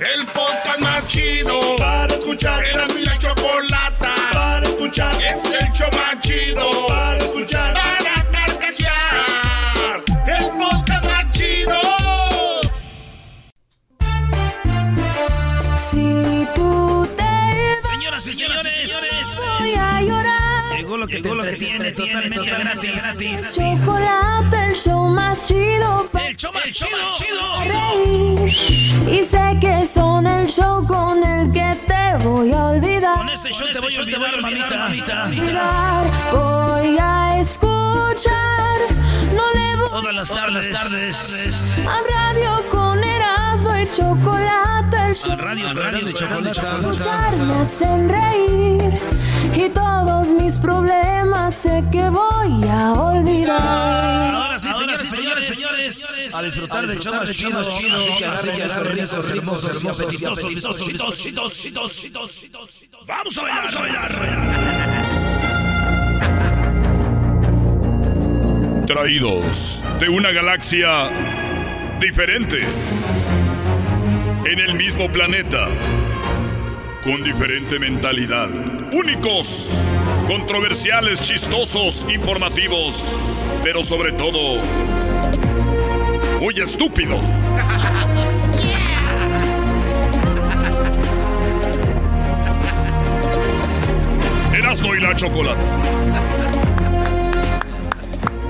El podcast más chido para escuchar. Era mi la llorar. llegó Llegó lo te que te entretiene totalmente totalmente gratis. gratis. Chocolate, el show más chido El show más chido. reír. Y sé que son el show con el que te voy a olvidar. Con este show te voy a olvidar, mamita. Olvidar, Voy a escuchar. No le voy Todas las tardes. tardes. a radio con Erasmo y chocolate. El show Radio, radio de chocolate. escuchar me hacen reír. Y todos mis problemas sé que voy a olvidar. Ahora sí, señores, señores, señores, a disfrutar del show más chido. Así que agarren esos rizos hermosos, hermosos, apetitosos, apetitosos, apetitosos, apetitosos. Vamos a bailar, vamos a bailar. Traídos de una galaxia diferente. En el mismo planeta. Con diferente mentalidad. Únicos. Controversiales, chistosos, informativos. Pero sobre todo. Muy estúpidos. Erasmo y la chocolate.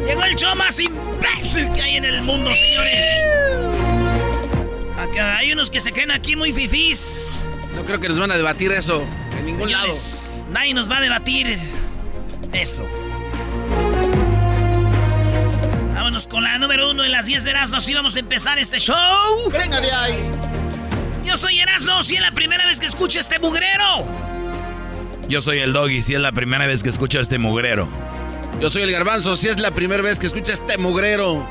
Llegó el show más imbécil que hay en el mundo, señores. Acá hay unos que se creen aquí muy fifís. No creo que nos van a debatir eso en ningún Señores, nadie nos va a debatir eso. Vámonos con la número uno en las 10 de Erasmo. Así vamos a empezar este show. lado. Venga de ahí. Yo soy Erasmo, si es la primera vez que escucho este mugrero. Yo soy el doggy, si es la primera vez que escucho este mugrero. Yo soy el garbanzo, si es la primera vez que escucha este mugrero.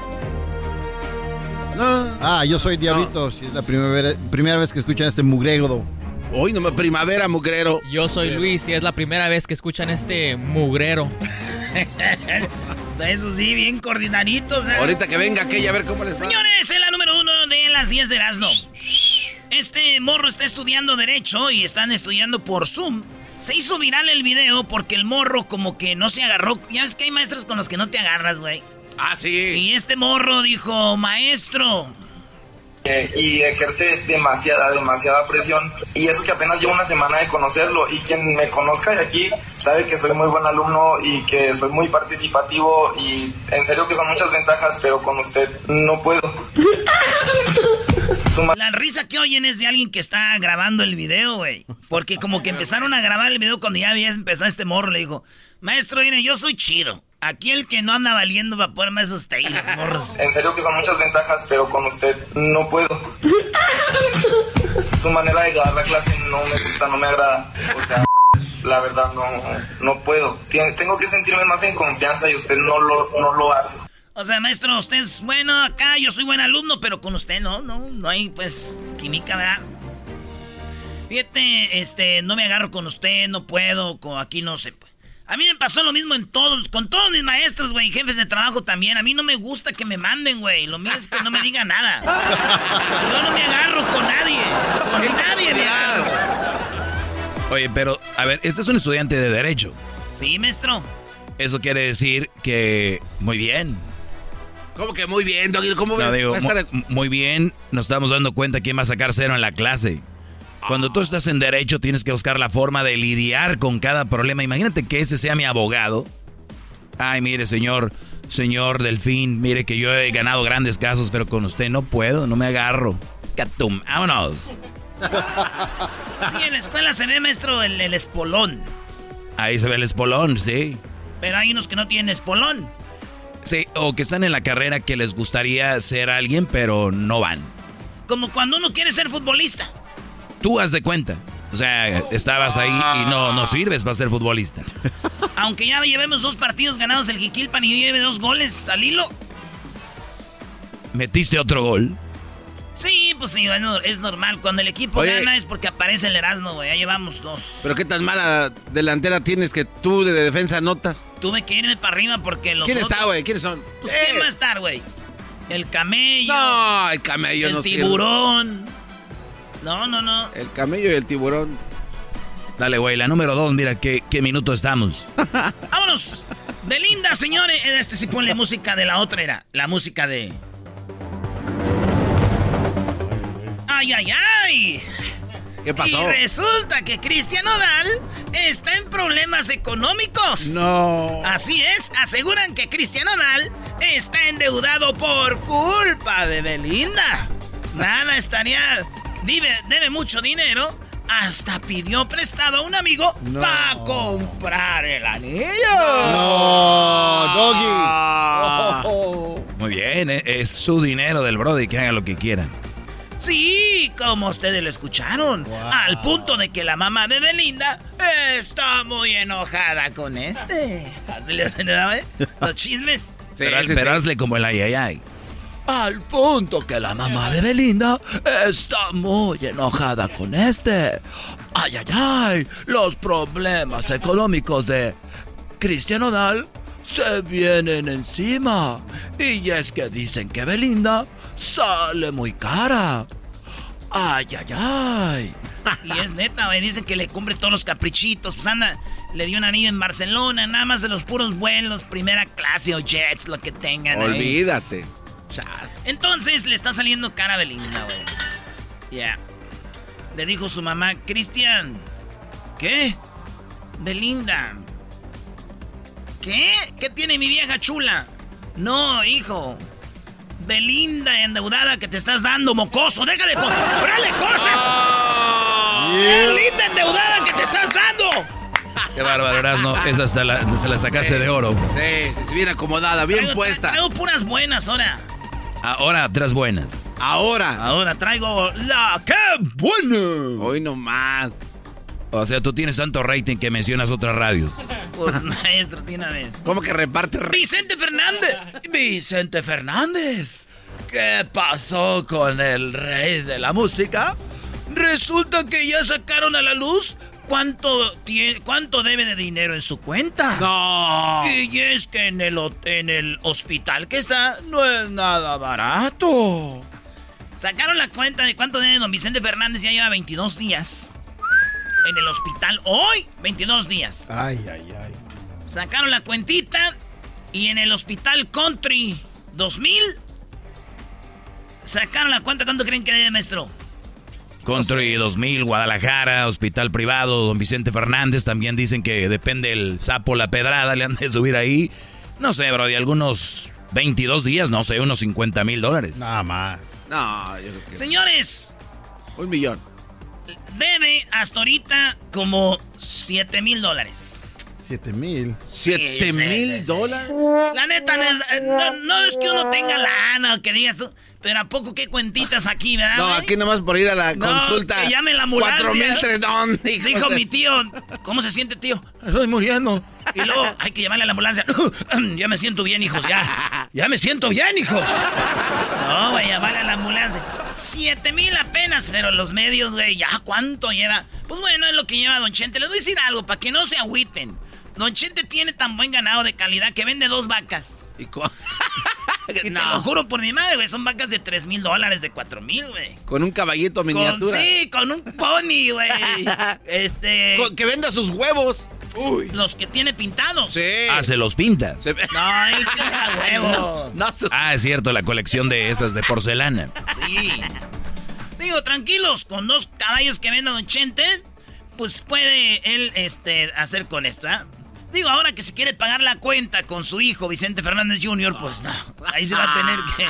No. Ah, yo soy Diablito, si es la primera, primera vez que escuchan este mugrego. Hoy no me primavera, mugrero. Yo soy Luis y es la primera vez que escuchan este mugrero. Eso sí, bien coordinaditos. ¿eh? Ahorita que venga aquella a ver cómo les va. Señores, es la número uno de las 10 de Erasmo. Este morro está estudiando Derecho y están estudiando por Zoom. Se hizo viral el video porque el morro como que no se agarró. Ya ves que hay maestros con los que no te agarras, güey. Ah, sí. Y este morro dijo, maestro, Eh, y ejerce demasiada, demasiada presión. Y eso que apenas llevo una semana de conocerlo. Y quien me conozca de aquí sabe que soy muy buen alumno y que soy muy participativo. Y en serio que son muchas ventajas, pero con usted no puedo. La risa que oyen es de alguien que está grabando el video, güey. Porque como que empezaron a grabar el video cuando ya había empezado este morro, le dijo, maestro, mire, yo soy chido. Aquí el que no anda valiendo va a ponerme esos teídos, morros. En serio que son muchas ventajas, pero con usted no puedo. Su manera de dar la clase no me gusta, no me agrada. O sea, la verdad no, no puedo. Tien- Tengo que sentirme más en confianza y usted no lo, no lo hace. O sea, maestro, usted es bueno acá, yo soy buen alumno, pero con usted no, no, no hay pues química, ¿verdad? Fíjate, este, no me agarro con usted, no puedo, con, aquí no sé. pues. A mí me pasó lo mismo en todos, con todos mis maestros, güey, jefes de trabajo también. A mí no me gusta que me manden, güey. Lo mío es que no me diga nada. Yo no me agarro con nadie. Con nadie me agarro. Oye, pero, a ver, este es un estudiante de Derecho. Sí, maestro. Eso quiere decir que muy bien. ¿Cómo que muy bien, Doggy? ¿Cómo No, ves? digo, Va a estar- mu- muy bien, nos estamos dando cuenta quién va a sacar cero en la clase. Cuando tú estás en derecho tienes que buscar la forma de lidiar con cada problema. Imagínate que ese sea mi abogado. Ay, mire, señor, señor Delfín, mire que yo he ganado grandes casos, pero con usted no puedo, no me agarro. Catum, vámonos. Sí, en la escuela se ve, maestro, el, el espolón. Ahí se ve el espolón, sí. Pero hay unos que no tienen espolón. Sí, o que están en la carrera que les gustaría ser alguien, pero no van. Como cuando uno quiere ser futbolista. Tú haz de cuenta. O sea, estabas ahí y no, no sirves para ser futbolista. Aunque ya llevemos dos partidos ganados el Jiquilpan y yo lleve dos goles al hilo. ¿Metiste otro gol? Sí, pues sí, bueno, es normal. Cuando el equipo Oye. gana es porque aparece el Erasmo, güey. Ya llevamos dos. Pero qué tan mala delantera tienes que tú de defensa notas. Tuve que irme para arriba porque los ¿Quién otros- está, güey? ¿Quiénes son? Pues Eh, ¿quién va a estar, güey? El camello. No, el camello el no sirve. tiburón. No, no, no. El camello y el tiburón. Dale, güey, la número dos, mira qué, qué minuto estamos. Vámonos. Belinda, señores. Este sí ponle música de la otra era. La música de. Ay, ay, ay. ¿Qué pasó? Y resulta que Cristian Odal está en problemas económicos. No. Así es, aseguran que Cristian Odal está endeudado por culpa de Belinda. Nada estaría. Debe, debe mucho dinero. Hasta pidió prestado a un amigo No. para comprar el anillo. No, Doggy. Oh. Muy bien, eh, es su dinero del Brody, que haga lo que quieran. Sí, como ustedes lo escucharon. Al punto de que la mamá de Belinda está muy enojada con este. Así le hacen, ¿eh? Los chismes. pero, pero hazle como el ay, ay, ay. Al punto que la mamá de Belinda está muy enojada con este. Ay, ay, ay. Los problemas económicos de Cristian Odal se vienen encima. Y es que dicen que Belinda sale muy cara. Ay, ay, ay. Y es neta, güey. Dicen que le cumple todos los caprichitos. Pues anda, le dio un anillo en Barcelona, nada más de los puros vuelos, primera clase o jets, lo que tengan. ahí. Entonces le está saliendo cara a Belinda, güey. Ya. Le dijo su mamá, Cristian. ¿Qué? Belinda. ¿Qué? ¿Qué tiene mi vieja chula? No, hijo. Belinda endeudada que te estás dando, mocoso. Déjale comprarle cosas. Belinda endeudada que te estás dando. Qué bárbaro, no. Esa hasta la, se la sacaste de oro. Sí, sí, sí, bien acomodada, bien Traigo- puesta. Traigo puras buenas ahora. Ahora, tras buenas. Ahora. Ahora traigo la que buena. Hoy nomás. O sea, tú tienes tanto rating que mencionas otras radios. Pues maestro, tiene una vez. ¿Cómo que reparte? re- Vicente Fernández. Vicente Fernández. ¿Qué pasó con el rey de la música? Resulta que ya sacaron a la luz cuánto, tie- cuánto debe de dinero en su cuenta. No. Y es que en el, en el hospital que está no es nada barato. Sacaron la cuenta de cuánto debe don Vicente Fernández, ya lleva 22 días. En el hospital hoy, 22 días. Ay, ay, ay. Sacaron la cuentita y en el hospital Country 2000 sacaron la cuenta. ¿Cuánto creen que debe, maestro? Country 2000, Guadalajara, Hospital Privado, Don Vicente Fernández. También dicen que depende el sapo, la pedrada, le han de subir ahí. No sé, bro, de algunos 22 días, no sé, unos 50 mil dólares. Nada más. No, yo creo que. Señores, Un millón. debe hasta ahorita como 7 mil dólares. Siete mil. ¿Siete sí, mil sí, sí. dólares? La neta, no es, no, no es que uno tenga lana o que digas tú, pero ¿a poco qué cuentitas aquí, verdad? No, aquí nomás por ir a la No, consulta. que llame la ambulancia. Cuatro mil tres, hijo Dijo de- mi tío, ¿cómo se siente, tío? Estoy muriendo. Y luego hay que llamarle a la ambulancia. ya me siento bien, hijos, ya. Ya me siento bien, hijos. No, güey, llamarle a la ambulancia. Siete mil apenas, pero los medios, güey, ya cuánto lleva. Pues bueno, es lo que lleva Don Chente. Les voy a decir algo, para que no se agüiten. Don Chente tiene tan buen ganado de calidad que vende dos vacas. Y con, Y te lo juro por mi madre, güey, son vacas de tres mil dólares, de cuatro mil, güey. con un caballito Con- miniatura. Sí, con un pony, güey. Este. Con- que venda sus huevos. Los que tiene pintados. Sí. Ah, se los pinta. Se- No, él pinta huevo. No, sus- Ah, es cierto, la colección de esas de porcelana. Sí. Digo, tranquilos, con dos caballos que venda Don Chente, pues puede él este, hacer con esta. Digo, ahora que se quiere pagar la cuenta con su hijo Vicente Fernández Jr., pues no, ahí se va a tener que...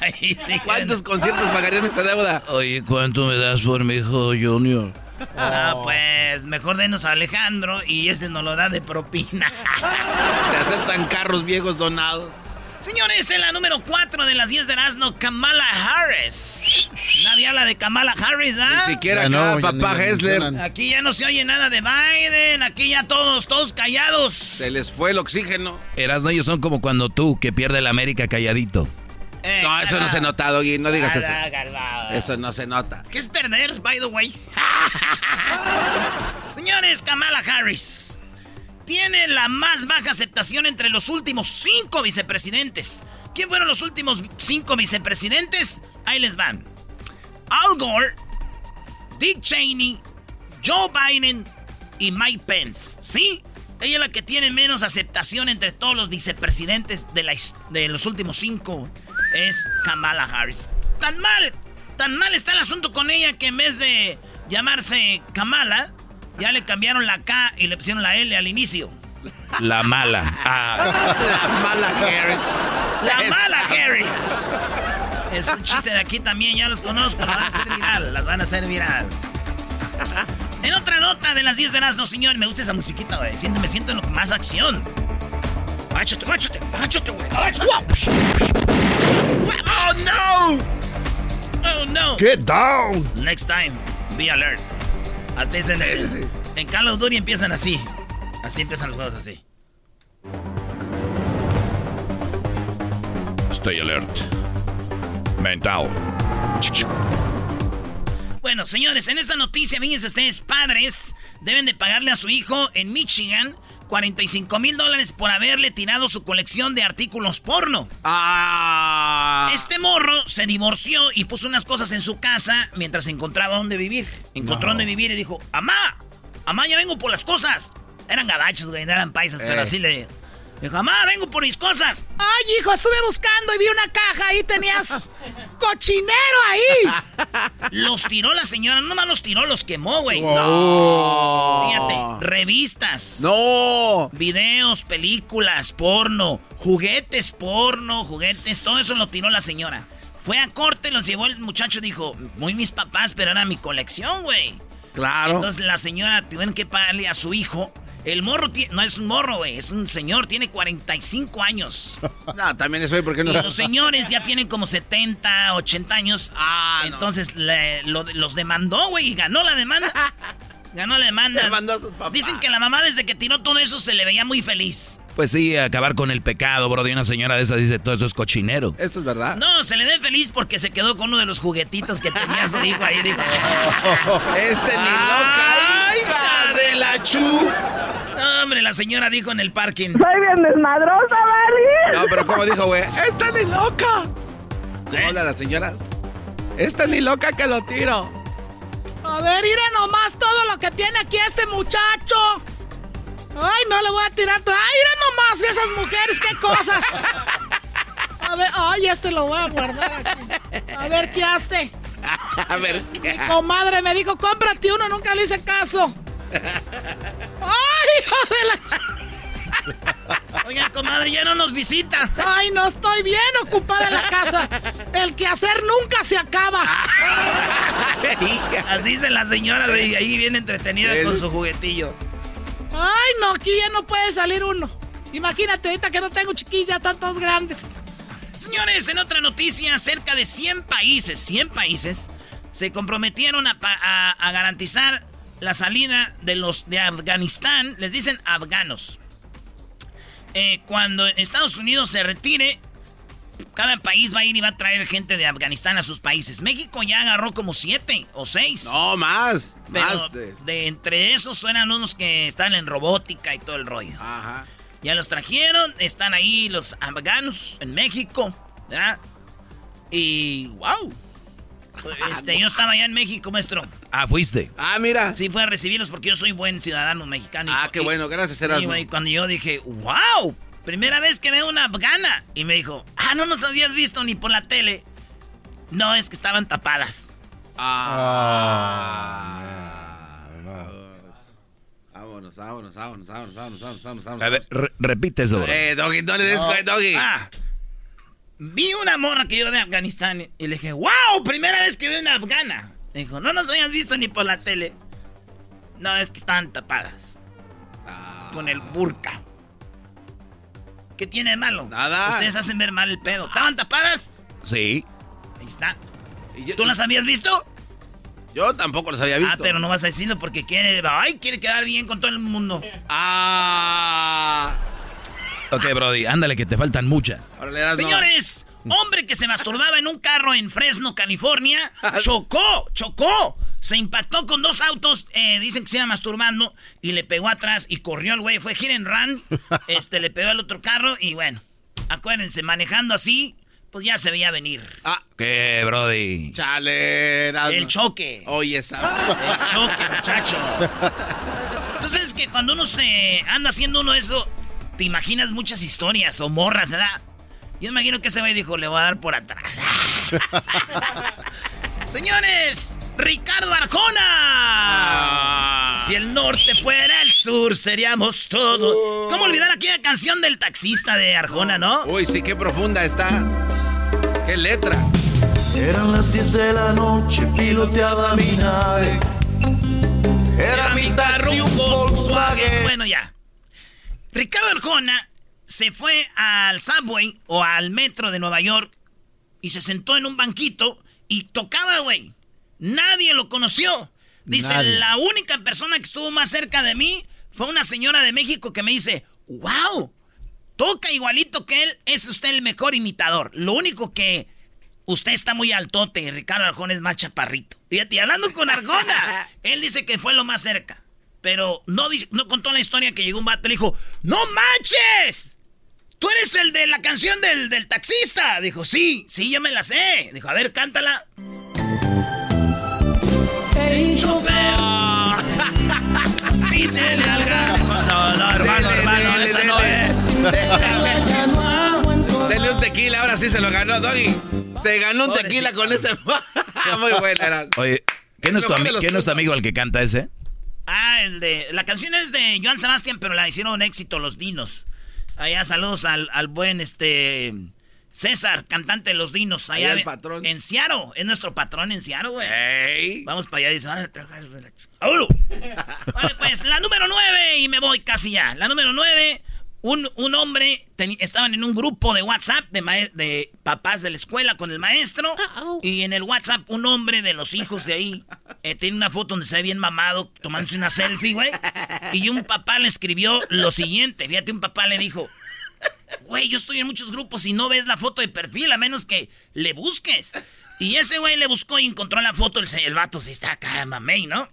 Ahí sí ¿Cuántos conciertos pagarían esa deuda? Oye, ¿cuánto me das por mi hijo Junior? Ah, pues mejor denos a Alejandro y este nos lo da de propina. Te aceptan carros viejos donados. Señores, en la número 4 de las 10 de Erasmo, Kamala Harris. Nadie habla de Kamala Harris, ¿ah? Ni siquiera acá, papá Hessler. Aquí ya no se oye nada de Biden, aquí ya todos, todos callados. Se les fue el oxígeno. Erasmo, ellos son como cuando tú, que pierde la América calladito. Eh, no, eso no se nota, Doggy, no digas eso. Galvado. Eso no se nota. ¿Qué es perder, by the way? Señores, Kamala Harris tiene la más baja aceptación entre los últimos cinco vicepresidentes. ¿Quién fueron los últimos cinco vicepresidentes? Ahí les van. Al Gore, Dick Cheney, Joe Biden y Mike Pence. ¿Sí? Ella es la que tiene menos aceptación entre todos los vicepresidentes de, la, de los últimos cinco. Es Kamala Harris. Tan mal, tan mal está el asunto con ella que en vez de llamarse Kamala, ya le cambiaron la K y le pusieron la L al inicio. La mala. Ah. La mala Harris. La mala Harris. Es un chiste de aquí también, ya los conozco. Las van a hacer viral. Las van a hacer viral. En otra nota de las 10 de las no, señor, me gusta esa musiquita, güey. Me siento en más acción. Agáchate, agáchate, agáchate, güey. Oh, no. Oh, no. Get down. Next time, be alert. Hasta en, en Call of Duty empiezan así. Así empiezan los juegos así. Stay alert. Mental. Bueno, señores, en esta noticia, fíjense ustedes, padres deben de pagarle a su hijo en Michigan 45 mil dólares por haberle tirado su colección de artículos porno. Ah. Este morro se divorció y puso unas cosas en su casa mientras encontraba dónde vivir. Encontró dónde vivir y dijo, ¡Amá! ¡Amá, ya vengo por las cosas! Eran gabachos, güey, no eran paisas, pero Eh. así le... Dijo, mamá, vengo por mis cosas. Ay, hijo, estuve buscando y vi una caja. Ahí tenías cochinero ahí. Los tiró la señora, no nomás los tiró, los quemó, güey. No. Fíjate, revistas. No. Videos, películas, porno, juguetes porno, juguetes, todo eso lo tiró la señora. Fue a corte, los llevó el muchacho, dijo, muy mis papás, pero era mi colección, güey. Claro. Entonces la señora tuvieron que pagarle a su hijo. El morro tie- no es un morro, güey, es un señor, tiene 45 años. No, también eso, ¿por qué no? Y los señores ya tienen como 70, 80 años. Ah, no. Entonces le- lo- los demandó, güey, y ganó la demanda. Ganó la demanda. Demandó a sus papás. Dicen que la mamá desde que tiró todo eso se le veía muy feliz. Pues sí, acabar con el pecado, bro. De una señora de esas dice, todo eso es cochinero. Esto es verdad. No, se le ve feliz porque se quedó con uno de los juguetitos que tenía su hijo ahí. Dijo, Este ni loca, ¡Ay, hija de la chu. No, hombre, la señora dijo en el parking. Soy bien desmadrosa, Barry. No, pero ¿cómo dijo, güey? ¡Esta ni loca! ¿Cómo ¿Eh? habla la señora? Esta ni loca que lo tiro. A ver, mira nomás todo lo que tiene aquí este muchacho. Ay, no le voy a tirar todo. Ay, mira nomás esas mujeres, qué cosas. A ver, ay, este lo voy a guardar aquí. A ver, ¿qué hace? A ver, ¿qué? Mi comadre me dijo, cómprate uno, nunca le hice caso. Ay, hijo de la... Oiga, comadre, ya no nos visita. Ay, no estoy bien ocupada en la casa. El quehacer nunca se acaba. Así dice la señora, güey, ahí bien entretenida con su juguetillo. Ay, no, aquí ya no puede salir uno. Imagínate ahorita que no tengo chiquilla, están todos grandes. Señores, en otra noticia, cerca de 100 países, 100 países, se comprometieron a, a- a garantizar la salida de los de Afganistán, les dicen afganos. Eh, cuando Estados Unidos se retire, cada país va a ir y va a traer gente de Afganistán a sus países. México ya agarró como siete o seis. No, más. Pero más. de- de entre esos eran unos que están en robótica y todo el rollo. Ajá. Ya los trajeron, están ahí los afganos en México, ¿verdad? Y wow. Este, yo estaba allá en México, maestro. Ah, fuiste. Ah, mira. Sí, fue a recibirlos porque yo soy buen ciudadano mexicano. y- Ah, qué y- bueno, gracias, Erasmo. güey, cuando yo dije, wow, primera vez que veo una afgana. Y me dijo, ah, no nos habías visto ni por la tele. No, es que estaban tapadas. Ah. Vámonos, vámonos, vámonos, vámonos, vámonos, vámonos, vámonos. A ver, re- repite eso. Eh, Doggy, no le des, Doggy. Ah, vi una morra que iba de Afganistán y le dije, wow, primera vez que veo una afgana. Me dijo, no nos habías visto ni por la tele. No, es que estaban tapadas. Con el burka. ¿Qué tiene de malo? Nada. Ustedes hacen ver mal el pedo. ¿Estaban tapadas? Sí. Ahí está. ¿Tú las habías visto? Yo tampoco las había visto. Ah, pero no vas a decirlo porque quiere, ay, quiere quedar bien con todo el mundo. Ah. Ok, Brody, ándale que te faltan muchas. Órale. Señores, hombre que se masturbaba en un carro en Fresno, California, chocó, chocó. Se impactó con dos autos, eh, dicen que se iba masturbando, y le pegó atrás y corrió el güey. Fue hit and run, este, le pegó al otro carro y bueno, acuérdense, manejando así, pues ya se veía venir. Ah, ¿Qué, Brody? chale, Erasmo. El choque. Oye, esa. El choque, muchacho. Entonces es que cuando uno se anda haciendo uno eso, te imaginas muchas historias o morras, ¿verdad? Yo imagino que ese güey dijo, le voy a dar por atrás. Señores, Ricardo Arjona. Si el norte fuera el sur, seríamos todo. ¿Cómo olvidar aquella canción del taxista de Arjona, no? Uy, sí, qué profunda está. Qué letra. Eran las 10 de la noche, piloteaba mi nave. Era mi taxi, un Volkswagen. Bueno, ya. Ricardo Arjona se fue al subway o al metro de Nueva York y se sentó en un banquito y tocaba, güey. Nadie lo conoció. Dice, Nadie. la única persona que estuvo más cerca de mí fue una señora de México que me dice, wow, toca igualito que él, es usted el mejor imitador. Lo único que usted está muy altote y Ricardo Arjona es más chaparrito. Y hablando con Arjona, él dice que fue lo más cerca. Pero no, no contó la historia que llegó un vato y le dijo, ¡No manches! ¿Tú eres el de la canción del, del taxista? Dijo, sí, sí, yo me la sé. Dijo, a ver, cántala. Hey, chofer. Dísele al gran- No, no, hermano, hermano, esa no es. Ya no aguanto. Dele un tequila, ahora sí se lo ganó, Doggy. Se ganó un Pobrecito. tequila con ese. Muy buena, era. Oye, ¿qué no es tu, ami- ¿qué no es tu amigo el que canta ese? Ah, el de. La canción es de Joan Sebastián, pero la hicieron éxito los Dinos. Allá saludos al, al buen este. César, cantante de los Dinos. Allá el patrón. En Ciaro. Es nuestro patrón en Ciaro, güey. Ey. Vamos para allá. Dice, "Órale, trabajas de la ch- ¡Vámonos! Vale, pues, la número nueve, y me voy casi ya. La número nueve, un, un hombre, teni- estaban en un grupo de WhatsApp de, de papás de la escuela con el maestro. Y en el WhatsApp, un hombre de los hijos de ahí eh, tiene una foto donde se ve bien mamado, tomándose una selfie, güey. Y un papá le escribió lo siguiente. Fíjate, un papá le dijo. Güey, yo estoy en muchos grupos y no ves la foto de perfil, a menos que le busques. Y ese güey le buscó y encontró la foto, el, el vato se está acá, mamey, ¿no?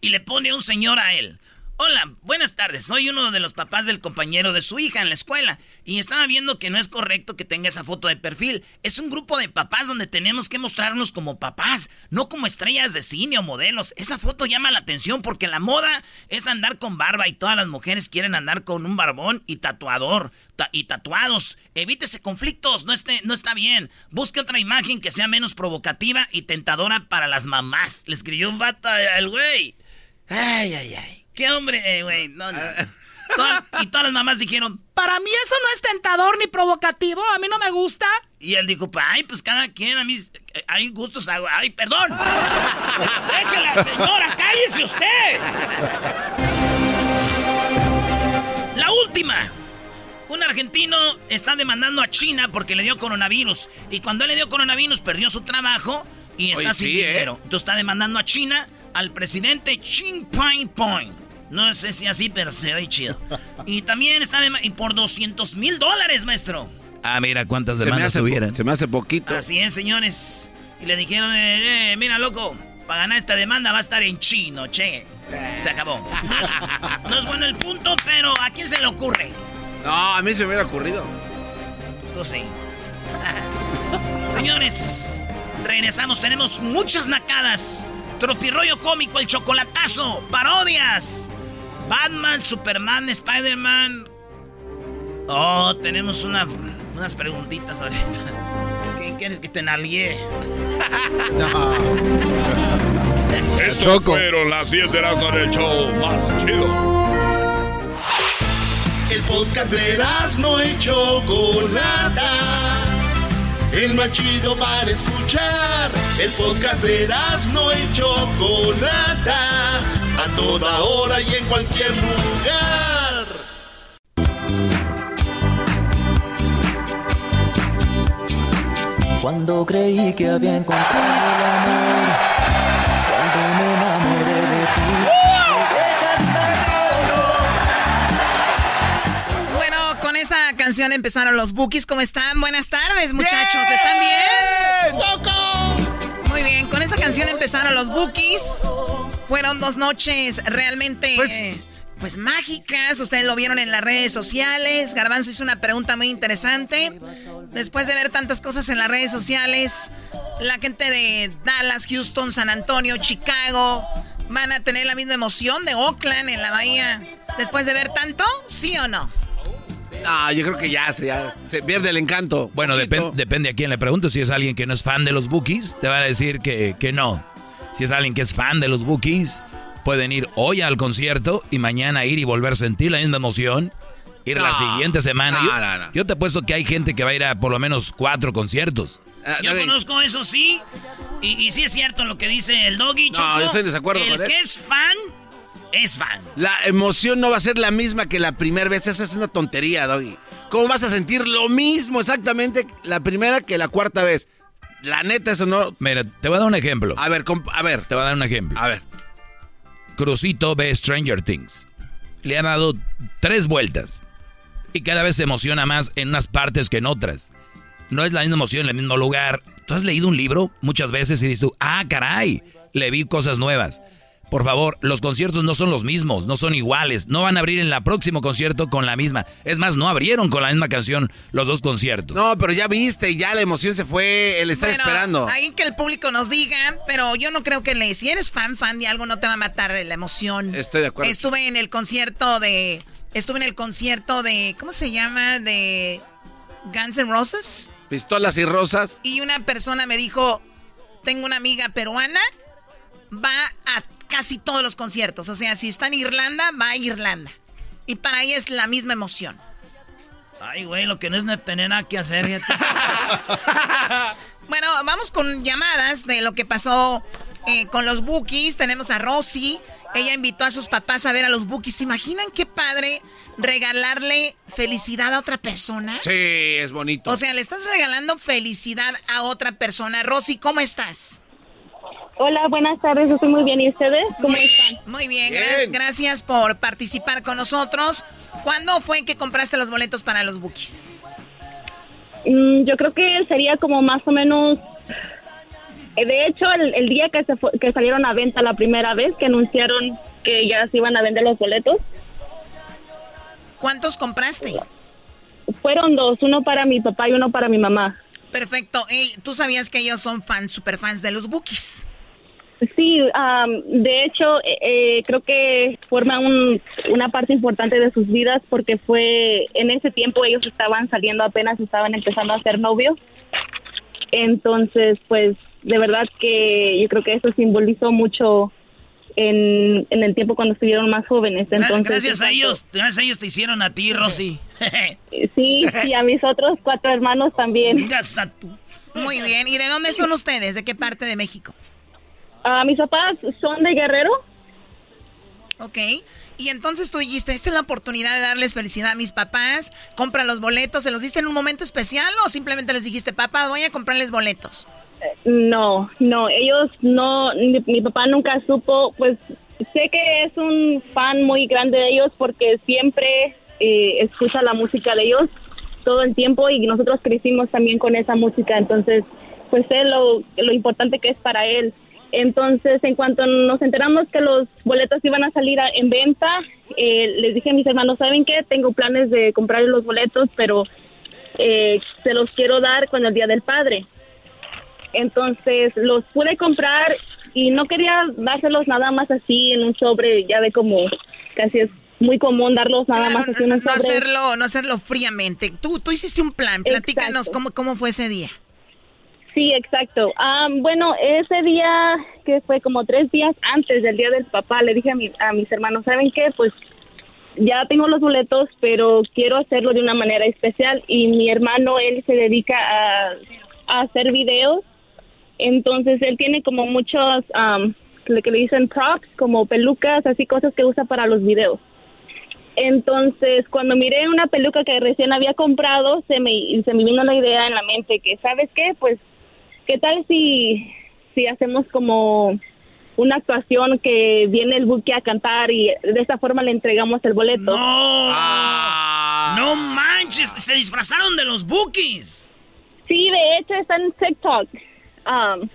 Y le pone un señor a él. Hola, buenas tardes. Soy uno de los papás del compañero de su hija en la escuela. Y estaba viendo que no es correcto que tenga esa foto de perfil. Es un grupo de papás donde tenemos que mostrarnos como papás, no como estrellas de cine o modelos. Esa foto llama la atención porque la moda es andar con barba y todas las mujeres quieren andar con un barbón y tatuador ta- y tatuados. Evítese conflictos, no, esté, no está bien. Busque otra imagen que sea menos provocativa y tentadora para las mamás. Le escribió un vato al güey. Ay, ay, ay. Qué hombre, eh, güey. No, no. Toda- y todas las mamás dijeron, Para mí eso no es tentador ni provocativo, a mí no me gusta. y él dijo, "Pa, ay, pues cada quien, a mí eh, hay gustos. Ay, perdón. Déjela, señora, cállese usted. La última. Un argentino está demandando a China porque le dio coronavirus. Y cuando él le dio coronavirus, perdió su trabajo y está Oye, sin sí, ¿eh? dinero. Entonces está demandando a China al presidente Xi Jinping. No sé si así, pero se oye chido. Y también está y por 200 mil dólares, maestro. Ah, mira cuántas demandas tuvieran. se me hace poquito. Así es, señores. Y le dijeron, eh, eh, mira, loco, para ganar esta demanda va a estar en chino, che. Se acabó. No es, no es bueno el punto, pero ¿a quién se le ocurre? No, a mí se me hubiera ocurrido. Esto sí. Señores, regresamos. Tenemos muchas nacadas. Tropirroyo cómico, el chocolatazo, parodias. Batman, Superman, Spider-Man. Oh, tenemos una, unas preguntitas ahorita. ¿Qué, ¿Quieres que te nalguee? no. Estos fueron las 10 de Erasmo en el show más chido. El podcast de Erasmo y Chocolata. El más chido para escuchar. El podcast de Erasmo y Chocolata. A toda hora y en cualquier lugar. Cuando creí que había encontrado canción empezaron los bookies. ¿Cómo están? Buenas tardes, muchachos. ¿Están bien? Muy bien, con esa canción empezaron los bookies. Fueron dos noches realmente... Pues, pues mágicas, ustedes lo vieron en las redes sociales. Garbanzo hizo una pregunta muy interesante. Después de ver tantas cosas en las redes sociales, la gente de Dallas, Houston, San Antonio, Chicago, van a tener la misma emoción de Oakland en la bahía. Después de ver tanto, ¿sí o no? Ah, yo creo que ya se, ya se pierde el encanto. Bueno, depen- depende a quién le pregunto. Si es alguien que no es fan de los Bookies, te va a decir que, que no. Si es alguien que es fan de los Bookies, pueden ir hoy al concierto y mañana ir y volver a sentir la misma emoción. Ir la No. siguiente semana. No, yo, no, no. yo te apuesto que hay gente que va a ir a por lo menos cuatro conciertos. Yo conozco eso, sí. Y, y sí es cierto lo que dice el doggy. No, Choco. yo estoy en desacuerdo El con él. que es fan, es fan. La emoción no va a ser la misma que la primera vez. Esa es una tontería, Doggy. ¿Cómo vas a sentir lo mismo exactamente la primera que la cuarta vez? La neta, eso no. Mira, te voy a dar un ejemplo. A ver, a ver. Te voy a dar un ejemplo. A ver. Crucito ve Stranger Things. Le ha dado tres vueltas. Y cada vez se emociona más en unas partes que en otras. No es la misma emoción en el mismo lugar. ¿Tú has leído un libro muchas veces y dices tú, ah, caray, le vi cosas nuevas? Por favor, los conciertos no son los mismos, no son iguales. No van a abrir en el próximo concierto con la misma. Es más, no abrieron con la misma canción los dos conciertos. No, pero ya viste, ya la emoción se fue. Él está Bueno, esperando. Ahí que el público nos diga, pero yo no creo que le. Si eres fan, fan de algo, no te va a matar la emoción. Estoy de acuerdo. Estuve en el concierto de. Estuve en el concierto de. ¿Cómo se llama? De. Guns N' Roses. Pistolas y rosas. Y una persona me dijo: Tengo una amiga peruana, va a casi todos los conciertos. O sea, si está en Irlanda, va a Irlanda. Y para ella es la misma emoción. Ay, güey, lo que no es no tener nada que hacer. bueno, vamos con llamadas de lo que pasó eh, con los Bookies. Tenemos a Rosy. Ella invitó a sus papás a ver a los Bookies. ¿Se imaginan qué padre regalarle felicidad a otra persona? Sí, es bonito. O sea, le estás regalando felicidad a otra persona. Rosy, ¿cómo estás? Hola, buenas tardes, estoy muy bien. ¿Y ustedes? ¿Cómo están? Muy bien, gra- gracias por participar con nosotros. ¿Cuándo fue que compraste los boletos para los Bookies? Mm, yo creo que sería como más o menos... eh, De hecho, el, el día que, se fu- que salieron a venta la primera vez, que anunciaron que ya se iban a vender los boletos, ¿Cuántos compraste? fueron dos, uno para mi papá y uno para mi mamá. Perfecto. ¿Tú sabías que ellos son fans, super fans de los Bookies? Sí, am, de hecho, eh, eh, creo que forma un- una parte importante de sus vidas porque fue en ese tiempo ellos estaban saliendo apenas, estaban empezando a ser novios. Entonces, pues, de verdad que yo creo que eso simbolizó mucho en, en el tiempo cuando estuvieron más jóvenes. Entonces, gracias a ellos, gracias a ellos te hicieron a ti, Rosy. Sí, y a mis otros cuatro hermanos también. Muy bien. ¿Y de dónde son ustedes? ¿De qué parte de México? Ah, mis papás son de Guerrero. Ok. Y entonces tú dijiste, esta es la oportunidad de darles felicidad a mis papás. Compra los boletos. ¿Se los diste en un momento especial o simplemente les dijiste, papá, voy a comprarles boletos? No, no, ellos no, mi, mi papá nunca supo, pues sé que es un fan muy grande de ellos porque siempre eh, escucha la música de ellos todo el tiempo y nosotros crecimos también con esa música, entonces pues sé lo, lo importante que es para él. Entonces, en cuanto nos enteramos que los boletos iban a salir a- en venta, eh, les dije a mis hermanos, ¿saben qué? Tengo planes de comprar los boletos, pero eh, se los quiero dar con el Día del Padre. Entonces los pude comprar y no quería dárselos nada más así en un sobre, ya ve como casi es muy común darlos nada Claro, más así en un no sobre. hacerlo, no hacerlo fríamente. Tú, tú hiciste un plan. Platícanos cómo, cómo fue ese día. Sí, exacto. Ah, bueno, ese día, que fue como tres días antes del día del papá, le dije a, mi- a mis hermanos, ¿saben qué? Pues ya tengo los boletos, pero quiero hacerlo de una manera especial. Y mi hermano, él se dedica a, hacer videos. Entonces, él tiene como muchos, am, lo que le dicen props, como pelucas, así cosas que usa para los videos. Entonces, cuando miré una peluca que recién había comprado, se me, se me vino la idea en la mente que, ¿sabes qué? Pues, ¿qué tal si, si hacemos como una actuación que viene el buque a cantar y de esta forma le entregamos el boleto? ¡No! ¡No manches! Se disfrazaron de los bookies. Sí, de hecho está en TikTok. um,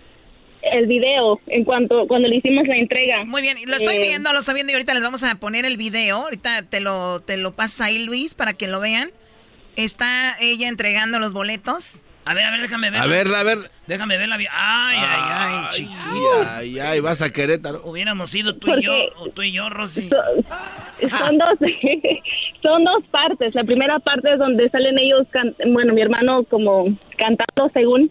el video en cuanto cuando le hicimos la entrega. Muy bien, lo estoy Eh, viendo, lo estoy viendo y ahorita les vamos a poner el video. Ahorita te lo, te lo pasas ahí, Luis, para que lo vean. Está ella entregando los boletos. A ver, a ver, déjame ver. A verla, a ver. Déjame verla. bien. Ay, ay, ay, chiquilla. Ay, ay, vas a Querétaro. Hubiéramos ido tú y yo, o tú y yo, Rosy. son dos son dos partes. La primera parte es donde salen ellos, can- bueno, mi hermano como cantando según,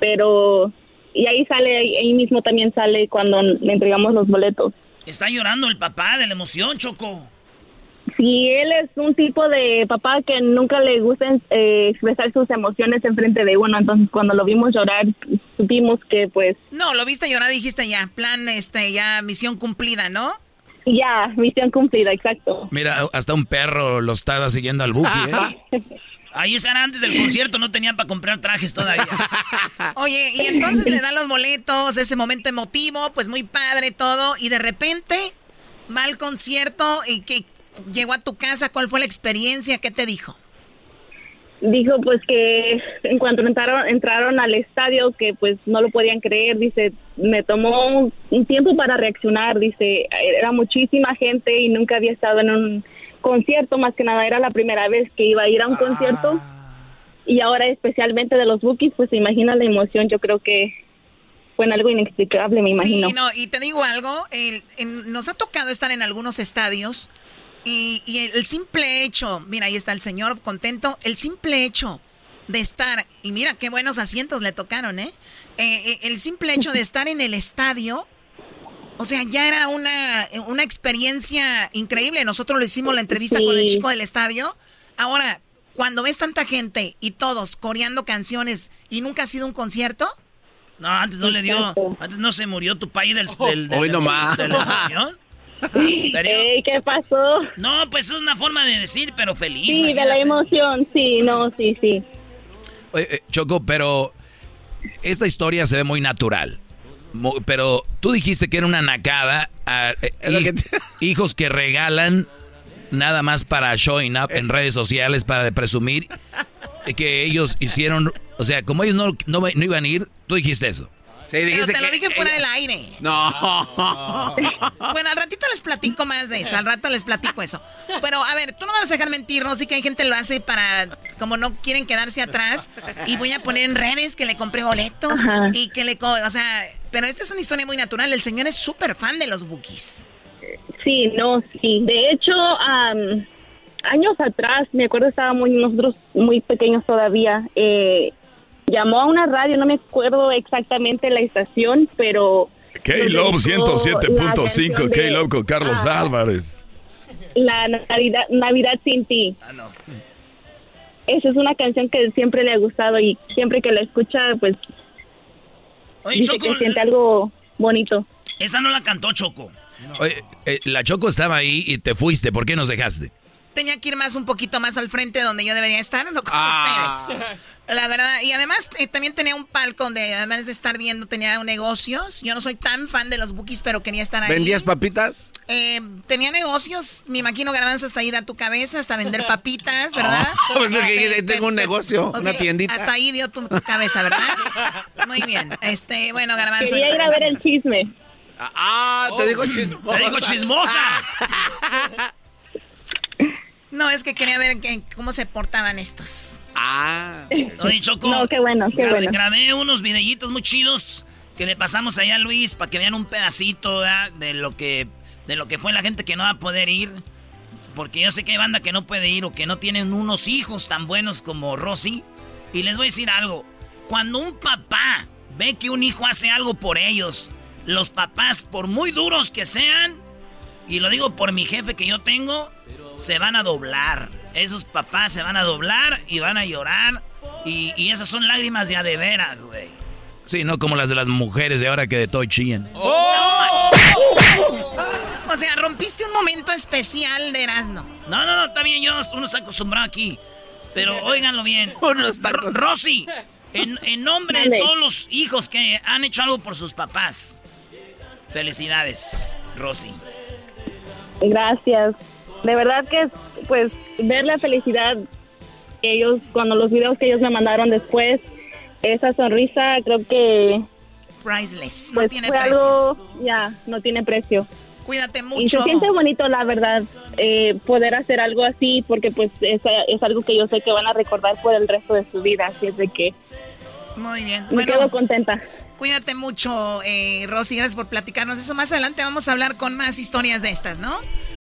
pero y ahí sale ahí, ahí mismo también sale cuando le entregamos los boletos. Está llorando el papá de la emoción, Choco. Sí, él es un tipo de papá que nunca le gusta eh, expresar sus emociones en frente de uno, entonces cuando lo vimos llorar supimos que pues No, lo viste llorar, dijiste ya, plan, este, ya, misión cumplida, ¿no? ya, misión cumplida, exacto. Mira, hasta un perro lo estaba siguiendo al buki, ¿eh? Ahí era antes del concierto, no tenían para comprar trajes todavía. Oye, y entonces le dan los boletos, ese momento emotivo, pues muy padre todo, y de repente va al concierto y que llegó a tu casa, ¿cuál fue la experiencia? ¿Qué te dijo? Dijo pues que en cuanto entraron, entraron al estadio que pues no lo podían creer, dice, me tomó un tiempo para reaccionar, dice, era muchísima gente y nunca había estado en un concierto, más que nada era la primera vez que iba a ir a un concierto y ahora especialmente de los Bookies, pues se imagina la emoción, yo creo que fue en algo inexplicable, me imagino. Sí, no, y te digo algo, el- en- nos ha tocado estar en algunos estadios y, y el, simple hecho, mira, ahí está el señor contento, el simple hecho de estar, y mira qué buenos asientos le tocaron, ¿eh? Eh, eh, el simple hecho de estar en el estadio, o sea, ya era una, una experiencia increíble. Nosotros le hicimos la entrevista con el chico del estadio. Ahora, cuando ves tanta gente y todos coreando canciones y nunca ha sido un concierto, No, antes no le dio. Antes no se murió tu país del, del, del- Hoy del- nomás. de la emoción. Ey, ¿Qué pasó? No, pues es una forma de decir, pero feliz. Sí, de la emoción, sí, no, sí, sí. Oye, eh, Choco, pero esta historia se ve muy natural. Pero tú dijiste que era una nacada. a- eh, Hijos que regalan nada más para showing up Eh. en redes sociales, para presumir que ellos hicieron. O sea, como ellos no, no, no iban a ir, tú dijiste eso. Sí, pero dijiste te lo que dije fuera ella- del aire. No. Bueno, al ratito les platico más de eso, al rato les platico eso. Pero, a ver, tú no me vas a dejar mentir, ¿no? Sí que hay gente que lo hace para, como no quieren quedarse atrás, y voy a poner en redes que le compré boletos Ajá. y que le, co- o sea, pero esta es una historia muy natural, el señor es súper fan de los bookies. Sí, no, sí. De hecho, am, años atrás, me acuerdo estábamos nosotros muy pequeños todavía. eh, llamó a una radio, no me acuerdo exactamente la estación, pero K-Love nos dedicó la 107.5, canción de- K-Love con Carlos ah, Álvarez. La Navidad, Navidad sin ti. Ah, no. Esa es una canción que siempre le ha gustado y siempre que la escucha, pues Oye, dice Choco, que siente algo bonito. esa no la cantó Choco. Oye, eh, la Choco estaba ahí y te fuiste. ¿Por qué nos dejaste? Tenía que ir más un poquito más al frente donde yo debería estar, no con Ah. ustedes. La verdad, y además eh, también tenía un palco donde además de estar viendo tenía negocios. Yo no soy tan fan de los bookies, pero quería estar ahí. ¿Vendías papitas? Eh, tenía negocios, me imagino garbanzo hasta ahí da tu cabeza, hasta vender papitas, ¿verdad? Oh, pues es que Te- ahí tengo un te- negocio, una tiendita. Hasta ahí dio tu, tu cabeza, ¿verdad? Muy bien. Este, bueno, garbanzo. Quería ir a ver el chisme. Ah, te digo chismosa. ¡Te digo chismosa! No, es que quería ver que- cómo se portaban estos. Ah. Oye, Choco. No, qué bueno, qué gra- bueno. Grabé unos videitos muy chidos que le pasamos allá a Luis para que vean un pedacito ¿verdad? de lo que de lo que fue la gente que no va a poder ir. Porque yo sé que hay banda que no puede ir o que no tienen unos hijos tan buenos como Rosy. Y les voy a decir algo. Cuando un papá ve que un hijo hace algo por ellos, los papás, por muy duros que sean, y lo digo por mi jefe que yo tengo, se van a doblar. Esos papás se van a doblar y van a llorar. Y, esas son lágrimas ya de veras, güey. Sí, no como las de las mujeres de ahora que de todo chillan. ¡Oh! O sea, rompiste un momento especial de Erasmo. No, no, no, está bien, yo, uno está acostumbrado aquí. Pero óiganlo bien. Rosy, en, nombre de todos los hijos que han hecho algo por sus papás. Felicidades, Rosy. Gracias. De verdad que, pues, ver la felicidad que ellos, cuando los videos que ellos me mandaron después, esa sonrisa, creo que... Priceless, no pues, tiene precio. Algo, ya, no tiene precio. Cuídate mucho. Y se siente bonito, la verdad, eh, poder hacer algo así, porque pues es, es, algo que yo sé que van a recordar por el resto de su vida, así es de que... Muy bien. Me quedo contenta. Cuídate mucho, eh, Rosy, gracias por platicarnos eso. Más adelante vamos a hablar con más historias de estas, ¿no?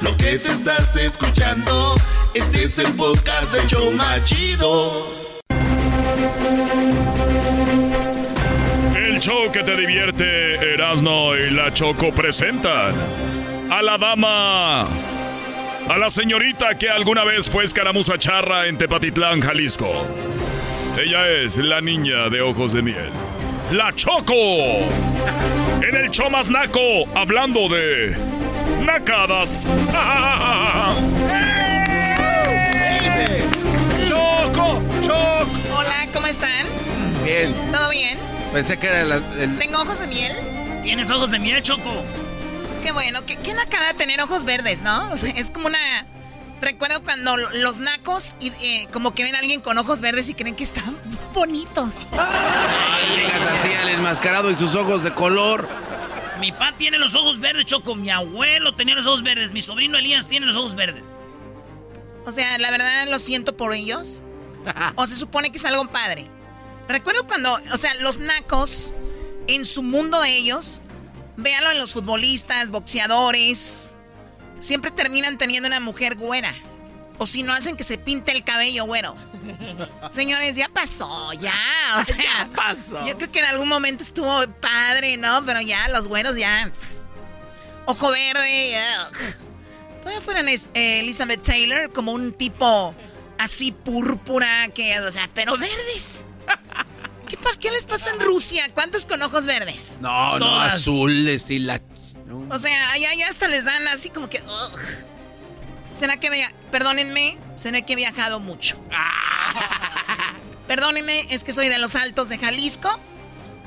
Lo que te estás escuchando, este es el podcast de Choma Chido. El show que te divierte, Erasno y la Choco presentan a la dama, a la señorita que alguna vez fue escaramuza charra en Tepatitlán, Jalisco. Ella es la niña de ojos de miel, la Choco. En el show más naco, hablando de nacadas. ¡Choco! ¡Choco! Hola, ¿cómo están? Bien. ¿Todo bien? Pensé que era el... ¿Tengo ojos de miel? ¿Tienes ojos de miel, Choco? Qué bueno, qué, qué nacada tener ojos verdes, ¿no? O sea, es como una... Recuerdo cuando los nacos y, eh, como que ven a alguien con ojos verdes y creen que están bonitos. Ay, llegas así al enmascarado y sus ojos de color. Mi papá tiene los ojos verdes, Choco. Mi abuelo tenía los ojos verdes. Mi sobrino Elías tiene los ojos verdes. O sea, la verdad lo siento por ellos. o se supone que es algo padre. Recuerdo cuando, o sea, los nacos, en su mundo de ellos, véanlo en los futbolistas, boxeadores, siempre terminan teniendo una mujer güera. O si no hacen que se pinte el cabello güero. Señores, ya pasó, ya. O sea, ya pasó. Yo creo que en algún momento estuvo padre, ¿no? Pero ya, los güeros ya. Ojo verde. Todavía fueran eh, Elizabeth Taylor como un tipo así púrpura que, o sea, pero verdes. ¿Qué, ¿Qué, les pasó en Rusia? ¿Cuántos con ojos verdes? No, no, azules y la... O sea, allá ya hasta les dan así como que... ¿Será que, perdónenme, será que he viajado mucho? Perdónenme, es que soy de los altos de Jalisco,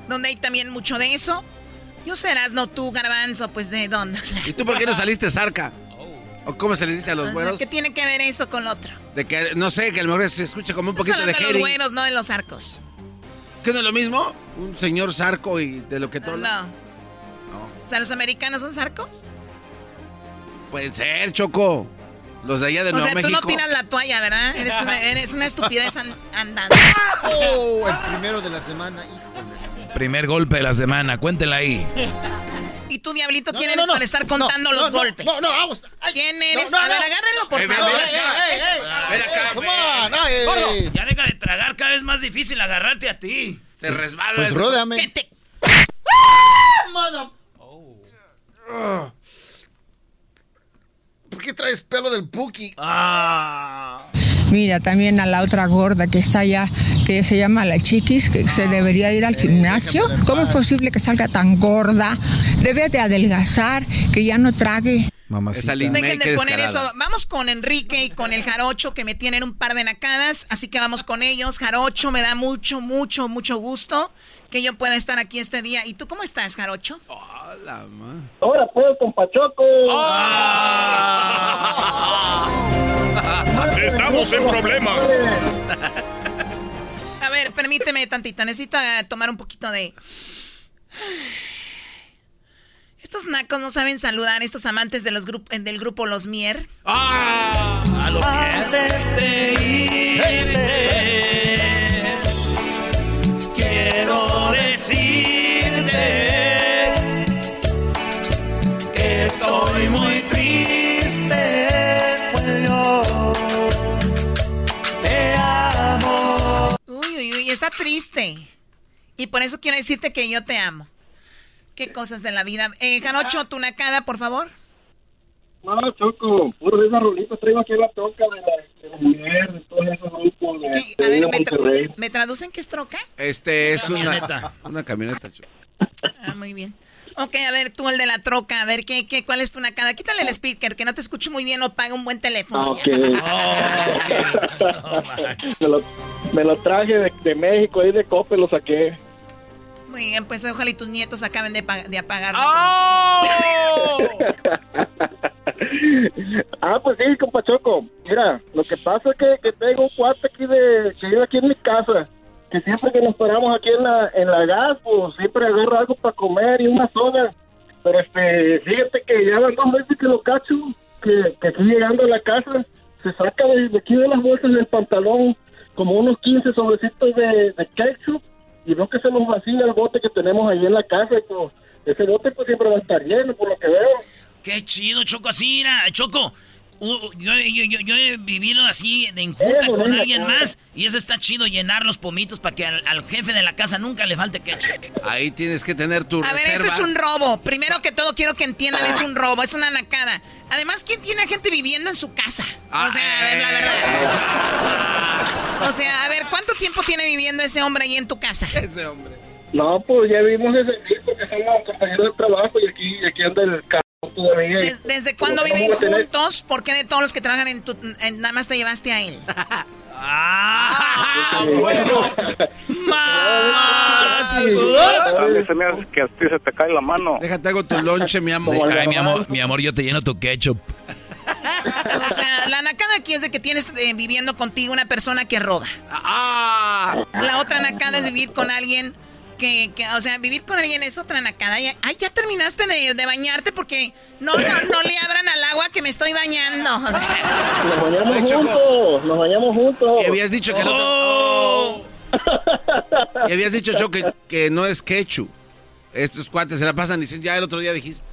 donde hay también mucho de eso. Yo serás, no tú, garbanzo, pues de dónde. ¿Y tú por qué no saliste zarca? ¿O cómo se le dice a los O sea, güeros? ¿Qué tiene que ver eso con lo otro? De que, no sé, que a lo mejor se escucha como un Estás poquito de de los güeros, no de los arcos. ¿Qué no es lo mismo? Un señor zarco y de lo que todo. No. O sea, ¿los americanos son sarcos? Puede ser, Choco. Los de allá de o Nuevo sea, tú México. no tiras la toalla, ¿verdad? Eres una, eres una estupidez an- andando. Oh, el primero de la semana, híjole. Primer golpe de la semana, cuéntela ahí. ¿Y tú, Diablito, quién no, eres no, para estar contando no, los no, golpes? no, no, vamos. ¿Quién eres? no, a ver, agárrenlo, por favor. ven, acá, ven. ya deja de tragar, cada vez más difícil agarrarte a ti. Se resbala. Pues. ¿Qué te- Mother- Ah. ¿Por qué traes pelo del Puki? Ah. Mira, también a la otra gorda que está allá, que se llama la chiquis, que se debería ir al gimnasio. ¿Cómo es posible que salga tan gorda? Debe de adelgazar, que ya no trague. Dejen de poner descarada. eso. Vamos con Enrique y con el Jarocho que me tienen un par de nacadas, así que vamos con ellos. Jarocho, me da mucho, mucho, mucho gusto que yo pueda estar aquí este día. ¿Y tú cómo estás, Jarocho? Hola, ma. Ahora puedo con Pachoco. Estamos en problemas. A ver, permíteme tantito. Necesito eh, tomar un poquito de... Estos nacos no saben saludar, estos amantes de los grup- del grupo Los Mier. A los Antes de irte, está triste. Y por eso quiero decirte que yo te amo. Qué cosas de la vida. Eh, Jarocho, tu nacada, por favor. No, Choco, puro de esas rolitas traigo aquí la toca de la, de la mujer, de todos esos grupos de, A ver, ¿me, tra-. ¿me traducen qué es troca? Este es una Camioneta. una camioneta. Choco. Ah, muy bien. Ok, a ver, tú el de la troca, a ver, ¿qué, qué, ¿cuál es tu nacada? Quítale el speaker, que no te escucho muy bien o paga un buen Ah, teléfono. ok. me, lo, me lo traje de, de México, ahí de Cope lo saqué. Muy bien, pues ojalá y tus nietos acaben de, de apagar. ah, pues sí, compa Choco. Mira, lo que pasa es que, que tengo un cuate aquí de, que vive aquí en mi casa. Que siempre que nos paramos aquí en la, en la gas, pues siempre agarro algo para comer y una soda. Pero este, fíjate que ya van dos veces que lo cacho, que, que aquí llegando a la casa, se saca de, de aquí de las bolsas del pantalón como unos 15 sobrecitos de, de ketchup y veo que se nos vacía el bote que tenemos ahí en la casa. Y pues, ese bote pues siempre va a estar lleno, por lo que veo. Qué chido, Choco, así, Choco. Uh, yo, yo, yo, yo he vivido así de enjuta Eso, con alguien más y eso está chido, llenar los pomitos para que al, al jefe de la casa nunca le falte ketchup. Ahí tienes que tener tu A ver, ese es un robo. Primero que todo, quiero que entiendan, es un robo, es una nacada. Además, ¿quién tiene a gente viviendo en su casa? O sea, a ver, la verdad. O sea, a ver, ¿cuánto tiempo tiene viviendo ese hombre ahí en tu casa? Ese hombre. No, pues ya vimos ese disco que somos compañeros de trabajo y aquí, aquí anda el carro todavía. y- Des- ¿Desde cuándo viven juntos? ¿Por qué de todos los que trabajan en tu... en- nada más te llevaste a él? ¡Ah! bueno! ¡Más! Se me hace que a ti se te cae la mano. Déjate hago tu lonche, mi amor. Sí, Ay, mi amor, mi amor, yo te lleno tu ketchup. O sea, la nacada aquí es de que tienes eh, viviendo contigo una persona que roba. ¡Ah! La otra nacada es vivir con alguien que, que, o sea, vivir con alguien es otra nacada. Ay, ya terminaste de, de bañarte porque no, no, no le abran al agua que me estoy bañando. O sea, Nos bañamos Ay, juntos, nos bañamos juntos. Y habías dicho que no. ¡Oh! Y habías dicho, Choco, que, que no es ketchup. Estos cuates se la pasan diciendo, ya el otro día dijiste.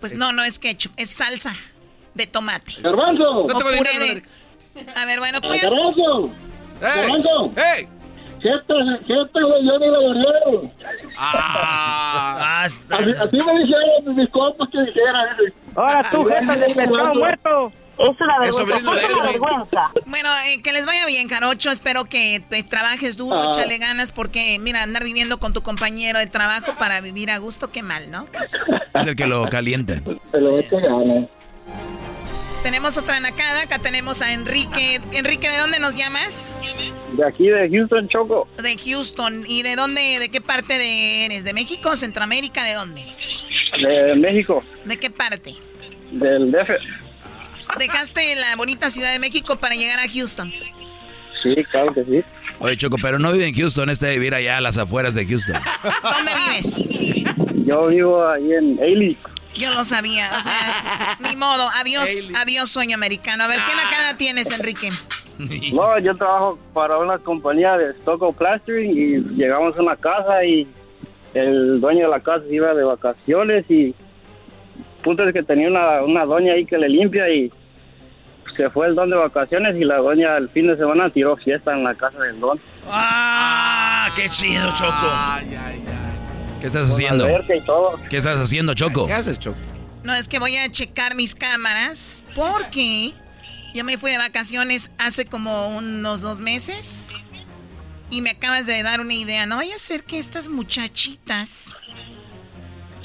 pues no, no es ketchup, es salsa de tomate. Garbanzo, No te voy a de- A ver, bueno, cuida- Garbanzo, ¡Ey! Garbanzo, ¡Ey! Siete, güey, yo ni lo barrieron. ¡Ah! Basta. Así, así me dijeron mis compas que dijera. dice. Ahora tú, Ay, jefe de Garbanzo. muerto. Es una Es vergüenza, es una vergüenza. Bueno, eh, que les vaya bien, Jarocho. Espero que te trabajes duro, Ah. échale ganas, porque, mira, andar viviendo con tu compañero de trabajo para vivir a gusto, qué mal, ¿no? Es el que lo calienta. Se lo ganas. Tenemos otra nacada, acá tenemos a Enrique. Enrique, ¿de dónde nos llamas? De aquí, de Houston, Choco. De Houston. ¿Y de dónde, de qué parte de eres? ¿De México, Centroamérica? ¿De dónde? De México. ¿De qué parte? Del DF. ¿Dejaste la bonita Ciudad de México para llegar a Houston? Sí, claro que sí. Oye, Choco, pero no vive en Houston, este de vivir allá a las afueras de Houston. ¿Dónde vives? Yo vivo ahí en Ailey. Yo lo sabía, o sea, ni modo. Adiós, adiós sueño americano. A ver, ¿qué nacada tienes, Enrique? No, yo trabajo para una compañía de Stockholm Plastering y llegamos a una casa y el dueño de la casa se iba de vacaciones y punto es que tenía una, una doña ahí que le limpia y se fue el don de vacaciones y la doña el fin de semana tiró fiesta en la casa del don. ¡Ah! ¡Qué chido, Choco! ¿Qué estás haciendo? alberca y todo. ¿Qué estás haciendo, Choco? ¿Qué haces, Choco? No, es que voy a checar mis cámaras porque yo me fui de vacaciones hace como unos dos meses y me acabas de dar una idea. No vaya a ser que estas muchachitas,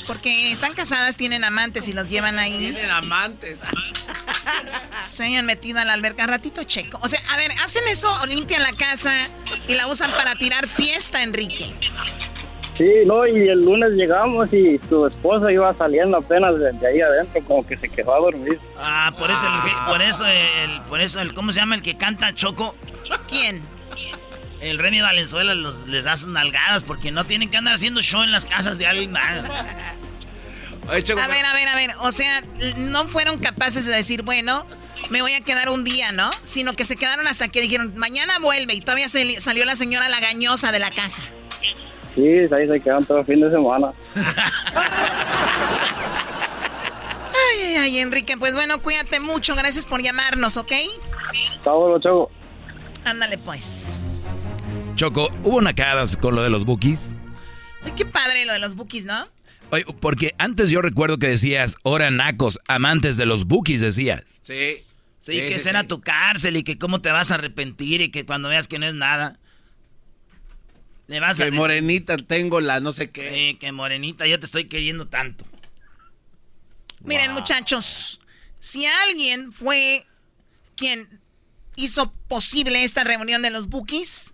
porque están casadas, tienen amantes y los llevan ahí. Tienen amantes. Se hayan metido a la alberca. Ratito checo. O sea, a ver, hacen eso o limpian la casa y la usan para tirar fiesta, Enrique. Sí, no, y el lunes llegamos y su esposa iba saliendo apenas de, ahí adentro, como que se quedó a dormir. Ah, por eso, el, por eso, el, por eso, el, ¿cómo se llama el que canta Choco? ¿Quién? El Remy Valenzuela los, les da sus nalgadas porque no tienen que andar haciendo show en las casas de alguien más. A ver, a ver, a ver. O sea, no fueron capaces de decir, bueno, me voy a quedar un día, ¿no? Sino que se quedaron hasta que dijeron, mañana vuelve y todavía salió la señora lagañosa de la casa. Sí, ahí se quedaron todo el fin de semana. Ay, ay, ay, Enrique, pues bueno, cuídate mucho. Gracias por llamarnos, ¿ok? Está bueno, Choco. Ándale, pues. Choco, ¿hubo nacadas con lo de los bookies? Uy, qué padre lo de los bookies, ¿no? Oye, porque antes yo recuerdo que decías, ahora nacos, amantes de los bookies, decías. Sí. Sí, que será tu cárcel y que cómo te vas a arrepentir y que cuando veas que no es nada. Le vas a Que decir, morenita tengo la no sé qué. Sí, que morenita, yo te estoy queriendo tanto. Miren, muchachos, si alguien fue quien hizo posible esta reunión de los bookies,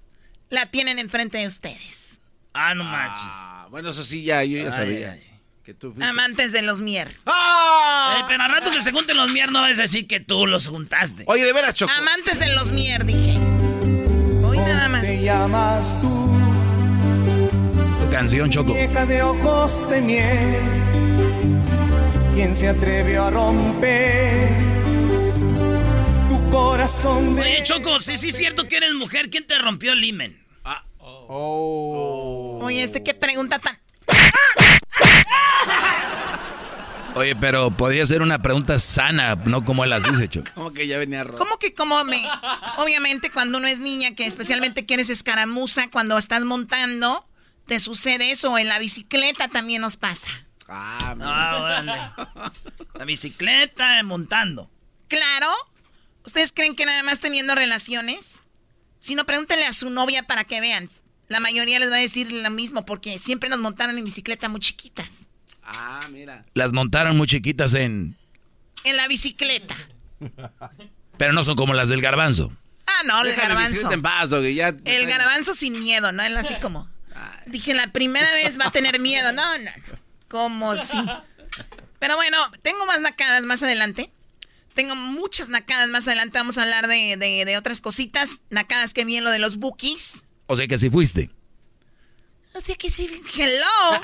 la tienen enfrente de ustedes. Ah, no manches. Ah, bueno, eso sí, ya, yo ya Ay, sabía. ay. Que tú fuiste- Amantes de los mier. Eh, pero al rato que se junten los miernos, no vas a decir que tú los juntaste. Oye, de veras, Choco. Amantes de los mier, dije. Hoy nada más. Te llamas tú, canción, Choco. de ojos de miel. ¿Quién se atrevió a romper tu corazón de Oye, Choco, sí es cierto que eres mujer. ¿Quién te rompió el himen? Oye, este qué pregunta tan. Oye, pero podría ser una pregunta sana, no como él las dice, Choco. ¿Cómo que ya venía rojo? ¿Cómo que cómo me? Obviamente cuando uno es niña, que especialmente que eres escaramuza, cuando estás montando, te sucede eso. En la bicicleta también nos pasa. Ah, Ah, órale. La bicicleta eh, montando. Claro. ¿Ustedes creen que nada más teniendo relaciones? Si no, pregúntenle a su novia para que vean. La mayoría les va a decir lo mismo porque siempre nos montaron en bicicleta muy chiquitas. Ah, mira. Las montaron muy chiquitas en... En la bicicleta. Pero no son como las del garbanzo. Ah, no, el Déjale garbanzo. bicicleta en paz, que ya... El garbanzo sin miedo, ¿no? Él así como... Dije, la primera vez va a tener miedo. No, no, no. Como si... Pero bueno, tengo más nacadas más adelante. Tengo muchas nacadas más adelante. Vamos a hablar de, de- de otras cositas. Nacadas que bien lo de los bookies. O sea que sí fuiste. O sea que sí, hello.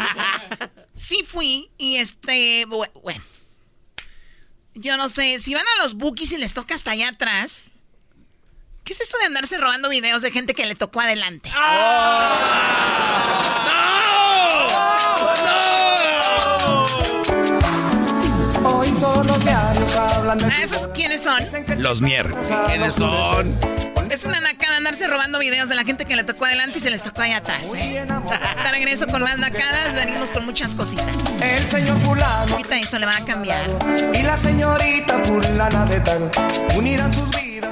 Sí fui y este, bu- bueno. Yo no sé, si van a los bookies y les toca hasta allá atrás. ¿Qué es eso de andarse robando videos de gente que le tocó adelante? Hoy todos los diarios hablan de Ah, ¿Esos quiénes son? Los mier. ¿Quiénes son? Es una nacada andarse robando videos de la gente que le tocó adelante y se les tocó allá atrás, ¿eh? De regreso con más nacadas, venimos con muchas cositas. El señor fulano Ahorita eso le van a cambiar. y la señorita fulana de tal unirán sus vidas.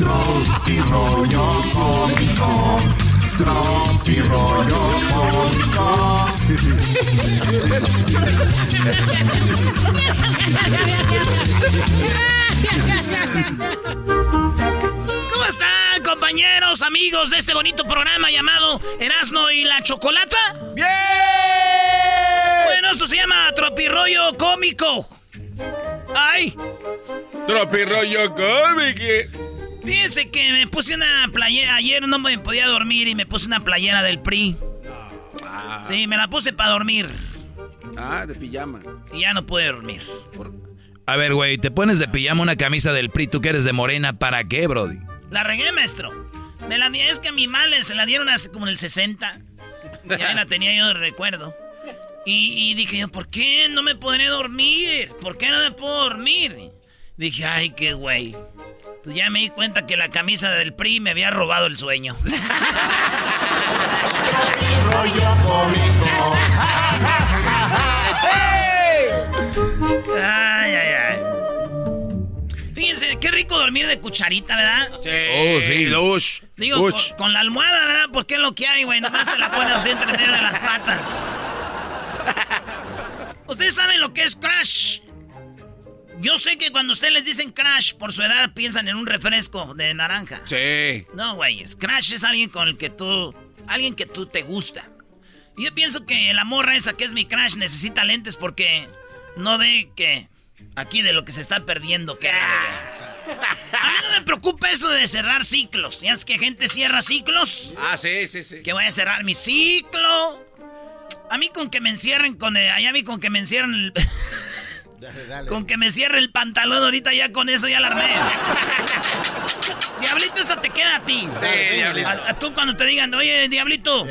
Tropi rollo cómico. Tropi rollo cómico. ¿Cómo están, compañeros, amigos de este bonito programa llamado Erasmo y la Chocolata? ¡Bien! Bueno, esto se llama Tropirollo Cómico. ¡Ay! Tropirollo cómico. Fíjense que me puse una playera. Ayer no me podía dormir y me puse una playera del PRI. Sí, me la puse para dormir. Ah, de pijama. Y ya no pude dormir. A ver, güey, te pones de pijama una camisa del PRI, tú que eres de morena, ¿para qué, Brody? La regué, maestro. Me la di, es que a mi madre se la dieron hace como en el 60. Ya la tenía yo de recuerdo. Y, y dije yo, ¿por qué no me podré dormir? ¿Por qué no me puedo dormir? Dije, ay, qué güey. Pues ya me di cuenta que la camisa del PRI me había robado el sueño. Ay, ay, ay. Fíjense, qué rico dormir de cucharita, ¿verdad? Oh, sí, lush. Digo, Lush. con, con la almohada, ¿verdad? Porque es lo que hay, güey. Nomás te la pones así entre medio de las patas. Ustedes saben lo que es crash. Yo sé que cuando ustedes les dicen crash, por su edad piensan en un refresco de naranja. Sí. No, güey, Crash es alguien con el que tú. Alguien que tú te gusta. Y yo pienso que la morra esa que es mi crash necesita lentes porque no ve que. Aquí de lo que se está perdiendo, que. A mí no me preocupa eso de cerrar ciclos. ¿Ya es que gente cierra ciclos? Ah, sí, sí, sí. Que voy a cerrar mi ciclo. A mí con que me encierren con. el- allá a mí con que me encierren el. Con que me cierre el pantalón ahorita ya con eso ya la armé. Diablito, esta te queda a ti. Sí, Diablito. A, a tú cuando te digan, oye, Diablito,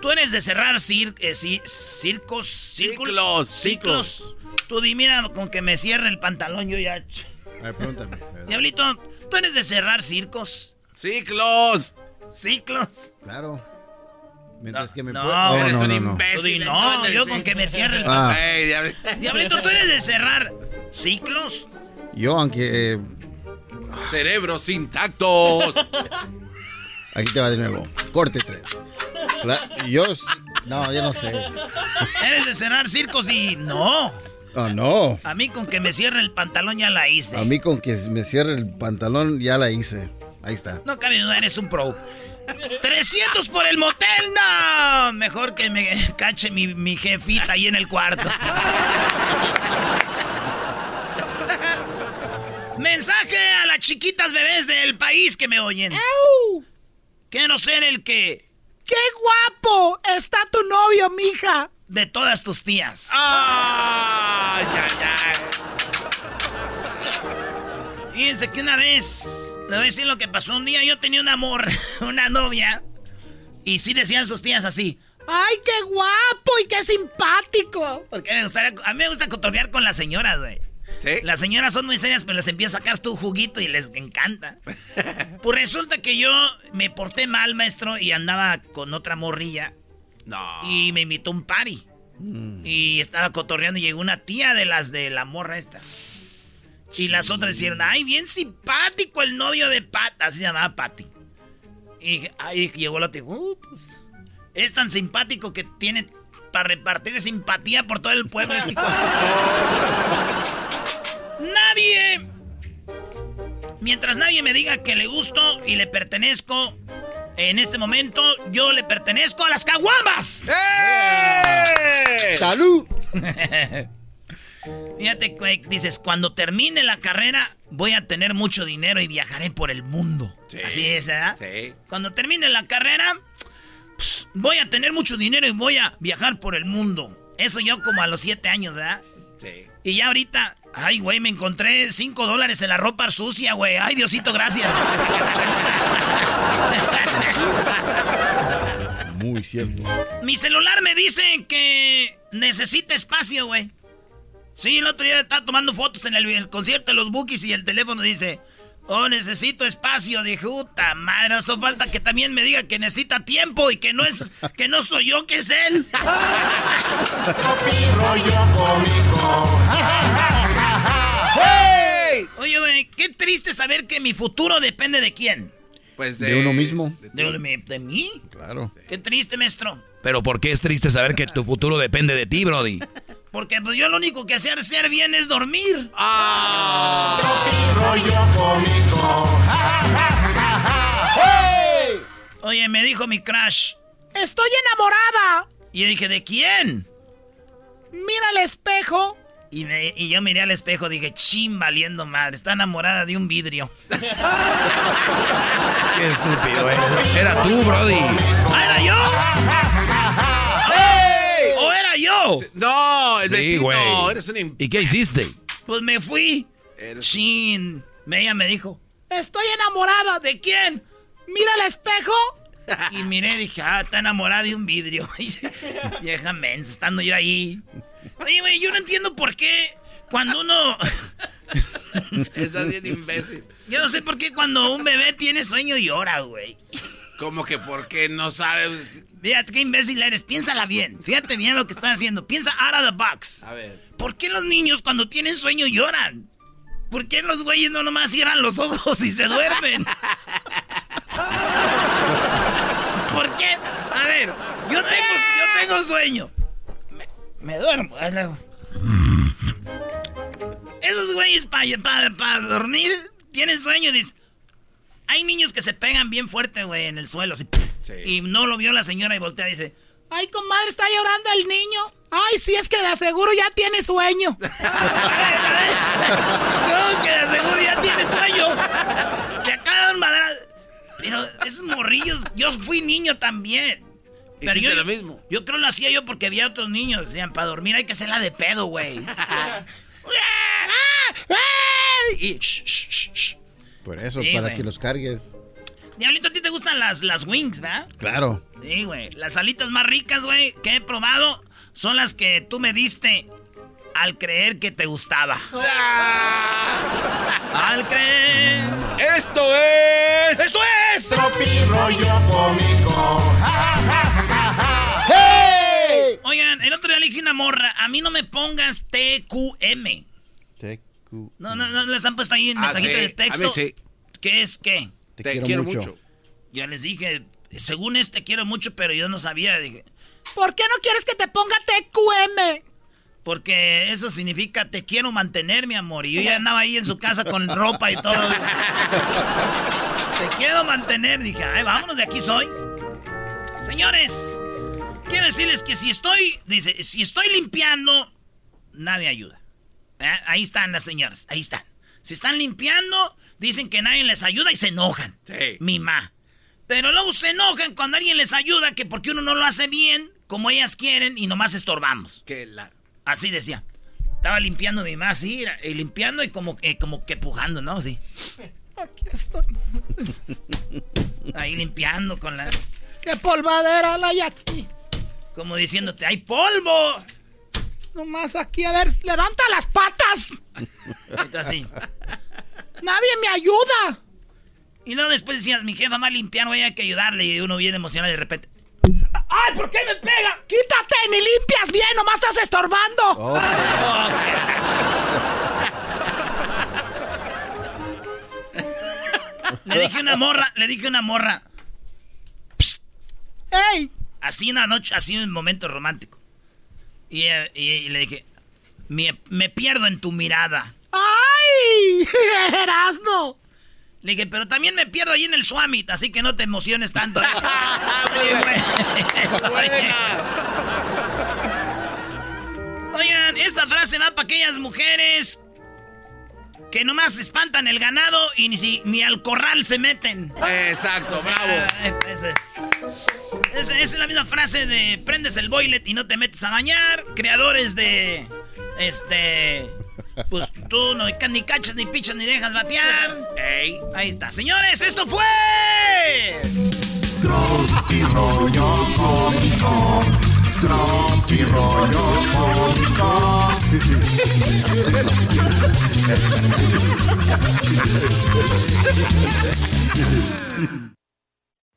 tú eres de cerrar cir- eh, ci- circos, círculos, ciclos. Tú di, mira, con que me cierre el pantalón yo ya... A ver, pregúntame. Diablito, tú eres de cerrar circos. Ciclos. Ciclos. Claro. Mientras que me No, pueda- eres un imbécil. No, yo con que me cierre el Ah. pantalón. Ey, diablo. Diablito, tú eres de cerrar ciclos. Yo, aunque. eh, Cerebros intactos. aquí te va de nuevo. Corte 3. yo. No, yo no sé. Eres de cerrar circos y no. Oh, no. A mí con que me cierre el pantalón ya la hice. A mí con que me cierre el pantalón ya la hice. Ahí está. No cabe duda, eres un pro. 300 por el motel, no. Mejor que me cache mi, mi jefita ahí en el cuarto. Mensaje a las chiquitas bebés del país que me oyen. Quiero ser el que... ¡Qué guapo! Está tu novio, mija. De todas tus tías. Ay, ay, ay. Fíjense que una vez, le voy a decir lo que pasó. Un día yo tenía un amor, una novia, y sí decían sus tías así. ¡Ay, qué guapo y qué simpático! Porque me gustaría, a mí me gusta cotorrear con las señoras, güey. ¿Sí? Las señoras son muy serias, pero les empieza a sacar tu juguito y les encanta. pues resulta que yo me porté mal, maestro, y andaba con otra morrilla. No. Y me invitó a un party. Y estaba cotorreando y llegó una tía de las de la morra esta. Y las otras dijeron, ay, bien simpático el novio de Pat. Así se llamaba Patty. Y ahí llegó la tía. "Uh, pues, es tan simpático que tiene para repartir simpatía por todo el pueblo. Este hijo de su-". Nadie. Mientras nadie me diga que le gusto y le pertenezco, en este momento yo le pertenezco a las caguamas. ¡Eh! ¡Salud! Fíjate, güey, dices, cuando termine la carrera voy a tener mucho dinero y viajaré por el mundo. Sí. Así es, ¿verdad? Sí. Cuando termine la carrera, pues, voy a tener mucho dinero y voy a viajar por el mundo. Eso yo como a los siete años, ¿verdad? Sí. Y ya ahorita, ay, güey, me encontré 5 dólares en la ropa sucia, güey. Ay, Diosito, gracias. Muy cierto. Mi celular me dice que necesita espacio, güey. Sí, el otro día estaba tomando fotos en el, el concierto de los Bookies y el teléfono dice, oh, necesito espacio. Dije, puta madre, eso falta que también me diga que necesita tiempo y que no es, que no soy yo, que es él. ¡Hey! Oye, güey, qué triste saber que mi futuro depende de quién. Pues De uno mismo. ¿De, de mí- de mí? Claro. Qué triste, maestro. Pero ¿por qué es triste saber que tu futuro depende de ti, Brody? Porque pues yo lo único que sé hacer bien es dormir. Oye, me dijo mi crush. Estoy enamorada. Y yo dije, ¿de quién? Mira el espejo. Y, me- y yo miré al espejo, dije, chin, valiendo madre. Está enamorada de un vidrio. Qué estúpido eres. Era tú, Brody. ¿Ah, era yo? No, el Sí, vecino. Eres un ¿Y qué hiciste? Pues me fui. Chin. Ella me dijo, Estoy enamorada. ¿De quién? Mira el espejo. Y miré y dije, ah, está enamorada de un vidrio. Vieja mensa, estando yo ahí. Oye, güey, yo no entiendo por qué cuando uno... Estás bien imbécil. Yo no sé por qué cuando un bebé tiene sueño llora, güey. Como que porque no sabes. Fíjate qué imbécil eres, piénsala bien. Fíjate bien lo que estás haciendo. Piensa out of the box. A ver. ¿Por qué los niños cuando tienen sueño lloran? ¿Por qué los güeyes no nomás cierran los ojos y se duermen? ¿Por qué? A ver, yo tengo, yo tengo sueño. Me, me duermo. Esos güeyes para dormir tienen sueño. Dice, hay niños que se pegan bien fuerte, güey, en el suelo. así, Y no lo vio la señora y voltea y dice, Ay, comadre, está llorando el niño. Ay, sí, es que de aseguro ya tiene sueño. No, que de seguro ya tienes sueño. Te acaba de madrar. Pero esos morrillos, yo fui niño también. Pero yo, lo mismo. Yo creo lo hacía yo porque había otros niños. Decían, para dormir hay que hacerla de pedo, güey. y, shh, shh, shh, shh. Por eso, Sí, para que los cargues. Diablito, a ti te gustan las, las wings, ¿verdad? Claro. Sí, güey. Las alitas más ricas, güey, que he probado son las que tú me diste al creer que te gustaba. Al creer. ¡Esto es! ¡Esto es! Tropi rollo cómico. ¡Hey! Oigan, el otro día le dije una morra, a mí no me pongas TQM. TQ. No, no, no les han puesto ahí en Ah, mensajito sí. de texto. A mí sí. ¿Qué es qué? Te, Te quiero, quiero mucho. mucho. Ya les dije, según este quiero mucho, pero yo no sabía. Dije, ¿Por qué no quieres que te ponga TQM? porque eso significa te quiero mantener, mi amor. Y yo ya andaba ahí en su casa con ropa y todo. te quiero mantener. Dije, ay, vámonos, de aquí soy. Señores, quiero decirles que si estoy, dice, si estoy limpiando, nadie ayuda. ¿Eh? Ahí están las señoras, ahí están. Si están limpiando, dicen que nadie les ayuda y se enojan. Sí. Mi ma. Pero luego se enojan cuando alguien les ayuda, que porque uno no lo hace bien, como ellas quieren, y nomás estorbamos. Que la... Así decía. Estaba limpiando mi mamá, así, era, y limpiando y como, que como que pujando, ¿no? Así. Aquí estoy. Ahí limpiando con la... ¡Qué polvadera la hay aquí! Como diciéndote, ¡hay polvo! Nomás aquí, a ver, levanta las patas. Así. Nadie me ayuda. Y luego después decías, mi jefa va a limpiar, voy a que ayudarle. Y uno viene emocionado y de repente... ¡Ay, ¿por qué me pega? Quítate, ni limpias bien, nomás estás estorbando. Oh, Le dije a una morra, le dije una morra. ¡Ey! Así una noche, así un momento romántico. Y, eh, y- y le dije, me, me pierdo en tu mirada. ¡Ay! ¡Erasno! Le dije, pero también me pierdo ahí en el Swamit, así que no te emociones tanto. ¿eh?". Oigan, esta frase va para aquellas mujeres que nomás espantan el ganado y ni, si, ni al corral se meten. Exacto, O sea, bravo. Esa es, es la misma frase de prendes el boilet y no te metes a bañar. Creadores de Este. Pues tú no ni cachas, ni pichas, ni dejas batear. Ey. Ahí está. Señores, esto fue. Tropi rollo cómico. Tropi rollo cómico.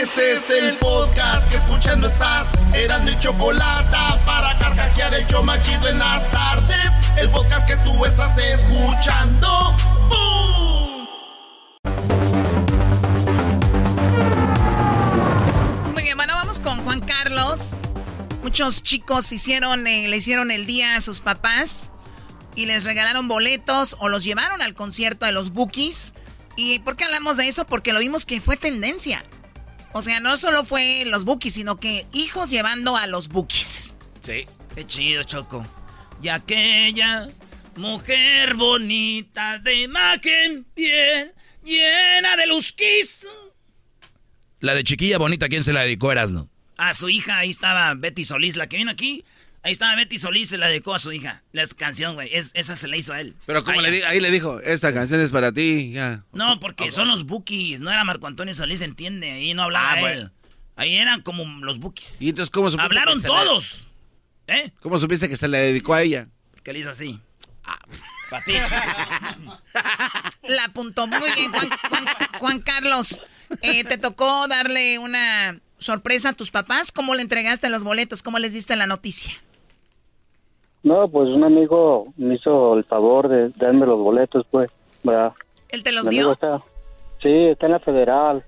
Este es el podcast que escuchando estás. Eran mi chocolate para carcajear el yo machido en las tardes. El podcast que tú estás escuchando. Bien, bueno, vamos con Juan Carlos. Muchos chicos eh, le hicieron el día a sus papás y les regalaron boletos o los llevaron al concierto de los Bookies. ¿Y por qué hablamos de eso? Porque lo vimos que fue tendencia. O sea, no solo fue los Bookies, sino que hijos llevando a los Bookies. Sí. Qué chido, Choco. Y aquella mujer bonita de imagen bien llena de luzquis. La de chiquilla bonita, ¿quién se la dedicó, Erasno? A su hija, ahí estaba Betty Solís, la que vino aquí. Ahí estaba Betty Solís, se la dedicó a su hija. La canción, güey, esa se la hizo a él. Pero como Ahí- le di- ahí le dijo, esta canción es para ti, ya. No, porque son los bookies, no era Marco Antonio Solís, entiende, ahí no hablaba Ah, él. bueno. Ahí eran como los bookies. ¿Y entonces cómo supiste Hablaron que se le- todos. ¿Eh? ¿Cómo supiste que se le dedicó a ella? Que le hizo así. Pa' ti. La apuntó muy bien, Juan, Juan- Juan Carlos. eh, ¿Te tocó darle una sorpresa a tus papás? ¿Cómo le entregaste los boletos? ¿Cómo les diste la noticia? No, pues un amigo me hizo el favor de darme los boletos, pues, ¿verdad? ¿Él te los Mi dio? está, sí, está en la federal.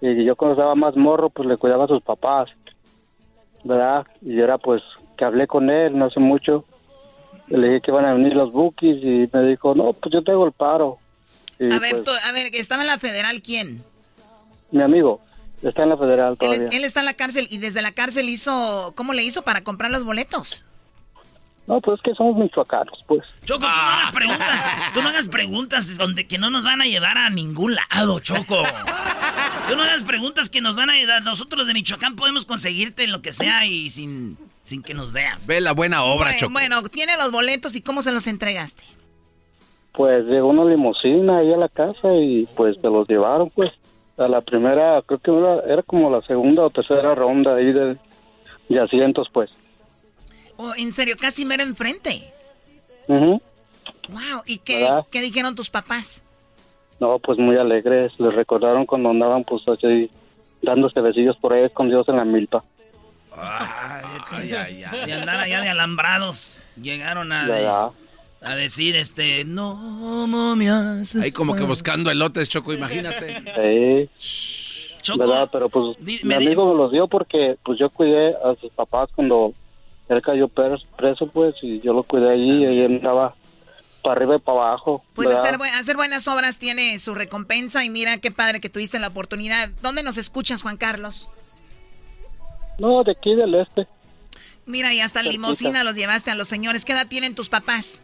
Y yo cuando estaba más morro, pues le cuidaba a sus papás, ¿verdad? Y era pues que hablé con él no hace mucho. Le dije que iban a venir los bookies y me dijo, no, pues yo tengo el paro. Y A ver, pues, tú- a ver, ¿estaba en la federal quién? mi amigo está en la federal Él, es- todavía. él está en la cárcel y desde la cárcel hizo, ¿cómo le hizo para comprar los boletos? No, pues es que somos michoacanos, pues. Choco, tú no hagas preguntas. Tú no hagas preguntas donde que no nos van a llevar a ningún lado, Choco. Tú no hagas preguntas que nos van a ayudar. Nosotros los de Michoacán podemos conseguirte lo que sea y sin, sin que nos veas. Ve la buena obra, bueno, Choco. bueno, tiene los boletos y ¿cómo se los entregaste? Pues llegó una limusina ahí a la casa y pues me los llevaron, pues. A la primera, creo que era, era como la segunda o tercera ronda ahí de, de asientos, pues. Oh, en serio, casi mero enfrente. Ujú. Wow, ¿y qué, qué dijeron tus papás? No, pues muy alegres. Les recordaron cuando andaban, pues así, dándose besillos por ahí escondidos en la milpa. Ay, ay, ay. De andar allá de alambrados. Llegaron a, de- a decir, este, no, no me haces Ahí como que buscando elotes, Choco, imagínate. Sí. Choco, ¿Verdad? Pero pues mi amigo me los dio porque pues yo cuidé a sus papás cuando él cayó pres- preso, pues, y yo lo cuidé allí y ahí andaba para arriba y para abajo. Pues ¿verdad? hacer, hacer buenas obras tiene su recompensa y mira qué padre que tuviste la oportunidad. ¿Dónde nos escuchas, Juan Carlos? No, de aquí del este. Mira, y hasta limosina los llevaste a los señores. ¿Qué edad tienen tus papás?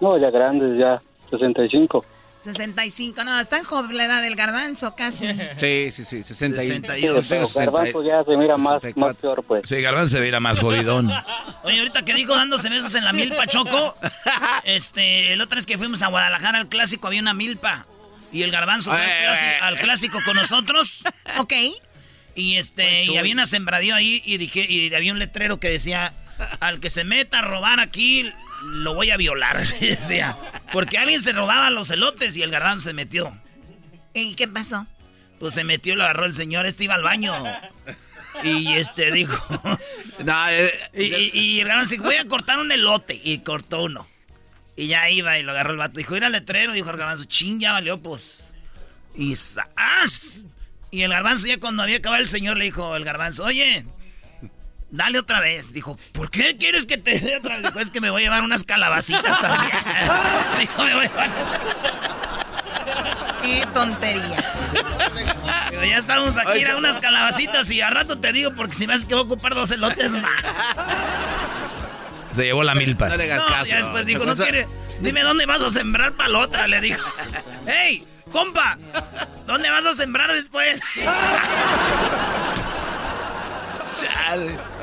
No, ya grandes, ya, 65. 65. No, está en joven la edad del garbanzo, casi. Sí, sí, sí, 60 y- 61. Sí, Garbanzo ya se mira más, más peor, pues. Sí, Garbanzo se veía más jodidón. Oye, ahorita que dijo dándose besos en la milpa, Choco. Este, el otro es que fuimos a Guadalajara al clásico, había una milpa. Y el garbanzo fue al, Eh, clásico, eh. al clásico con nosotros. ok. Y este, y había una sembradío ahí y dije, y había un letrero que decía, al que se meta a robar aquí, lo voy a violar. Decía, porque alguien se robaba los elotes y el garbanzo se metió. ¿Y qué pasó? Pues se metió, lo agarró el señor, este iba al baño. Y este dijo. Eh, y, y, el garbanzo dijo, voy a cortar un elote. Y cortó uno. Y ya iba y lo agarró el vato. Dijo, ir al letrero. Dijo el garbanzo, ching, ya valió, pues. Y ¡zas! Y el garbanzo, ya cuando había acabado el señor, le dijo el garbanzo, oye, dale otra vez. Dijo, ¿por qué quieres que te dé otra vez? Dijo, es que me voy a llevar unas calabacitas también. Dijo, me voy a llevar. Qué tontería. ya estamos aquí, era unas calabacitas y a rato te digo porque si me haces que voy a ocupar dos elotes más. Se llevó la milpa. No, ya después dijo, no quiere. Dime dónde vas a sembrar para la otra, le dijo. ¡Ey! compa, ¿dónde vas a sembrar después? Chale.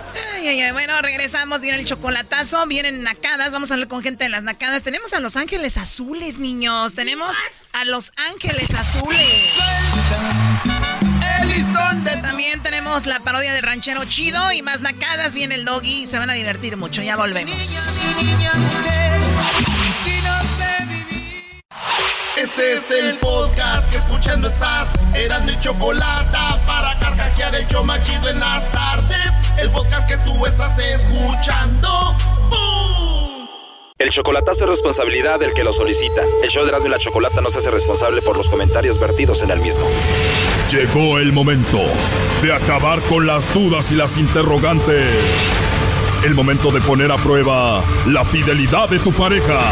Ay, ay, ay. Bueno, regresamos. Viene el chocolatazo. Vienen nacadas. Vamos a hablar con gente de las nacadas. Tenemos a Los Ángeles Azules, niños. Tenemos a Los Ángeles Azules. El listón También tenemos la parodia de Ranchero Chido y más nacadas. Viene el doggy. Se van a divertir mucho. Ya volvemos. Este es el podcast que escuchando estás. Eran mi chocolate para carcajear el yo machido en las tardes. El podcast que tú estás escuchando. El chocolatazo es responsabilidad del que lo solicita. El show de Erasmo y la Chocolata no se hace responsable por los comentarios vertidos en el mismo. Llegó el momento de acabar con las dudas y las interrogantes. El momento de poner a prueba la fidelidad de tu pareja.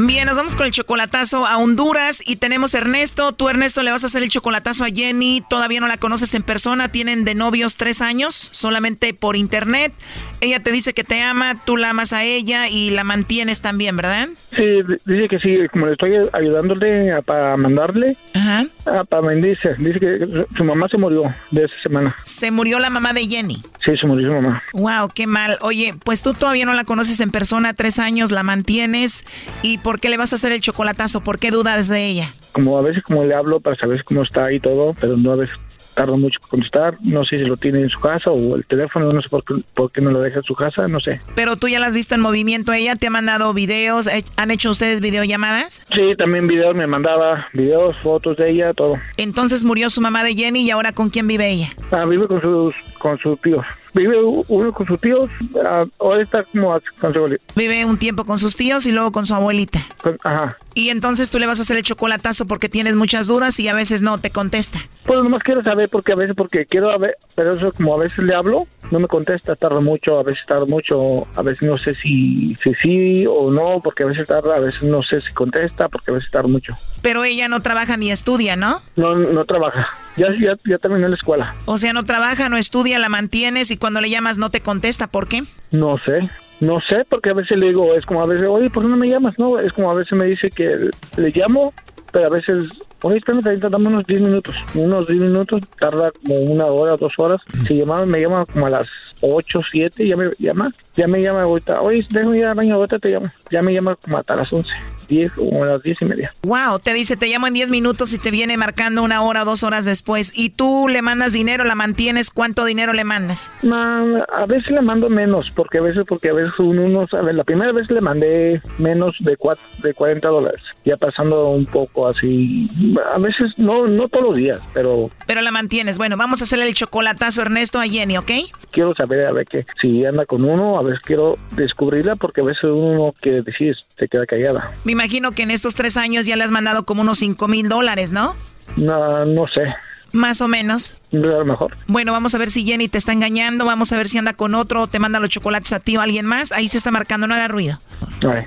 Bien, nos vamos con el chocolatazo a Honduras y tenemos a Ernesto. Tú, Ernesto, le vas a hacer el chocolatazo a Jenny. Todavía no la conoces en persona. Tienen de novios tres años, solamente por internet. Ella te dice que te ama, tú la amas a ella y la mantienes también, ¿verdad? Sí, dice que sí, como le estoy ayudándole para mandarle. Ajá. Ah, para dice, dice que su mamá se murió de esa semana. ¿Se murió la mamá de Jenny? Sí, se murió su mamá. Wow, qué mal. Oye, pues tú todavía no la conoces en persona, tres años, la mantienes y ¿por qué le vas a hacer el chocolatazo? ¿Por qué dudas de ella? Como a veces como le hablo para saber cómo está y todo, pero no a veces tarda mucho en contestar. No sé si lo tiene en su casa o el teléfono, no sé por qué, por qué no lo deja en su casa, no sé. Pero tú ya la has visto en movimiento, ella te ha mandado videos, eh, ¿han hecho ustedes videollamadas? Sí, también videos, me mandaba videos, fotos de ella, todo. Entonces murió su mamá de Jenny y ahora ¿con quién vive ella? Ah, vive con sus, con sus tíos vive uno con sus tíos, ah, ahora está como con su abuelita. Vive un tiempo con sus tíos y luego con su abuelita. Ajá. Y entonces tú le vas a hacer el chocolatazo porque tienes muchas dudas y a veces no te contesta. Pues nomás quiero saber porque a veces, porque quiero ver, pero eso como a veces le hablo, no me contesta, tarda mucho, a veces tarda mucho, a veces no sé si, si sí o no, porque a veces tarda, a veces no sé si contesta, porque a veces tarda mucho. Pero ella no trabaja ni estudia, ¿no? No, no trabaja. Ya, ya, ya terminó la escuela. O sea, no trabaja, no estudia, la mantienes y cuando le llamas no te contesta. ¿Por qué? No sé. No sé, porque a veces le digo, es como a veces, oye, ¿por qué no me llamas? No, es como a veces me dice que le llamo, pero a veces Oye, espérame, dame unos 10 minutos. Unos 10 minutos, tarda como una hora, dos horas. Si llama, me llama como a las 8, 7, ya me llama. Ya me llama ahorita. Oye, déjame ir al baño, ahorita te llamo. Ya me llama como hasta las 11. 10 o a las 10 y media. Wow, te dice, te llamo en 10 minutos y te viene marcando una hora, dos horas después. ¿Y tú le mandas dinero, la mantienes? ¿Cuánto dinero le mandas? a veces le mando menos, porque a veces, porque a veces uno, sabe. La primera vez le mandé menos de, cuatro, de 40 dólares. Ya pasando un poco así a veces no, no todos los días, pero... Pero la mantienes. Bueno, vamos a hacerle el chocolatazo Ernesto a Jenny, ¿ok? Quiero saber, a ver, que si anda con uno, a ver, quiero descubrirla porque a veces uno que decide se queda callada. Me imagino que en estos tres años ya le has mandado como unos cinco mil dólares, ¿no? No, no sé. Más o menos. A lo mejor. Bueno, vamos a ver si Jenny te está engañando, vamos a ver si anda con otro, te manda los chocolates a ti o a alguien más. Ahí se está marcando, no haga ruido. Ay.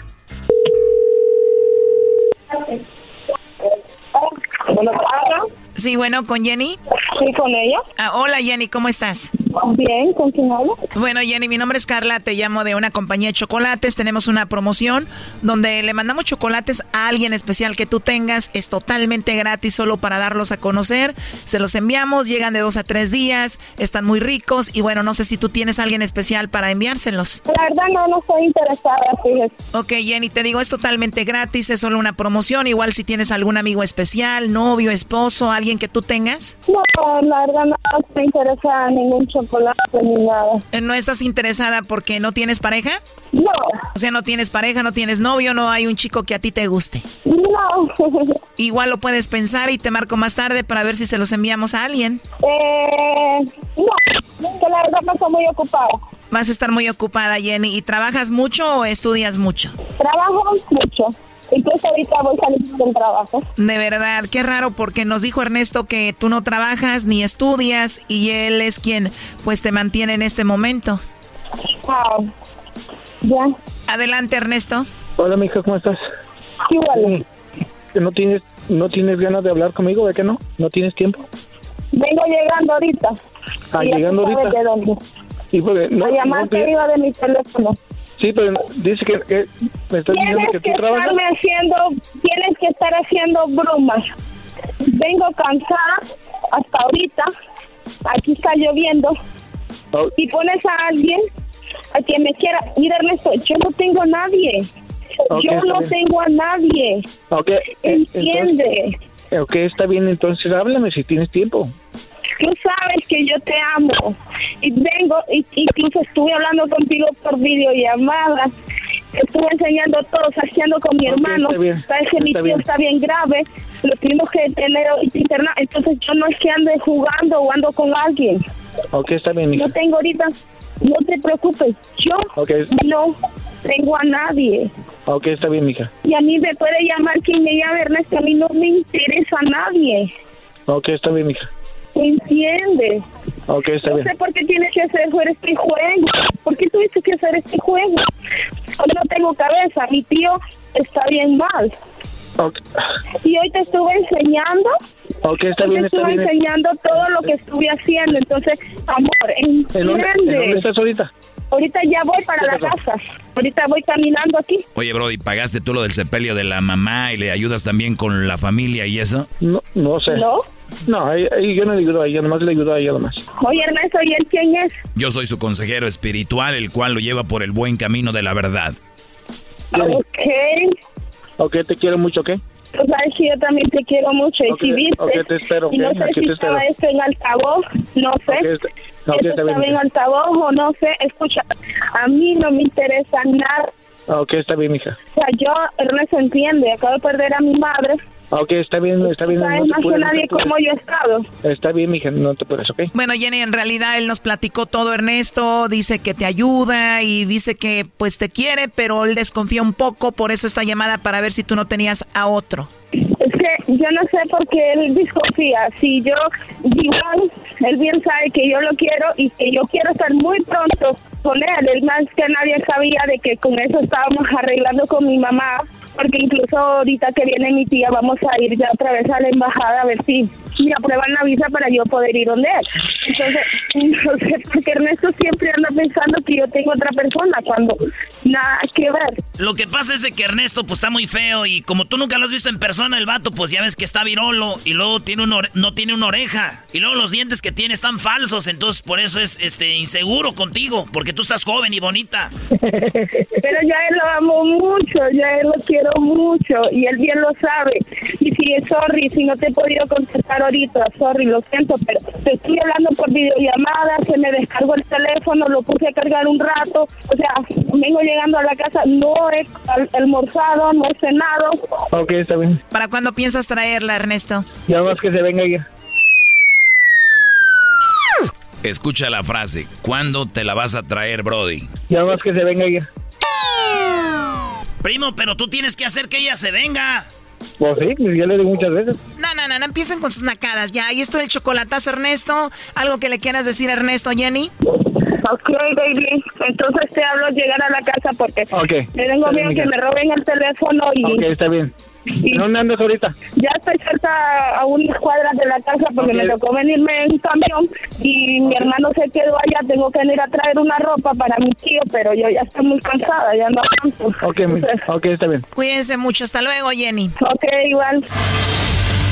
Sí, bueno, ¿con Jenny? Sí, con ella. Ah, hola Jenny, ¿cómo estás? Bien, ¿con quién hablo? Bueno, Jenny, mi nombre es Carla, te llamo de una compañía de chocolates. Tenemos una promoción donde le mandamos chocolates a alguien especial que tú tengas. Es totalmente gratis, solo para darlos a conocer. Se los enviamos, llegan de dos a tres días, están muy ricos y bueno, no sé si tú tienes a alguien especial para enviárselos. La verdad no, no estoy interesada, fíjate. Ok, Jenny, te digo, es totalmente gratis, es solo una promoción. Igual si tienes algún amigo especial, novio, esposo, alguien que tú tengas. No, la verdad no interesada en ningún chocolate ni nada. Eh, ¿No estás interesada porque no tienes pareja? No. O sea, no tienes pareja, no tienes novio, no hay un chico que a ti te guste. No. Igual lo puedes pensar y te marco más tarde para ver si se los enviamos a alguien. Eh, no, que la verdad no estoy muy ocupada. Vas a estar muy ocupada, Jenny. ¿Y trabajas mucho o estudias mucho? Trabajo mucho. Incluso ahorita voy saliendo del trabajo. De verdad, qué raro porque nos dijo Ernesto que tú no trabajas ni estudias y él es quien pues te mantiene en este momento. Ah, ya. Adelante, Ernesto. Hola, mija, ¿cómo estás? Igual. ¿No tienes, ¿No tienes ganas de hablar conmigo? ¿De qué no? ¿No tienes tiempo? Vengo llegando ahorita. Ah, llegando ahorita. de dónde. Sí, porque no, La llamada no que te- iba de mi teléfono. sí, pero dice que, que me estás diciendo que que tú trabajas. haciendo, tienes que estar haciendo bromas. Vengo cansada hasta ahorita. Aquí está lloviendo. Oh. Y pones a alguien a quien me quiera. Mira, Ernesto, yo no tengo a nadie. Ok, yo no bien. tengo a nadie. Ok, eh, Entiende. entonces- ok, está bien, entonces háblame si tienes tiempo. Tú sabes que yo te amo. Y vengo, y, incluso estuve hablando contigo por videollamada. Estuve enseñando todo, saqueando con mi hermano. Sabes que mi tío bien. está bien grave. Lo tuvimos que tener internado. Entonces yo no es que ande jugando o ando con alguien. Ok, está bien. No tengo ahorita, no te preocupes. Yo no tengo a nadie. Ok, está bien, mija. Y a mí me puede llamar quien me llame, Ernesto. A mí no me interesa a nadie. Ok, está bien, mija. ¿Entiendes? Ok, está No bien. sé por qué tienes que hacer este juego. ¿Por qué tuviste que hacer este juego? Yo no tengo cabeza. Mi tío está bien mal. Ok, Y hoy te estuve enseñando. ok, está hoy bien, te está estuve bien. enseñando todo lo que estuve haciendo. Entonces, amor, ¿En dónde, ¿En dónde entiende. estás ahorita? Ahorita ya voy para la casa. Ahorita voy caminando aquí. Oye, Brody, ¿pagaste tú lo del sepelio de la mamá y le ayudas también con la familia y eso? No, no sé. ¿No? No, ahí, ahí yo no le ayudo a ella, nomás le ayudo a ella nomás. Oye, Ernesto, ¿y él quién es? Yo soy su consejero espiritual, el cual lo lleva por el buen camino de la verdad. Ok. Ok, te quiero mucho, ¿ok? Tú sabes que yo también te quiero mucho. Y si viste, ok, te espero, y no sé aquí si te estaba espero. esto en altavoz, no sé. Eso está estaba en altavoz o no sé. Escucha, a mí no me interesa nada. Ok, está bien, mija. O sea, yo, Ernesto, entiende, acabo de perder a mi madre. Ok, está bien, está bien. sabes no más que no te nadie apures. cómo yo he estado. Está bien, mija, no te apures, ¿ok? Bueno, Jenny, en realidad él nos platicó todo, Ernesto, dice que te ayuda y dice que pues te quiere, pero él desconfía un poco, por eso esta llamada para ver si tú no tenías a otro. Es que yo no sé por qué él desconfía. Si yo, igual, él bien sabe que yo lo quiero y que yo quiero estar muy pronto con él. Más que nadie sabía de que con eso estábamos arreglando con mi mamá. Porque incluso ahorita que viene mi tía, vamos a ir ya otra vez a la embajada a ver si me aprueban la visa para yo poder ir donde él. Entonces, porque Ernesto siempre anda pensando que yo tengo otra persona cuando nada que ver. Lo que pasa es de que Ernesto pues está muy feo y como tú nunca lo has visto en persona, el vato pues ya ves que está virolo y luego tiene un no tiene una oreja y luego los dientes que tiene están falsos, entonces por eso es este inseguro contigo, porque tú estás joven y bonita. Pero yo a él lo amo mucho, yo a él lo quiero mucho y él bien lo sabe. Y si es sorry, si no te he podido contestar ahorita, sorry, lo siento, pero te estoy hablando por videollamada, se me descargó el teléfono, lo puse a cargar un rato, o sea, vengo llegando a la casa, no he al- almorzado, no he cenado. Ok, está bien. ¿Para cuándo piensas traerla, Ernesto? Ya más que se venga ella. Escucha la frase, ¿cuándo te la vas a traer, Brody? Ya más que se venga ella. Primo, pero tú tienes que hacer que ella se venga. Pues sí, pues ya le digo muchas veces. No, no, no, no empiecen con sus nacadas. Ya, ahí está el chocolatazo, Ernesto. ¿Algo que le quieras decir, Ernesto, Jenny? Ok, baby, entonces te hablo llegar a la casa porque Ok. me tengo miedo que me roben el teléfono y... Ok, está bien. ¿Dónde andas ahorita? Ya estoy cerca a unas cuadras de la casa porque me tocó venirme en camión y mi hermano se quedó allá. Tengo que venir a traer una ropa para mi tío, pero yo ya estoy muy cansada, ya no. Ok, ok, está bien. Cuídense mucho. Hasta luego, Jenny. Ok, igual.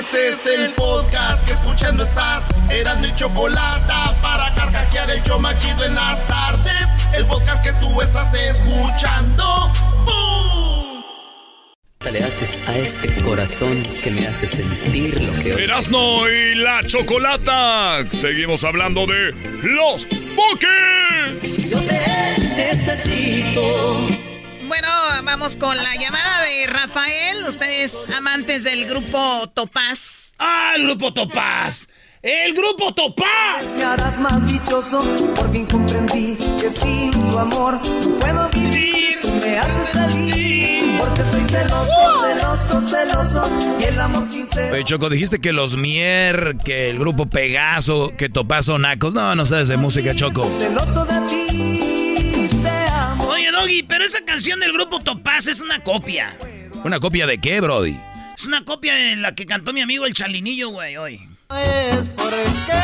Este es el podcast que escuchando estás. Eran mi chocolate para carcajear el yo machido en las tardes. El podcast que tú estás escuchando. ¡Bum! Le haces a este corazón que me hace sentir lo que... Erasno y la chocolata. Seguimos hablando de los Bookies. Yo te necesito. Bueno, vamos con la llamada de Rafael. Ustedes amantes del grupo Topaz. ¡Ah, el grupo Topaz! ¡El grupo Topaz! Me harás más dichoso, por fin comprendí que sin tu amor no puedo vivir. Tú me haces feliz, porque estoy celoso, celoso, celoso. Y el amor sincero. Oye, Choco, dijiste que los Mier, que el grupo Pegaso, que Topazo Nacos. No, no sabes de música, Choco. Celoso de ti, Doggy, pero esa canción del grupo Topaz es una copia. ¿Una copia de qué, Brody? Es una copia de la que cantó mi amigo el Chalinillo, güey, hoy. Es porque.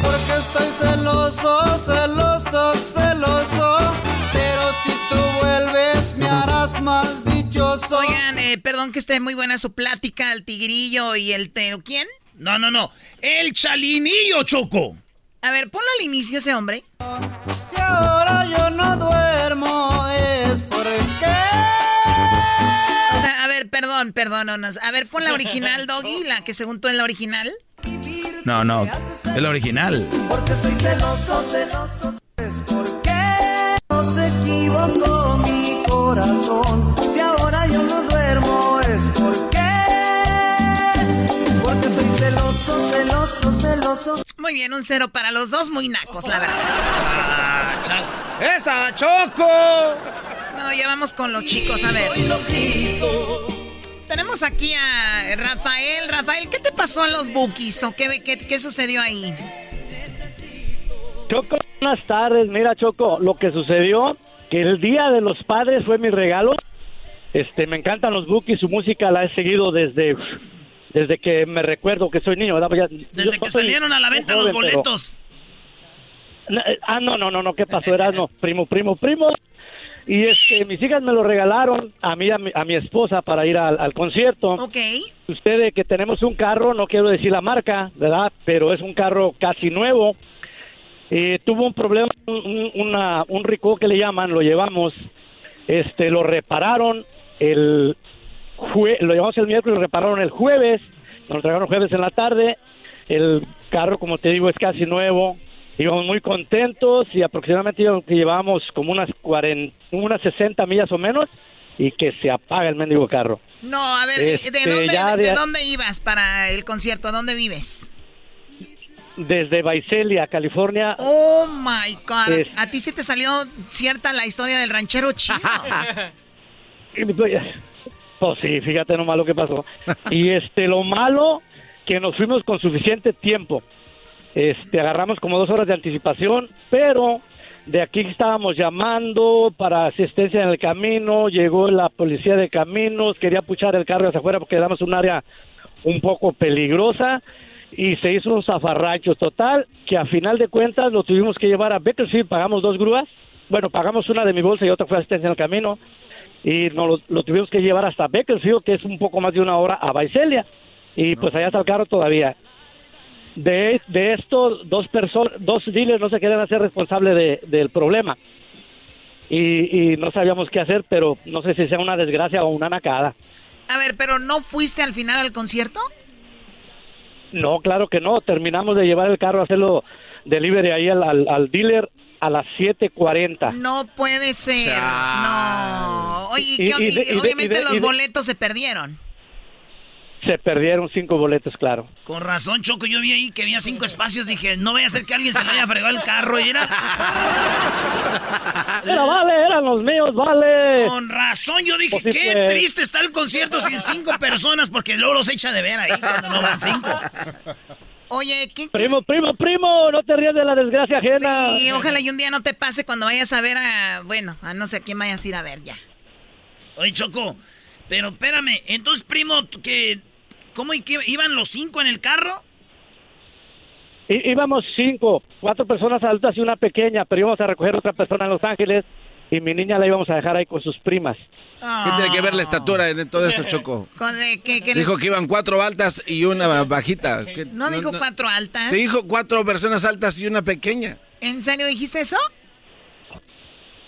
Porque estoy celoso, celoso, celoso. Pero si tú vuelves, me harás más dichoso. Oigan, eh, perdón que esté muy buena su plática, el tigrillo y el. ¿Quién? No, no, no. El Chalinillo, Choco. A ver, ponlo al inicio ese hombre. Si ahora yo no duermo, es porque. O sea, a ver, perdón, perdón, no, no. A ver, pon la original, Doggy, la que según tú es la original. No, no. Es la original. Porque estoy celoso, celoso. Es porque no se equivocó mi corazón. Si ahora yo no duermo, es porque. Porque estoy celoso, celoso, celoso. Muy bien, un cero para los dos, muy nacos, la verdad. Ah, ¡Esta, Choco! No, ya vamos con los chicos, a ver. Tenemos aquí a Rafael. Rafael, ¿qué te pasó en los bookies o qué, qué, qué sucedió ahí? Choco, buenas tardes. Mira, Choco, lo que sucedió, que el Día de los Padres fue mi regalo. Este, me encantan los bookies, su música la he seguido desde, desde que me recuerdo que soy niño. ¿verdad? Pues ya- Desde que salieron a la venta los joven, boletos. Eh, Ah, no, no, no, no, ¿qué pasó? Eras no, primo, primo, primo. Y este, mis hijas me lo regalaron a mí, a mi, a mi esposa para ir al, al concierto. Ok. Ustedes que tenemos un carro, no quiero decir la marca, ¿verdad? Pero es un carro casi nuevo. Eh, tuvo un problema, un, un- una, un rico que le llaman, lo llevamos, este, lo repararon el jue- lo llevamos el miércoles, lo repararon el jueves, nos lo trajeron jueves en la tarde. El carro, como te digo, es casi nuevo. Íbamos muy contentos y aproximadamente llevábamos como unas 40, unas 60 millas o menos y que se apaga el mendigo carro. No, a ver, Este, ¿de, dónde, ya de de- dónde ibas para el concierto? ¿Dónde vives? Desde Vaiselia, California. Oh my God. Es- A ti sí te salió cierta la historia del ranchero chino. Pues sí, fíjate nomás lo que pasó. Y este, lo malo, que nos fuimos con suficiente tiempo. Este, agarramos como dos horas de anticipación, pero de aquí estábamos llamando para asistencia en el camino, llegó la policía de caminos, quería puchar el carro hacia afuera porque éramos un área un poco peligrosa y se hizo un zafarrancho total que a final de cuentas lo tuvimos que llevar a Bakersfield, pagamos dos grúas, bueno, pagamos una de mi bolsa y otra fue asistencia en el camino y nos lo, lo tuvimos que llevar hasta Bakersfield, que es un poco más de una hora a Vaiselia y pues allá está el carro todavía. De, de esto, dos personas, dos dealers no se querían hacer responsables de, del problema. Y, y no sabíamos qué hacer, pero no sé si sea una desgracia o una nacada. A ver, pero ¿no fuiste al final al concierto? No, claro que no. Terminamos de llevar el carro a hacerlo delivery ahí al, al, al dealer a las 7.40. No puede ser. No. Oye, Y- ¿qué- y de- obviamente y de- los de- boletos se perdieron. Se perdieron cinco boletos, claro. Con razón, Choco, yo vi ahí que había cinco espacios. Dije, no vaya a ser que alguien se le haya fregado el carro y era. Pero vale, eran los míos, vale. Con razón, yo dije, Pues sí, qué pues. triste está el concierto sin cinco personas porque luego los echa de ver ahí cuando no van cinco. Oye, ¿qué? Primo, primo, primo, no te rías de la desgracia ajena. Sí, ojalá y un día no te pase cuando vayas a ver a, bueno, a no sé a quién vayas a ir a ver ya. Oye, Choco, pero espérame, entonces, primo, que ¿cómo y qué, iban los cinco en el carro? Í- íbamos cinco, cuatro personas adultas y una pequeña, pero íbamos a recoger otra persona en Los Ángeles y mi niña la íbamos a dejar ahí con sus primas. ¿Qué tiene que ver la estatura en todo esto, Choco? Con de- que- que Dijo les- que iban cuatro altas y una bajita. ¿Qué- no dijo cuatro altas. Te dijo cuatro personas altas y una pequeña. ¿En serio dijiste eso?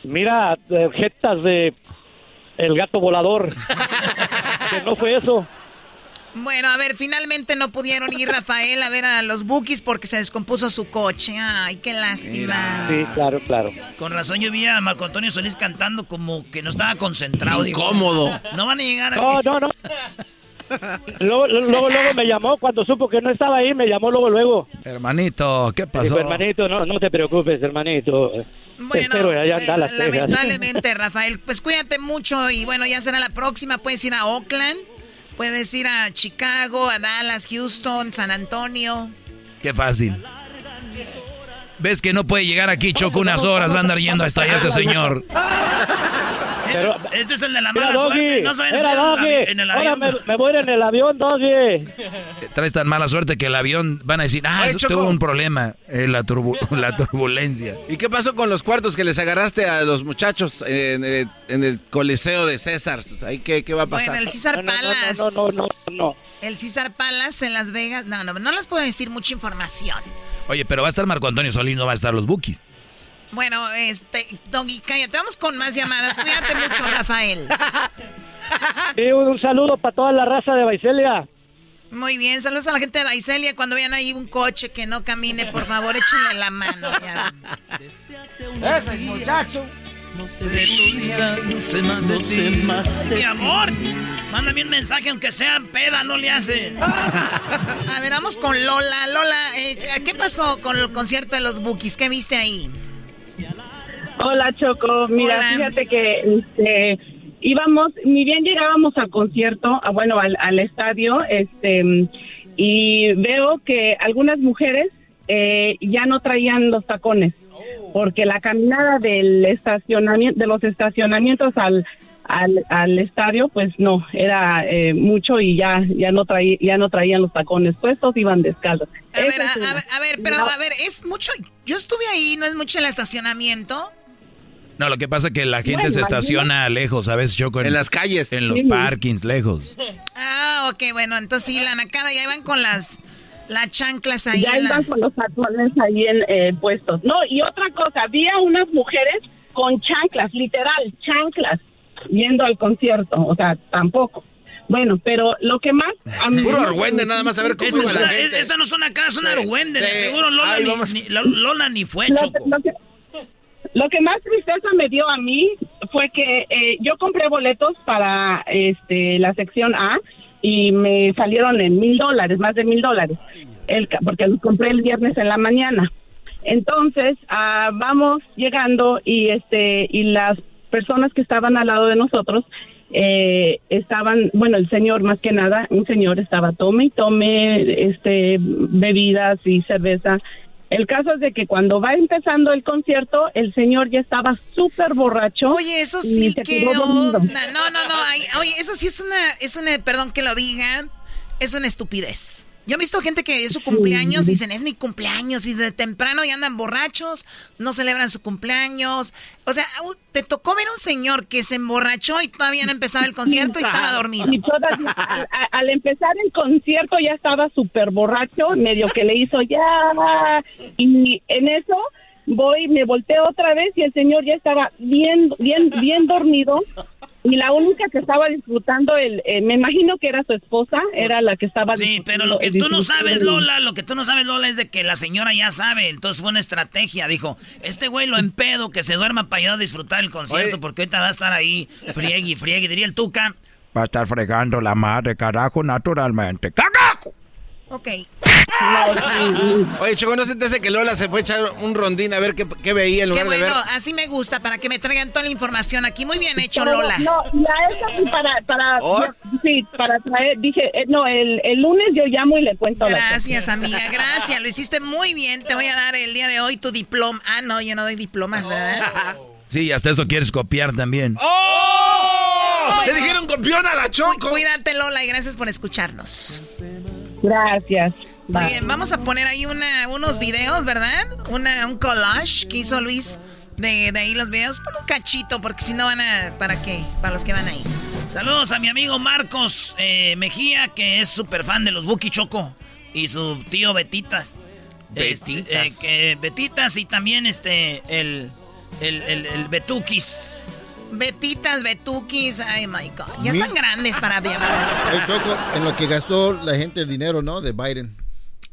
Mira, eh, jetas de el gato volador. que no fue eso. Bueno, a ver, finalmente no pudieron ir Rafael a ver a los Bookies porque se descompuso su coche. Ay, qué lástima. Sí, claro, claro. Con razón yo vi a Marco Antonio Solís cantando como que no estaba concentrado. digo, Incómodo. no van a llegar a... No, no, no. Luego, luego, luego me llamó, cuando supo que no estaba ahí, me llamó luego, luego. Hermanito, ¿qué pasó? dijo, hermanito, no, no te preocupes, hermanito. Espero allá Dallas, Texas. Lamentablemente, Rafael, pues cuídate mucho y bueno, ya será la próxima. Puedes ir a Oakland, puedes ir a Chicago, a Dallas, Houston, San Antonio. Qué fácil. ¿Ves que no puede llegar aquí, Choco, unas horas? Va a andar yendo hasta allá este señor. Pero- Este es el de la mala Doggy, suerte. No saben en el Doggy, avi- en el ahora avión. me, me voy a ir en el avión, Doggy. Traes tan mala suerte que el avión van a decir, ah, Oye, eso Choco. tuvo un problema, eh, la, turbu- la turbulencia. ¿Y qué pasó con los cuartos que les agarraste a los muchachos en, eh, en el Coliseo de César? Ahí, ¿qué, qué va a pasar? Bueno, el César No, no, no, no, no, no, no. El César Palace en Las Vegas. No, no, no les puedo decir mucha información. Oye, pero va a estar Marco Antonio Solís, no va a estar los Bookies. Bueno, este, Doggy, cállate, vamos con más llamadas. Cuídate mucho, Rafael. Sí, un, un saludo para toda la raza de Baicelia. Muy bien, saludos a la gente de Baicelia. Cuando vean ahí un coche que no camine, por favor, échenle la mano. ya. Ese muchacho. De tu vida, no sé más de ti. Mi amor, mándame un mensaje aunque sea peda, no le hace. A ver, vamos con Lola. Lola, eh, ¿qué pasó con el concierto de los Bookies? ¿Qué viste ahí? Hola Choco, mira, Hola. fíjate que este, íbamos, ni bien llegábamos al concierto, a, bueno, al, al estadio, este, y veo que algunas mujeres eh, ya no traían los tacones, porque la caminada del estacionamiento, de los estacionamientos al, al, al estadio, pues no, era eh, mucho y ya, ya no traía, ya no traían los tacones puestos, iban descalzos. A ver, a, una. a ver, a ver, pero a ver, es mucho. Yo estuve ahí, ¿no es mucho el estacionamiento? No, lo que pasa es que la gente Bueno, se imagínate. estaciona lejos, ¿sabes, Choco? En, las calles. En los Sí. parkings, lejos. Ah, ok, bueno, entonces sí, la nacada, ya iban con las, las chanclas ahí. ya en la- iban con los tacones ahí en, eh, puestos. No, y otra cosa, había unas mujeres con chanclas, literal, chanclas, yendo al concierto, o sea, tampoco. Bueno, pero lo que más... a mí- Puro argüende, nada más a ver cómo Esta, es la una- gente. esta no son acá, son Sí, argüendes. de sí. Seguro Lola, Ay, ni, vamos. ni- la- Lola ni fue, Lo, Choco. lo que, lo que más tristeza me dio a mí fue que eh, yo compré boletos para este la sección A y me salieron en mil dólares, más de mil dólares, el, porque los compré el viernes en la mañana. Entonces ah, vamos llegando y este y las personas que estaban al lado de nosotros eh, estaban, bueno, el señor más que nada, un señor estaba tome y tome este bebidas y cerveza. El caso es de que cuando va empezando el concierto, el señor ya estaba súper borracho. Oye, eso sí que onda. No, no, no. ay, oye, eso sí es una, es una, perdón que lo diga, es una estupidez. Yo he visto gente que es su cumpleaños y dicen, es mi cumpleaños, y de temprano ya andan borrachos, no celebran su cumpleaños. O sea, te tocó ver un señor que se emborrachó y todavía no empezaba el concierto y estaba dormido. Y todavía, al, a- al empezar el concierto ya estaba súper borracho, medio que le hizo ya. Y en eso voy, me volteo otra vez y el señor ya estaba bien, bien, bien dormido. Y la única que estaba disfrutando, el, eh, me imagino que era su esposa, era la que estaba Sí, pero lo que tú no sabes, Lola, lo que tú no sabes, Lola, es de que la señora ya sabe. Entonces fue una estrategia. Dijo, este güey lo empedo, que se duerma para ayudar a disfrutar el concierto, Oye. porque ahorita va a estar ahí, friegue y friegue. Diría el Tuca, Va a estar fregando la madre, carajo, naturalmente. ¡Carajo! Ok. Oye, Choco, ¿no se te hace que Lola se fue a echar un rondín a ver qué, qué veía en lugar qué bueno, de ver? así me gusta, para que me traigan toda la información aquí. Muy bien hecho, Lola. No, la esa para, para, sí, para traer, dije, eh, no, el, el lunes yo llamo y le cuento. Gracias, amiga, gracias, lo hiciste muy bien. Te voy a dar el día de hoy tu diploma. Ah, no, yo no doy diplomas, ¿verdad? Sí, hasta eso quieres copiar también. ¡Oh! Le dijeron copión a la Choco. Cuídate, Lola, y gracias por escucharnos. Gracias. Muy bien, vamos a poner ahí una, unos videos, ¿verdad? Una, un collage que hizo Luis de, de ahí los videos. Pon un cachito, porque si no van a... ¿Para qué? Para los que van ahí. Saludos a mi amigo Marcos eh, Mejía, que es súper fan de los Buki Choco. Y su tío Betitas. Betitas. Este, eh, que Betitas y también este el, el, el, el Betukis. Betitas, Betukis, ay my God. Ya están grandes para llamar. El Choco, en lo que gastó la gente el dinero, ¿no? De Biden.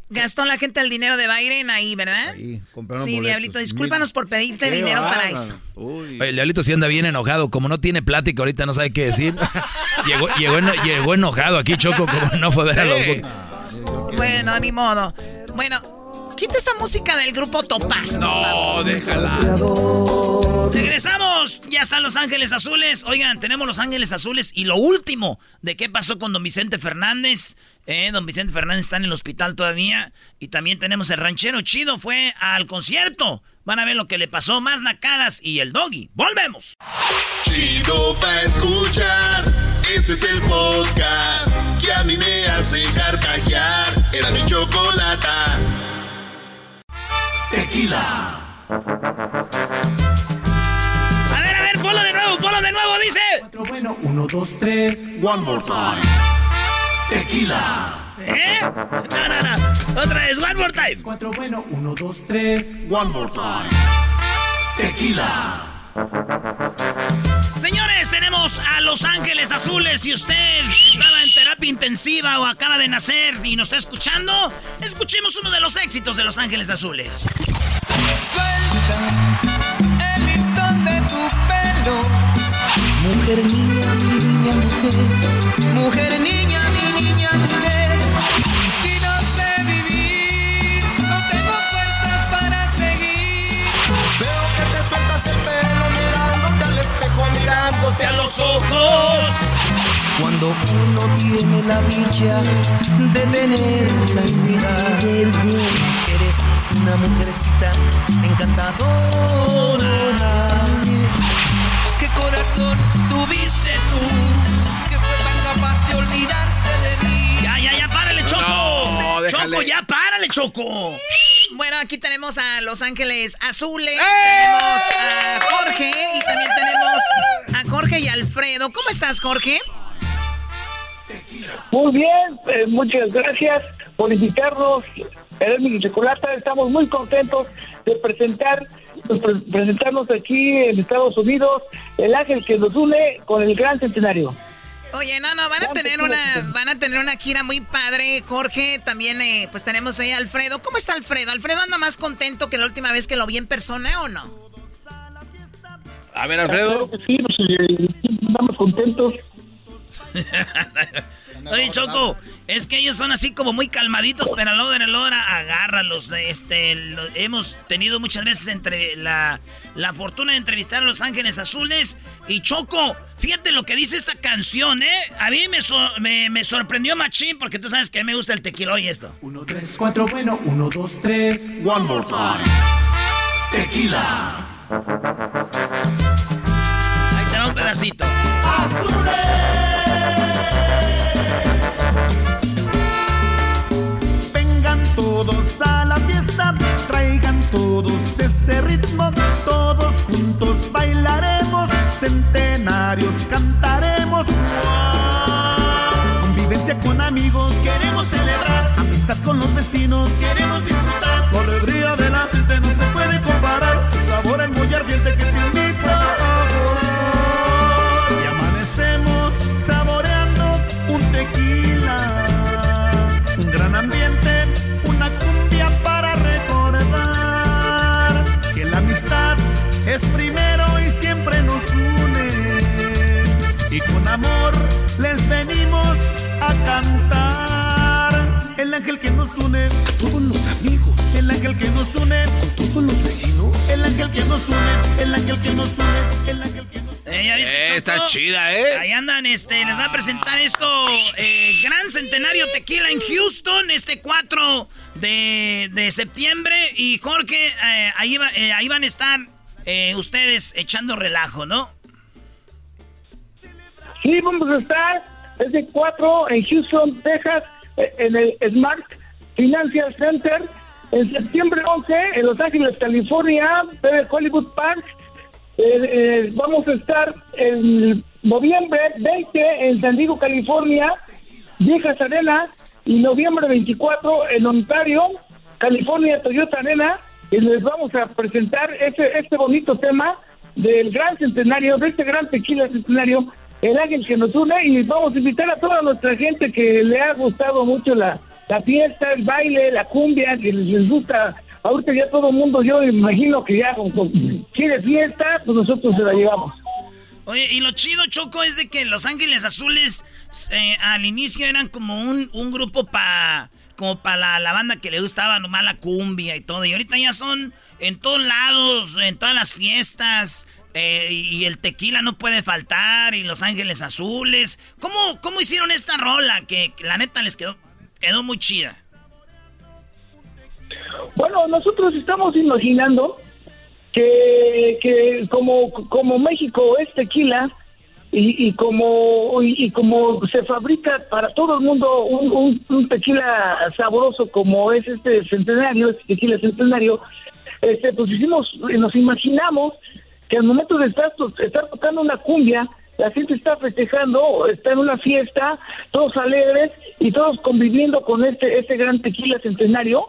Gastó la gente el dinero de Biden ahí, ¿verdad? Ahí, compraron Sí, boletos. Diablito, discúlpanos por pedirte Qué dinero para eso. Oye, el diablito sí anda bien enojado. Como no tiene plática, ahorita no sabe qué decir. llegó, llegó, eno- llegó enojado aquí, Choco, como no fue ver a los Buki. Bueno, ni modo. Bueno, quita esa música del grupo Topaz. No, déjala. Regresamos. Ya están Los Ángeles Azules. Oigan, tenemos Los Ángeles Azules. Y lo último de qué pasó con don Vicente Fernández. Eh, don Vicente Fernández está en el hospital todavía. Y también tenemos el ranchero chido. Fue al concierto. Van a ver lo que le pasó. Más nacadas y el doggy. Volvemos. Chido pa' escuchar. Este es el podcast que a mí me hace carcajear. Era mi chocolata. Tequila. A ver, a ver, ponlo de nuevo, ponlo de nuevo, dice. Bueno, uno, dos, tres. One more time. Tequila. ¿Eh? No, no, no. Otra vez, one more time. Cuatro, bueno, uno, dos, tres. One more time. Tequila. Señores, tenemos a Los Ángeles Azules. Si usted estaba en terapia intensiva o acaba de nacer y nos está escuchando, escuchemos uno de los éxitos de Los Ángeles Azules. el listón de tu pelo. Mujer, niña, mi niña, mujer. Mujer, niña, mi niña, mujer. Y no sé vivir, no tengo fuerzas para seguir. Veo que te sueltas el pelo mirándote a los ojos. Cuando uno tiene la dicha de tenerla y mirar, eres una mujercita encantadora. ¿Qué corazón tuviste tú que fue tan capaz de olvidarse de mí? Déjale. Choco, ya, párale, Choco. Bueno, aquí tenemos a Los Ángeles Azules, tenemos a Jorge y también tenemos a Jorge y Alfredo. ¿Cómo estás, Jorge? Muy bien, eh, muchas gracias por invitarnos. Erasmus y Chocolata, estamos muy contentos de presentar pre- presentarnos aquí en Estados Unidos el ángel que nos une con el gran centenario. Oye, no, no, van a tener una, van a tener una gira muy padre, Jorge. También, eh, pues tenemos ahí a Alfredo. ¿Cómo está Alfredo? ¿Alfredo anda más contento que la última vez que lo vi en persona o no? A ver, Alfredo. Sí, pues, eh, estamos contentos. Oye, Choco, es que ellos son así como muy calmaditos, pero a la hora la hora agárralos. Este, lo- hemos tenido muchas veces entre la, la fortuna de entrevistar a Los Ángeles Azules. Y Choco, fíjate lo que dice esta canción, ¿eh? A mí me, so- me, me sorprendió machín porque tú sabes que me gusta el tequila y esto. Uno, tres, cuatro, bueno, uno, dos, tres. One more time. Tequila. Ahí te va un pedacito. Vengan todos a la fiesta, traigan todos ese ritmo, todos juntos bailaremos, centenarios cantaremos. Convivencia con amigos, queremos celebrar, amistad con los vecinos, queremos disfrutar. La alegría de la no se puede comparar, su sabor es muy ardiente que les venimos a cantar. El ángel que nos une con todos los amigos, el ángel que nos une con todos los vecinos, el ángel que nos une, el ángel que nos une, el ángel que nos une. Eh, eh está chida, ¿eh? Ahí andan, este, les va a presentar esto, eh, Gran Centenario Tequila en Houston, este 4 de, de septiembre. Y Jorge, eh, ahí, va, eh, ahí van a estar ustedes echando relajo, ¿no? Sí, vamos a estar desde 4 en Houston, Texas, eh, en el Smart Financial Center. En septiembre 11 en Los Ángeles, California, en Hollywood Park. Eh, eh, vamos a estar en noviembre 20 en San Diego, California, Viejas Arena. Y noviembre 24 en Ontario, California, Toyota Arena. Y les vamos a presentar este, este bonito tema del gran centenario, de este gran tequila centenario, el ángel que nos une. Y vamos a invitar a toda nuestra gente que le ha gustado mucho la, la fiesta, el baile, la cumbia, que les, gusta. Ahorita ya todo el mundo, yo imagino que ya con- con- quiere fiesta, pues nosotros se la llevamos. Oye, y lo chido, Choco, es de que Los Ángeles Azules eh, al inicio eran como un, un grupo para como para la, la banda que le gustaba nomás la cumbia y todo. Y ahorita ya son en todos lados, en todas las fiestas. Eh, y el tequila no puede faltar. Y Los Ángeles Azules. ¿Cómo, cómo hicieron esta rola? Que, la neta les quedó, quedó muy chida. Bueno, nosotros estamos imaginando que, que como, como México es tequila y, y como y, como se fabrica para todo el mundo un, un- un tequila sabroso como es este centenario, este tequila centenario, este, pues hicimos, nos imaginamos que al momento de estar, estar tocando una cumbia, la gente está festejando, está en una fiesta, todos alegres y todos conviviendo con este, este gran tequila centenario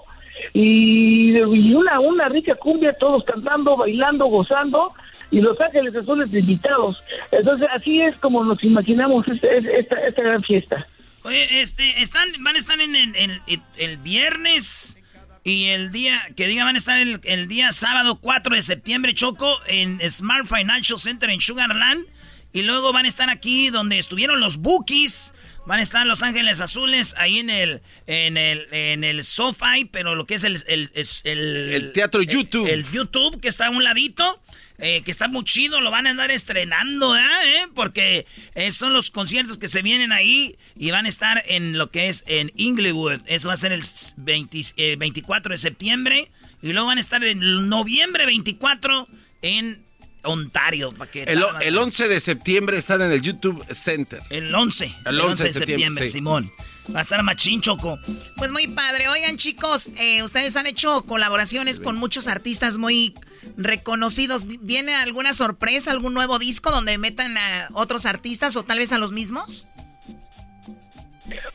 y, una, una rica cumbia, todos cantando, bailando, gozando y Los Ángeles Azules invitados. Entonces así es como nos imaginamos este- esta, esta gran fiesta. Oye, este, están, van a estar en el- el viernes y el día, que diga, van a estar el, el día sábado 4 de septiembre, Choco, en Smart Financial Center en Sugarland. Y luego van a estar aquí donde estuvieron los Bookies. Van a estar Los Ángeles Azules ahí en el, en el, en el SoFi, pero lo que es el, el, es el, El teatro YouTube. El, YouTube, que está a un ladito. Eh, que está muy chido, lo van a andar estrenando, ¿eh? ¿Eh? Porque eh, son los conciertos que se vienen ahí y van a estar en lo que es en Inglewood. Eso va a ser el 20 eh, 24 de septiembre. Y luego van a estar en noviembre 24 en Ontario. pa' que El, el 11 de septiembre están en el YouTube Center. El 11. El 11 de septiembre, sí. Simón. Va a estar machín, Choco. Pues muy padre. Oigan, chicos, eh, ustedes han hecho colaboraciones con muchos artistas muy reconocidos. ¿Viene alguna sorpresa, algún nuevo disco donde metan a otros artistas o tal vez a los mismos?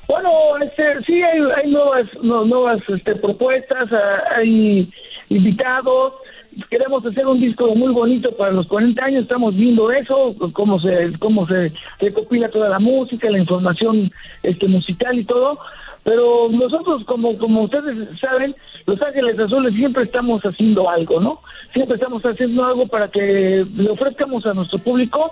Bueno, este, sí hay, hay nuevas, no- nuevas este, propuestas, ah, hay invitados. Queremos hacer un disco muy bonito para los 40 años. Estamos viendo eso, cómo se cómo se recopila toda la música, la información este musical y todo. Pero nosotros, como como ustedes saben, Los Ángeles Azules siempre estamos haciendo algo, ¿no? Siempre estamos haciendo algo para que le ofrezcamos a nuestro público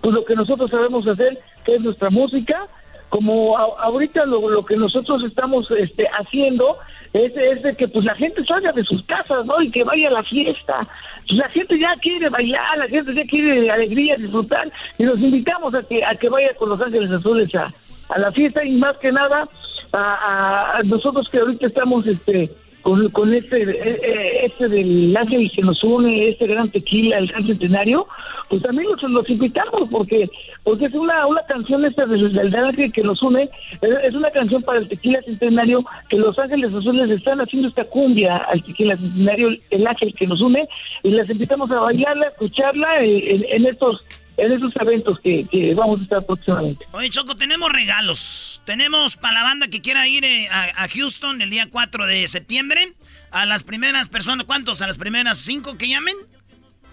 pues lo que nosotros sabemos hacer, que es nuestra música como a- ahorita lo, lo que nosotros estamos este, haciendo es, es de que pues la gente salga de sus casas, ¿no? Y que vaya a la fiesta. Pues, la gente ya quiere bailar, la gente ya quiere alegría, disfrutar, y los invitamos a que, a que vaya con Los Ángeles Azules a, a la fiesta y más que nada a, nosotros que ahorita estamos este con, con este eh, eh, este del ángel que nos une, este gran tequila, el gran centenario, pues también los, los invitamos porque porque es una una canción esta del, del ángel que nos une, es, una canción para el tequila centenario que los ángeles azules están haciendo esta cumbia al tequila centenario, el ángel que nos une, y les invitamos a bailarla, a escucharla eh, en estos en esos eventos que, vamos a estar próximamente. Oye, Choco, tenemos regalos. Tenemos para la banda que quiera ir eh, a, a Houston el día 4 de septiembre. A las primeras personas, ¿cuántos? A las primeras cinco que llamen.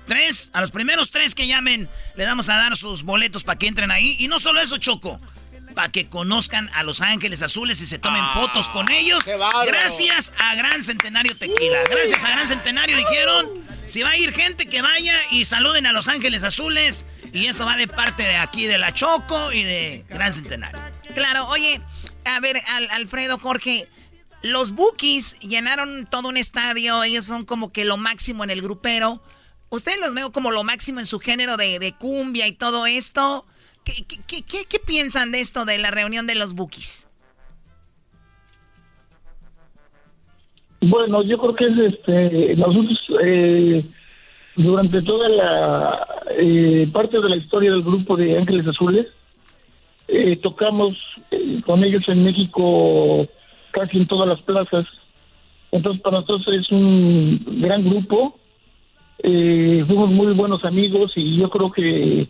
Tres. A los primeros tres que llamen, le damos a dar sus boletos para que entren ahí. Y no solo eso, Choco. Para que conozcan a Los Ángeles Azules y se tomen fotos con ellos. Gracias a Gran Centenario Tequila. Gracias a Gran Centenario dijeron, si va a ir gente que vaya y saluden a Los Ángeles Azules. Y eso va de parte de aquí de la Choco y de Gran Centenario. Claro, oye, a ver, Al- Alfredo, Jorge, Los Bookies llenaron todo un estadio, ellos son como que lo máximo en el grupero. Ustedes los veo como lo máximo en su género de, cumbia y todo esto. ¿Qué, qué, piensan de esto de la reunión de los Bookies? Bueno, yo creo que es este, nosotros eh, durante toda la eh, parte de la historia del grupo de Ángeles Azules, eh, tocamos con ellos en México casi en todas las plazas. Entonces para nosotros es un gran grupo, fuimos muy buenos amigos y yo creo que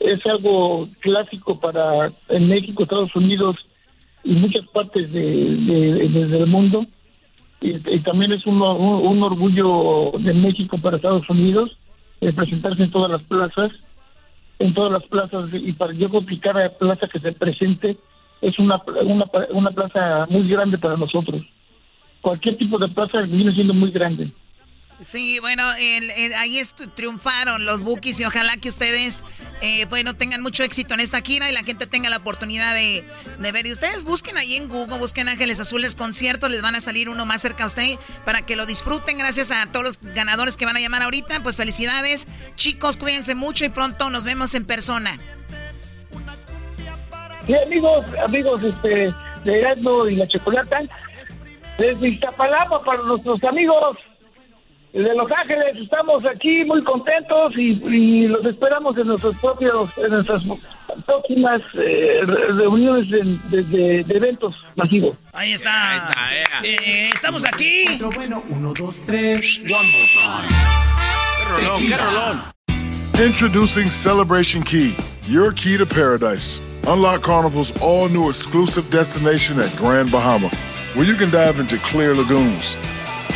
es algo clásico para en México, Estados Unidos y muchas partes de, del mundo y, también es un, un, orgullo de México para Estados Unidos presentarse en todas las plazas, en todas las plazas y para yo creo que cada plaza que se presente es una, una, una plaza muy grande para nosotros. Cualquier tipo de plaza viene siendo muy grande. Sí, bueno, ahí triunfaron los Bookies y ojalá que ustedes, eh, bueno, tengan mucho éxito en esta gira y la gente tenga la oportunidad de, ver. Y ustedes busquen ahí en Google, busquen Ángeles Azules conciertos, les van a salir uno más cerca a usted para que lo disfruten. Gracias a todos los ganadores que van a llamar ahorita, pues felicidades. Chicos, cuídense mucho y pronto nos vemos en persona. Sí, amigos, amigos este, de Erasmo y la Chocolata, desde Iztapalapa para nuestros amigos de Los Ángeles estamos aquí muy contentos y, los esperamos en nuestros propios en nuestras próximas eh, reuniones de, eventos masivos. Ahí está. Eh, estamos aquí. Bueno, uno, dos, tres. One more time. rolón, qué rolón. Introducing Celebration Key, your key to paradise. Unlock Carnival's all new exclusive destination at Grand Bahama, where you can dive into clear lagoons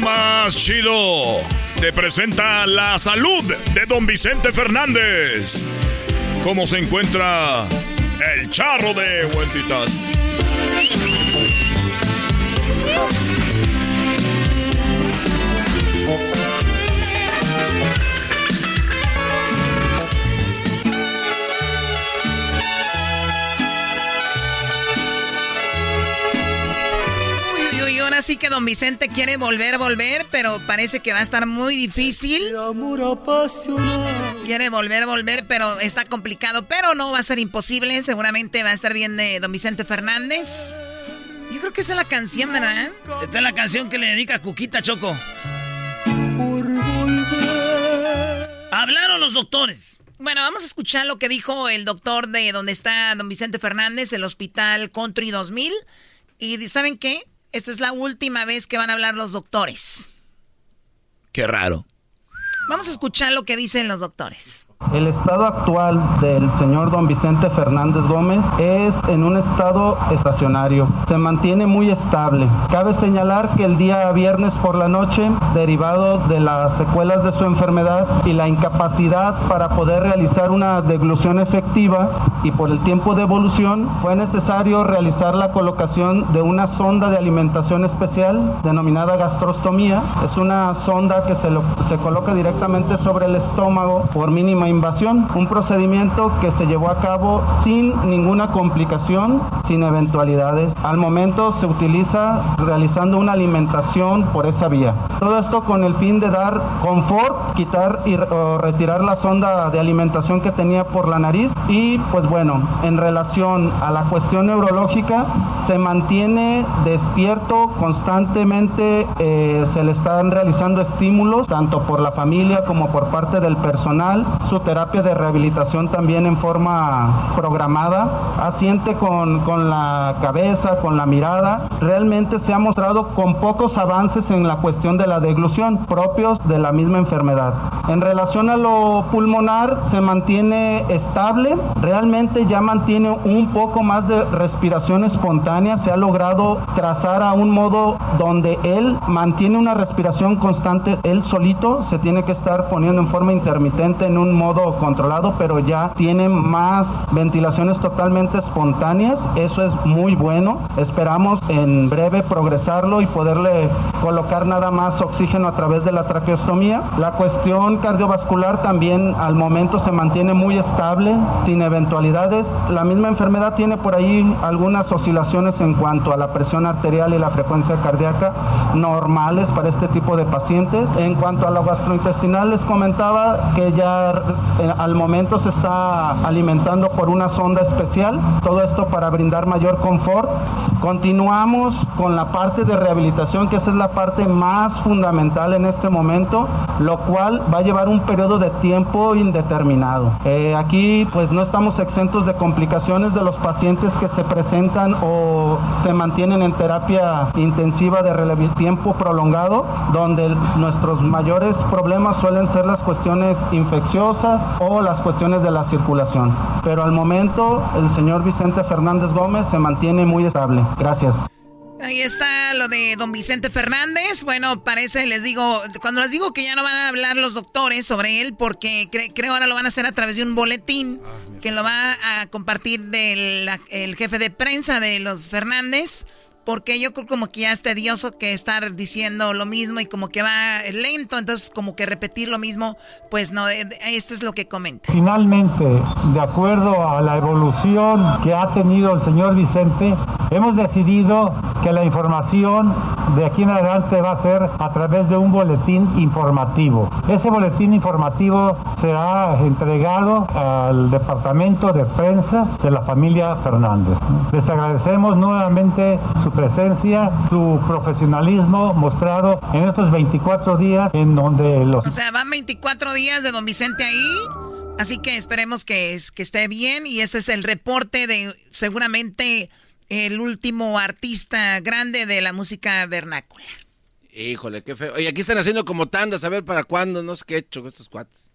Más chido te presenta la salud de don Vicente Fernández. ¿Cómo se encuentra el charro de Huentitas? Ahora sí que don Vicente quiere volver, volver, pero parece que va a estar muy difícil. Quiere volver, volver, pero está complicado, pero no va a ser imposible. Seguramente va a estar bien de don Vicente Fernández. Yo creo que esa es la canción, ¿verdad? Esta es la canción que le dedica a Cuquita Choco. Hablaron los doctores. Bueno, vamos a escuchar lo que dijo el doctor de donde está don Vicente Fernández, el hospital Country 2000. Y ¿saben qué? Esta es la última vez que van a hablar los doctores. Qué raro. Vamos a escuchar lo que dicen los doctores. El estado actual del señor don Vicente Fernández Gómez es en un estado estacionario. Se mantiene muy estable. Cabe señalar que el día viernes por la noche, derivado de las secuelas de su enfermedad y la incapacidad para poder realizar una deglución efectiva y por el tiempo de evolución, fue necesario realizar la colocación de una sonda de alimentación especial denominada gastrostomía. Es una sonda que se, se coloca directamente sobre el estómago por mínima invasión, un procedimiento que se llevó a cabo sin ninguna complicación, sin eventualidades. Al momento se utiliza realizando una alimentación por esa vía. Todo esto con el fin de dar confort, quitar y retirar la sonda de alimentación que tenía por la nariz y pues bueno, en relación a la cuestión neurológica, se mantiene despierto constantemente, eh, se le están realizando estímulos tanto por la familia como por parte del personal. Su terapia de rehabilitación también en forma programada, asiente con, con la cabeza, con la mirada. Realmente se ha mostrado con pocos avances en la cuestión de la deglución propios de la misma enfermedad. En relación a lo pulmonar, se mantiene estable, realmente ya mantiene un poco más de respiración espontánea, se ha logrado trazar a un modo donde él mantiene una respiración constante, él solito se tiene que estar poniendo en forma intermitente en un modo controlado, pero ya tiene más ventilaciones totalmente espontáneas, eso es muy bueno, esperamos en breve progresarlo y poderle colocar nada más oxígeno a través de la traqueostomía. La cuestión cardiovascular también al momento se mantiene muy estable, sin eventualidades. La misma enfermedad tiene por ahí algunas oscilaciones en cuanto a la presión arterial y la frecuencia cardíaca normales para este tipo de pacientes. En cuanto a lo gastrointestinal, les comentaba que ya al momento se está alimentando por una sonda especial, todo esto para brindar mayor confort. Continuamos con la parte de rehabilitación, que esa es la parte más fundamental en este momento, lo cual va a llevar un periodo de tiempo indeterminado. Eh, aquí pues no estamos exentos de complicaciones de los pacientes que se presentan o se mantienen en terapia intensiva de tiempo prolongado, donde nuestros mayores problemas suelen ser las cuestiones infecciosas o las cuestiones de la circulación. Pero al momento el señor Vicente Fernández Gómez se mantiene muy estable. Gracias. Ahí está lo de don Vicente Fernández. Bueno, parece, les digo, cuando les digo que ya no van a hablar los doctores sobre él, porque creo ahora lo van a hacer a través de un boletín que lo va a compartir del el jefe de prensa de los Fernández porque yo creo como que ya es tedioso que estar diciendo lo mismo y como que va lento, entonces como que repetir lo mismo, pues no, esto es lo que comenta. Finalmente, de acuerdo a la evolución que ha tenido el señor Vicente, hemos decidido que la información de aquí en adelante va a ser a través de un boletín informativo. Ese boletín informativo será entregado al departamento de prensa de la familia Fernández. Les agradecemos nuevamente su presencia, su profesionalismo mostrado en estos 24 días en donde los... O sea, van 24 días de don Vicente ahí. Así que esperemos que, que esté bien y ese es el reporte de seguramente el último artista grande de la música vernácula. Híjole, qué feo. Oye, aquí están haciendo como tandas, a ver para cuándo, no sé qué hecho estos cuates.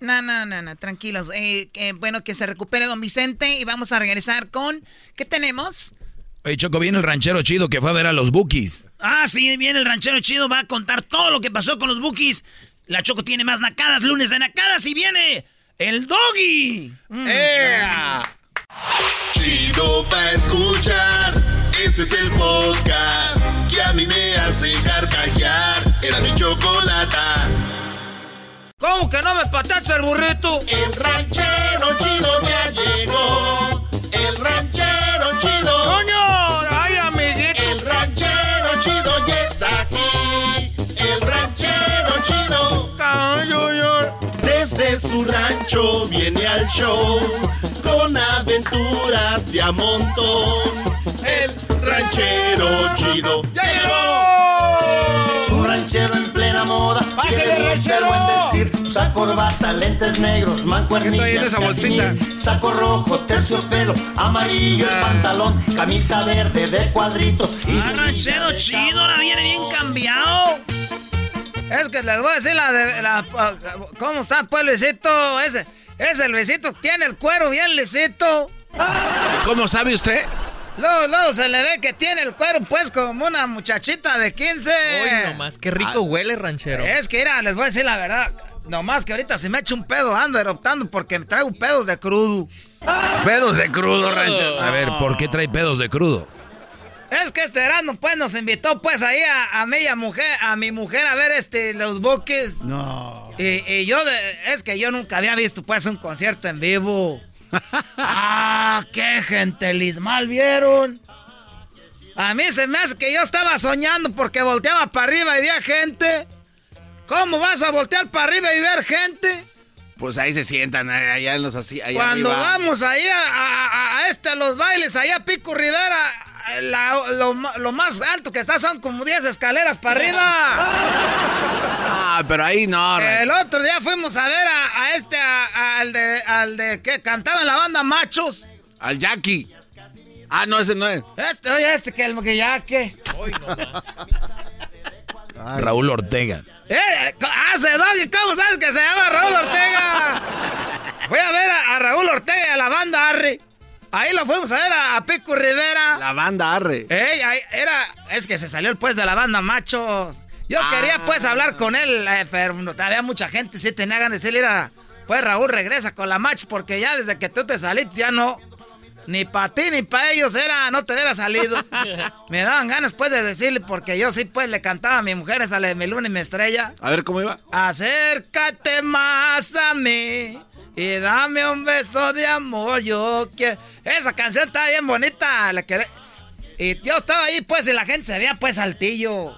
No, no, no, no, tranquilos. Eh, bueno, que se recupere don Vicente y vamos a regresar con... ¿Qué tenemos? Oye, Choco, viene el ranchero chido que fue a ver a los Bookies. Ah, sí, viene el ranchero chido, va a contar todo lo que pasó con los Bookies. La Choco tiene más nacadas, lunes de nacadas y viene el Doggy. Mm. Chido pa' escuchar. Este es el podcast que a mí me hace carcajear. Era mi chocolata. ¿Cómo que no me patacha el burrito? El ranchero chido ya llegó. Su rancho viene al show con aventuras de a montón. El ranchero chido ya llegó. Su ranchero en plena moda. ¡Pásale, ranchero! buen vestir. Usa corbata, lentes negros, mancuernillas. esa bolsita? Saco rojo, terciopelo, amarillo el pantalón, camisa verde de cuadritos. Y Ah, ranchero chido, ahora viene bien cambiado. Es que les voy a decir la de la, cómo está pues Luisito, ese, ese Luisito tiene el cuero bien lisito. ¿Cómo sabe usted? Luego, luego se le ve que tiene el cuero pues como una muchachita de 15. Uy, nomás, qué rico huele, ranchero. Es que mira, les voy a decir la verdad. Nomás que ahorita si me echo un pedo ando eruptando porque me traigo pedos de crudo. Pedos de crudo, ranchero. A ver, ¿por qué trae pedos de crudo? Es que este verano pues nos invitó pues ahí a, a a mujer, a mi mujer a ver este los buques. No. Y, y yo de- es que yo nunca había visto pues un concierto en vivo. ¡Ah! ¡Qué gentelismal vieron! A mí se me hace que yo estaba soñando porque volteaba para arriba y veía gente. ¿Cómo vas a voltear para arriba y ver gente? Pues ahí se sientan, allá en los así. allá Cuando arriba. vamos ahí a, a- a- este, a los bailes, allá a Pico Rivera, la- lo, más alto que está son como 10 escaleras para arriba. No, pero ahí no. El otro día fuimos a ver a, este, al de, al de que cantaba en la banda Machos. Al Jackie. Ah, no, ese no es. Este, oye, este que el que que. Raúl Ortega. Eh, hace Doggy, ¿cómo sabes que se llama Raúl Ortega? Fui a ver a, Raúl Ortega y a la banda Arre. Ahí lo fuimos a ver a, Pico Rivera. La banda Arre. Ey, ahí, era, es que se salió pues de la banda Machos. Yo Ah. quería pues hablar con él, eh, pero no, había mucha gente, sí tenía ganas de decirle, era, pues Raúl regresa con la Mach, porque ya desde que tú te saliste ya no, ni para ti ni para ellos era, no te hubiera salido. Me daban ganas pues de decirle, porque yo sí pues le cantaba a mi mujer esa de mi luna y mi estrella. A ver cómo iba. Acércate más a mí y dame un beso de amor, yo quiero... Esa canción está bien bonita, la que... Y yo estaba ahí pues y la gente se veía pues altillo.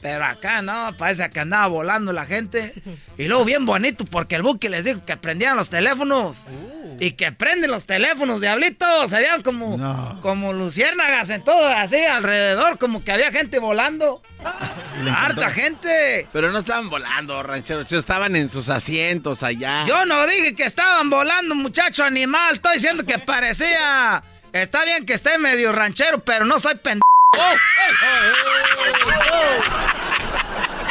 Pero acá no, parece que andaba volando la gente. Y luego bien bonito porque el buque les dijo que prendieran los teléfonos. Y que prenden los teléfonos, diablitos. Se veían como, como luciérnagas en todo, así alrededor, como que había gente volando. Harta gente. Pero no estaban volando, rancheros. Estaban en sus asientos allá. Yo no dije que estaban volando, muchacho animal. Estoy diciendo que parecía. Está bien que esté medio ranchero, pero no soy pendejo.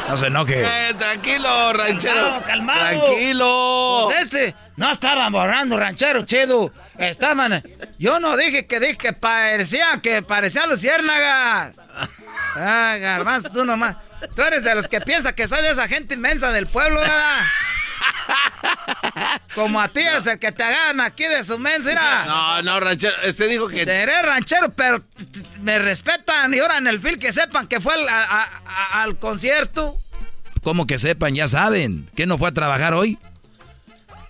No se enoje. Eh, tranquilo, ranchero. Calmado, calmado. Tranquilo. Pues este, no estaban borrando ranchero, chido. Estaban. Yo no dije que dije que parecía, que parecían luciérnagas. Ah, garbanzo, tú nomás. Tú eres de los que piensa que soy de esa gente inmensa del pueblo, ¿verdad? Como a ti eres el que te agarran aquí de su mensa, mira. No, no, ranchero. Este dijo que. Seré ranchero, pero me respetan y ahora en el film que sepan que fue al, a- a- al concierto. Como que sepan, ya saben. ¿Que no fue a trabajar hoy?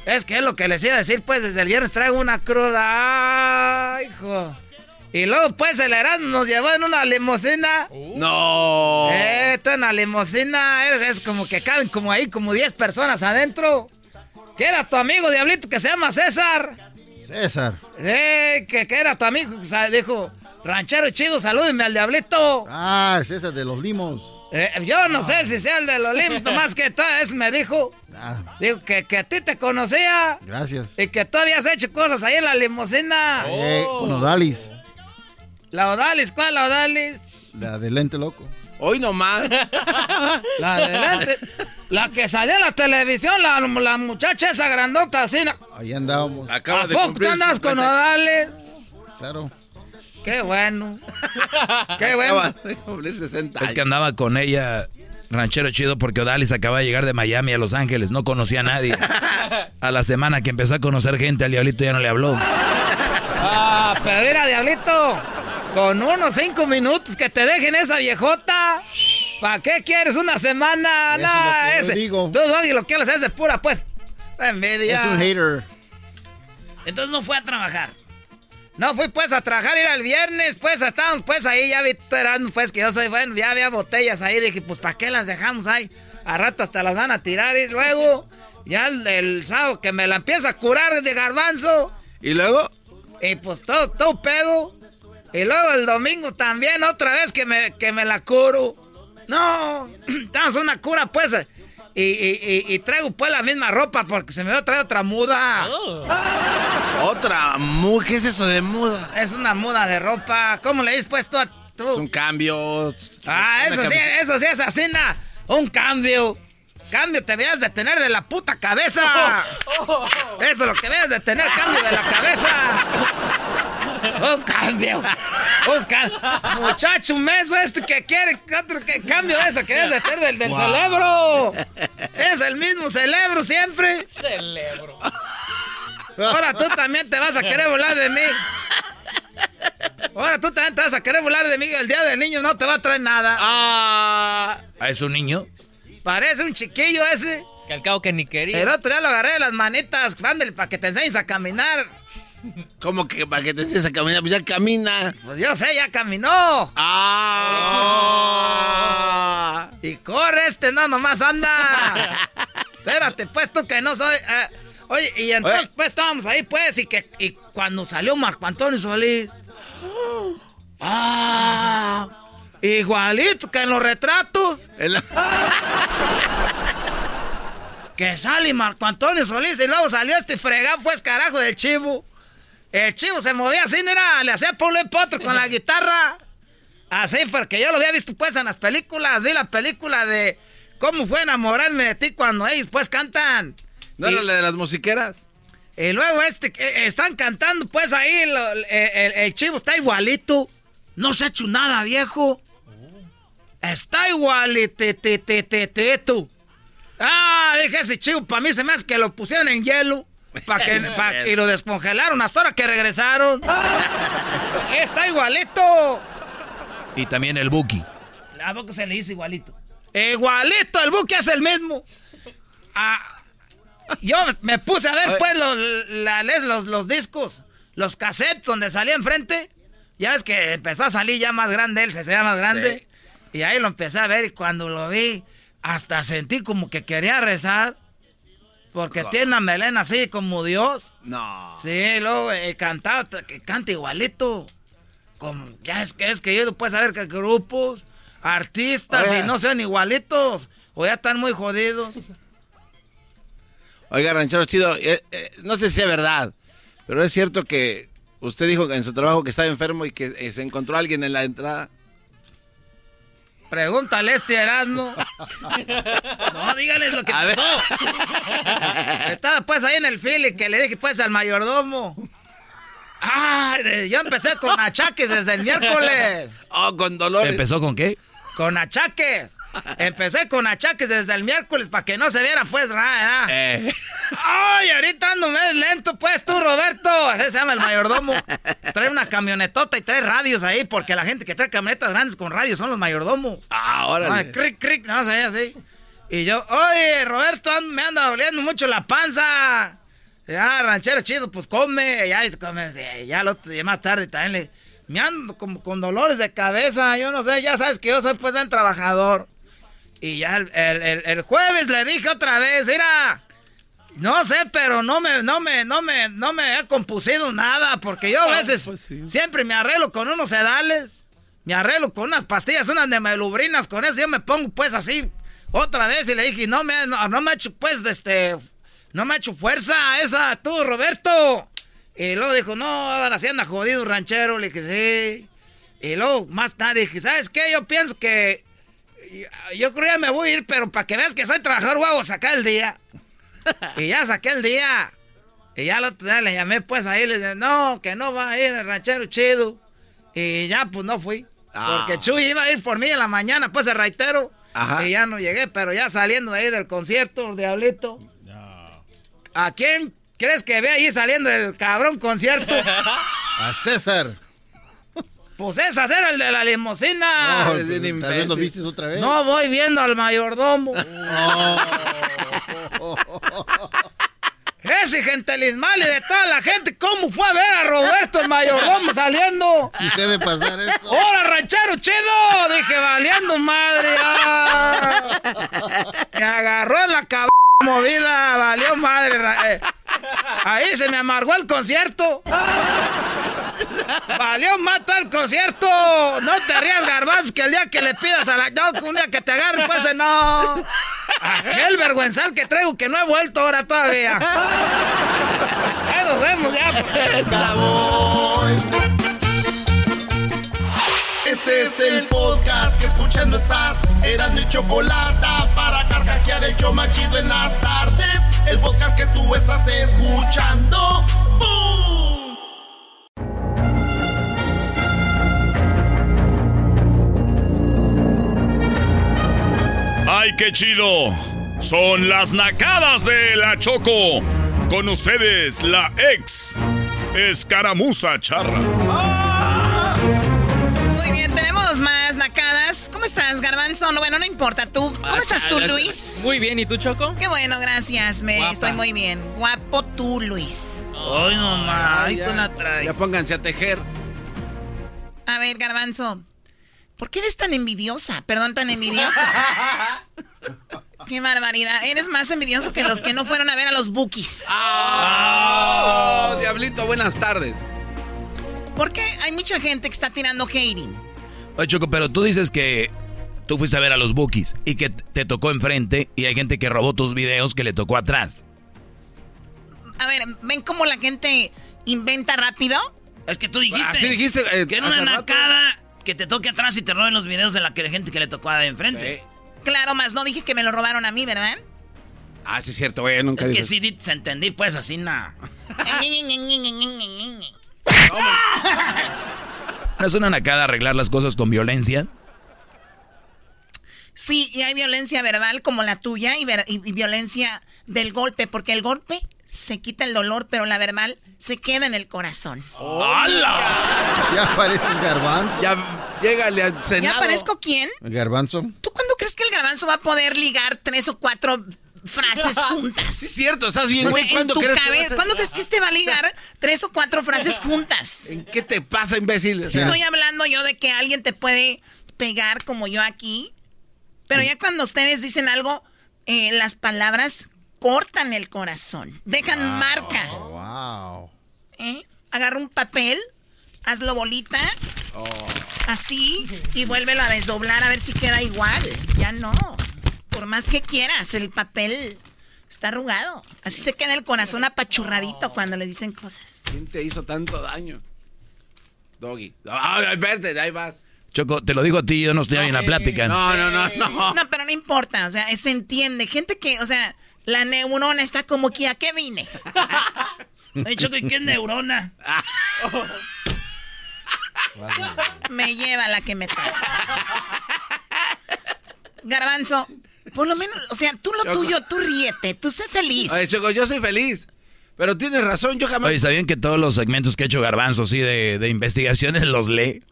Es que es lo que les iba a decir, pues desde el viernes traigo una cruda. Ay, hijo. Y luego, pues, el Erasmo nos llevó en una limusina. No. Eh, Esto en la limusina es, es como que caben como ahí, como 10 personas adentro. Que era tu amigo, Diablito, que se llama César. César. Eh, que, que era tu amigo, o sea, dijo, ranchero chido, salúdeme al Diablito. Ah, César de los Limos. Eh, yo no sé si sea el de los Olimpo, nomás que todo eso me dijo. Ah, Dijo que, que a ti te conocía. gracias. Y que tú habías hecho cosas ahí en la limusina. Eh, con Odalis, La Odalis, ¿cuál la Odalis? la del lente loco. Hoy nomás. La de lente. La que salió en la televisión, la, la muchacha esa grandota así. Ahí andábamos. Acaba ¿A de poco tú cumplir andas con 50. Odales? Claro. Qué bueno. Qué Acaba bueno. de cumplir 60 Es que andaba con ella, ranchero chido, porque Odalis acaba de llegar de Miami a Los Ángeles. No conocía a nadie. A la semana que empezó a conocer gente, al diablito ya no le habló. Ah, pero mira, Diablito. Con unos cinco minutos que te dejen esa viejota. ¿Para qué quieres una semana? Eso es lo que ese. digo. Tú, lo que haces es pura, pues. Envidia. Es un hater. Entonces no fue a trabajar. No fui pues a trabajar, era el viernes, pues estábamos pues ahí, ya vi esperando pues que yo soy bueno, ya había botellas ahí, dije pues ¿para qué las dejamos ahí? A rato hasta las van a tirar y luego ya el, el sábado que me la empieza a curar de garbanzo ¿Y luego? y pues todo, todo pedo. Y luego el domingo también otra vez que me, que me la curo. No, damos una cura pues. Y, y- y- y traigo pues la misma ropa porque se me dio traer otra muda. Otra. mu- ¿Qué es eso de muda? Es una muda de ropa. ¿Cómo le dices pues tú a tú? Es un cambio. Ah, eso sí, eso sí es así, na. Un cambio. Cambio te debías de tener de la puta cabeza. Eso es lo que debes de tener, cambio de la cabeza. Un cambio. Un cambio. Muchacho, un meso este que quiere otro que cambio de eso que debes de tener del, del Wow. cerebro. Es el mismo cerebro siempre. Celebro. Ahora tú también te vas a querer volar de mí. Ahora tú también te vas a querer volar de mí. El día del niño no te va a traer nada. Ah. ¿Ah, es un niño? Parece un chiquillo ese. Que al cabo que ni quería. El otro día lo agarré de las manitas, ándale, para que te enseñes a caminar. ¿Cómo que para que te enseñes a caminar? Pues ya camina. Pues yo sé, ya caminó. Ah. Y corre este, no, nomás anda. Espérate, pues tú que no soy. eh, oye, y entonces Oye. pues estábamos ahí, pues, y que y cuando salió Marco Antonio Solís. ¡Ah! Igualito que en los retratos. El- Que sale Marco Antonio Solís y luego salió este fregado, pues carajo del chivo. El chivo se movía así, mira, le hacía Paulo Potro con la guitarra. Así, porque yo lo había visto pues en las películas. Vi la película de cómo fue enamorarme de ti cuando ellos pues cantan. ¿No era la de las musiqueras? Y luego este, eh, están cantando pues ahí, el, chivo está igualito. No se ha hecho nada, viejo. Está igualito. Ah, dije ese chivo, para mí se me hace que lo pusieron en hielo. Pa que, y lo descongelaron hasta ahora que regresaron. Está igualito. Y también el Buki. A poco se le dice igualito. Igualito, el Buki es el mismo. Ah, yo me puse a ver, pues, los, los, los discos, los cassettes donde salía enfrente. Ya ves que empezó a salir ya más grande él, se hacía más grande. Y ahí lo empecé a ver y cuando lo vi, hasta sentí como que quería rezar. Porque tiene una melena así como Dios. No. Sí, luego eh, cantaba, que canta igualito. Como, ya es que es que yo puedo saber que grupos, artistas y no sean igualitos. O ya están muy jodidos. Oiga, ranchero chido, eh, eh, no sé si es verdad, pero es cierto que usted dijo en su trabajo que estaba enfermo y que se encontró alguien en la entrada. Pregúntale este Erasmo. no, dígales lo que pasó. Estaba pues ahí en el fili que le dije pues al mayordomo. Ah, yo empecé con achaques desde el miércoles. Oh, con dolores. ¿Empezó con qué? Con achaques. Empecé con achaques desde el miércoles para que no se viera pues rara. Eh. Ay, ahorita ando medio lento pues tú, Roberto. Ese se llama el mayordomo. Trae una camionetota y trae radios ahí porque la gente que trae camionetas grandes con radios son los mayordomos. Ah, órale. cric, cric, no sé, así. Y yo, oye, Roberto, me anda doliendo mucho la panza. Ya, ranchero chido, pues come. Ya, come, ya, lo, ya más tarde también le... Me ando como con dolores de cabeza, yo no sé, ya sabes que yo soy pues buen trabajador. Y ya el, jueves le dije otra vez, mira, no sé, pero no me, no me, no me, no me he compusido nada, porque yo a ah, veces pues siempre me arreglo con unos sedales, me arreglo con unas pastillas, unas de melubrinas, con eso yo me pongo pues así otra vez y le dije, no me, no, me ha hecho pues, este, no me ha hecho fuerza esa, tú, Roberto. Y luego dijo, no, ahora así anda jodido ranchero, le dije, sí. Y luego más tarde dije, ¿sabes qué? Yo pienso que yo creo que me voy a ir, pero para que veas que soy trabajador, a sacar el día. y ya saqué el día. Y ya lo le llamé pues ahí, le dije, no, que no va a ir el ranchero chido. Y ya pues no fui. Ah. Porque Chuy iba a ir por mí en la mañana, pues el reitero. Y ya no llegué, pero ya saliendo de ahí del concierto, diablito. ¿A quién crees que ve ahí saliendo del cabrón concierto? A César. Pues ese era el de la limusina. No, ¿Tal viste otra vez? No, voy viendo al mayordomo. Ese gentelismal y de toda la gente, ¿cómo fue a ver a Roberto el mayordomo saliendo? Si debe pasar eso. ¡Hola, ranchero chido! Dije, valiendo madre. Ah. Me agarró en la cabeza movida, valió madre. Eh. Ahí se me amargó el concierto. Valió mata el concierto. No te rías, garbanzo, que el día que le pidas a la... No, un día que te agarre, pues no. Aquel vergüenzal que traigo que no he vuelto ahora todavía. Ahí nos vemos ya. Este es el podcast que escuchando estás. Eran mi chocolate para carcajear el yo machido en las tardes. El podcast que tú estás escuchando. ¡Bum! ¡Ay, qué chido! Son las nacadas de la Choco. Con ustedes, la ex escaramuza charra. Muy bien, tenemos más nacadas. ¿Cómo estás, Garbanzo? No, bueno, no importa. ¿Tú? ¿Cómo ah, estás tú, Luis? Muy bien, ¿y tú, Choco? Qué bueno, gracias. Me estoy muy bien. Guapo tú, Luis. Ay, mamá, ahí tú la traes. Ya pónganse a tejer. A ver, Garbanzo. ¿Por qué eres tan envidiosa? Perdón, tan envidiosa. Qué barbaridad. Eres más envidioso que los que no fueron a ver a los bookies. ¡Oh! Diablito, buenas tardes. ¿Por qué hay mucha gente que está tirando hating? Oye, Choco, pero tú dices que tú fuiste a ver a los Bookies y que te tocó enfrente y hay gente que robó tus videos que le tocó atrás. A ver, ¿ven cómo la gente inventa rápido? Es que tú dijiste. Así dijiste. eh, que en una rato. nacada que te toque atrás y te roben los videos de la que la gente que le tocó de enfrente. Claro, más no dije que me lo robaron a mí, ¿verdad? Ah, sí, es cierto, güey. Nunca Es que sí, se entendí, pues así nada. ¿No es una nacada arreglar las cosas con violencia? Sí, y hay violencia verbal como la tuya y, ver- y- y violencia del golpe, porque el golpe se quita el dolor, pero la verbal se queda en el corazón. ¡Hala! Ya pareces garbanzo. Ya, llégale al ¿Ya Senado. parezco quién? Garbanzo. ¿Tú cuándo crees que el garbanzo va a poder ligar tres o cuatro frases juntas? Sí, es cierto, estás bien. O sea, güey. ¿Cuándo tu crees que a- ¿Cuándo crees que este va a ligar tres o cuatro frases juntas? ¿En qué te pasa, imbécil? O sea, Estoy hablando yo de que alguien te puede pegar como yo aquí, pero ya cuando ustedes dicen algo, eh, las palabras cortan el corazón, dejan marca. Wow. ¿eh? Agarra un papel, hazlo bolita, así, y vuélvelo a desdoblar a ver si queda igual. Ya no. Por más que quieras, el papel está arrugado. Así se queda el corazón apachurradito cuando le dicen cosas. ¿Quién te hizo tanto daño? Doggy. Ah, espérate, ahí vas. Choco, te lo digo a ti, yo no estoy ahí en la plática. No, no, no, no. No, pero no importa, o sea, se entiende. Gente que, o sea, la neurona está como que a qué vine. Choco, ¿y qué es neurona? Me lleva la que me trae. Garbanzo, por lo menos, o sea, tú lo Choco. tuyo, tú ríete, tú sé feliz. Oye, Choco, yo soy feliz. Pero tienes razón, yo jamás. Oye, ¿sabían que todos los segmentos que ha hecho Garbanzo, sí, de, de investigaciones los lee?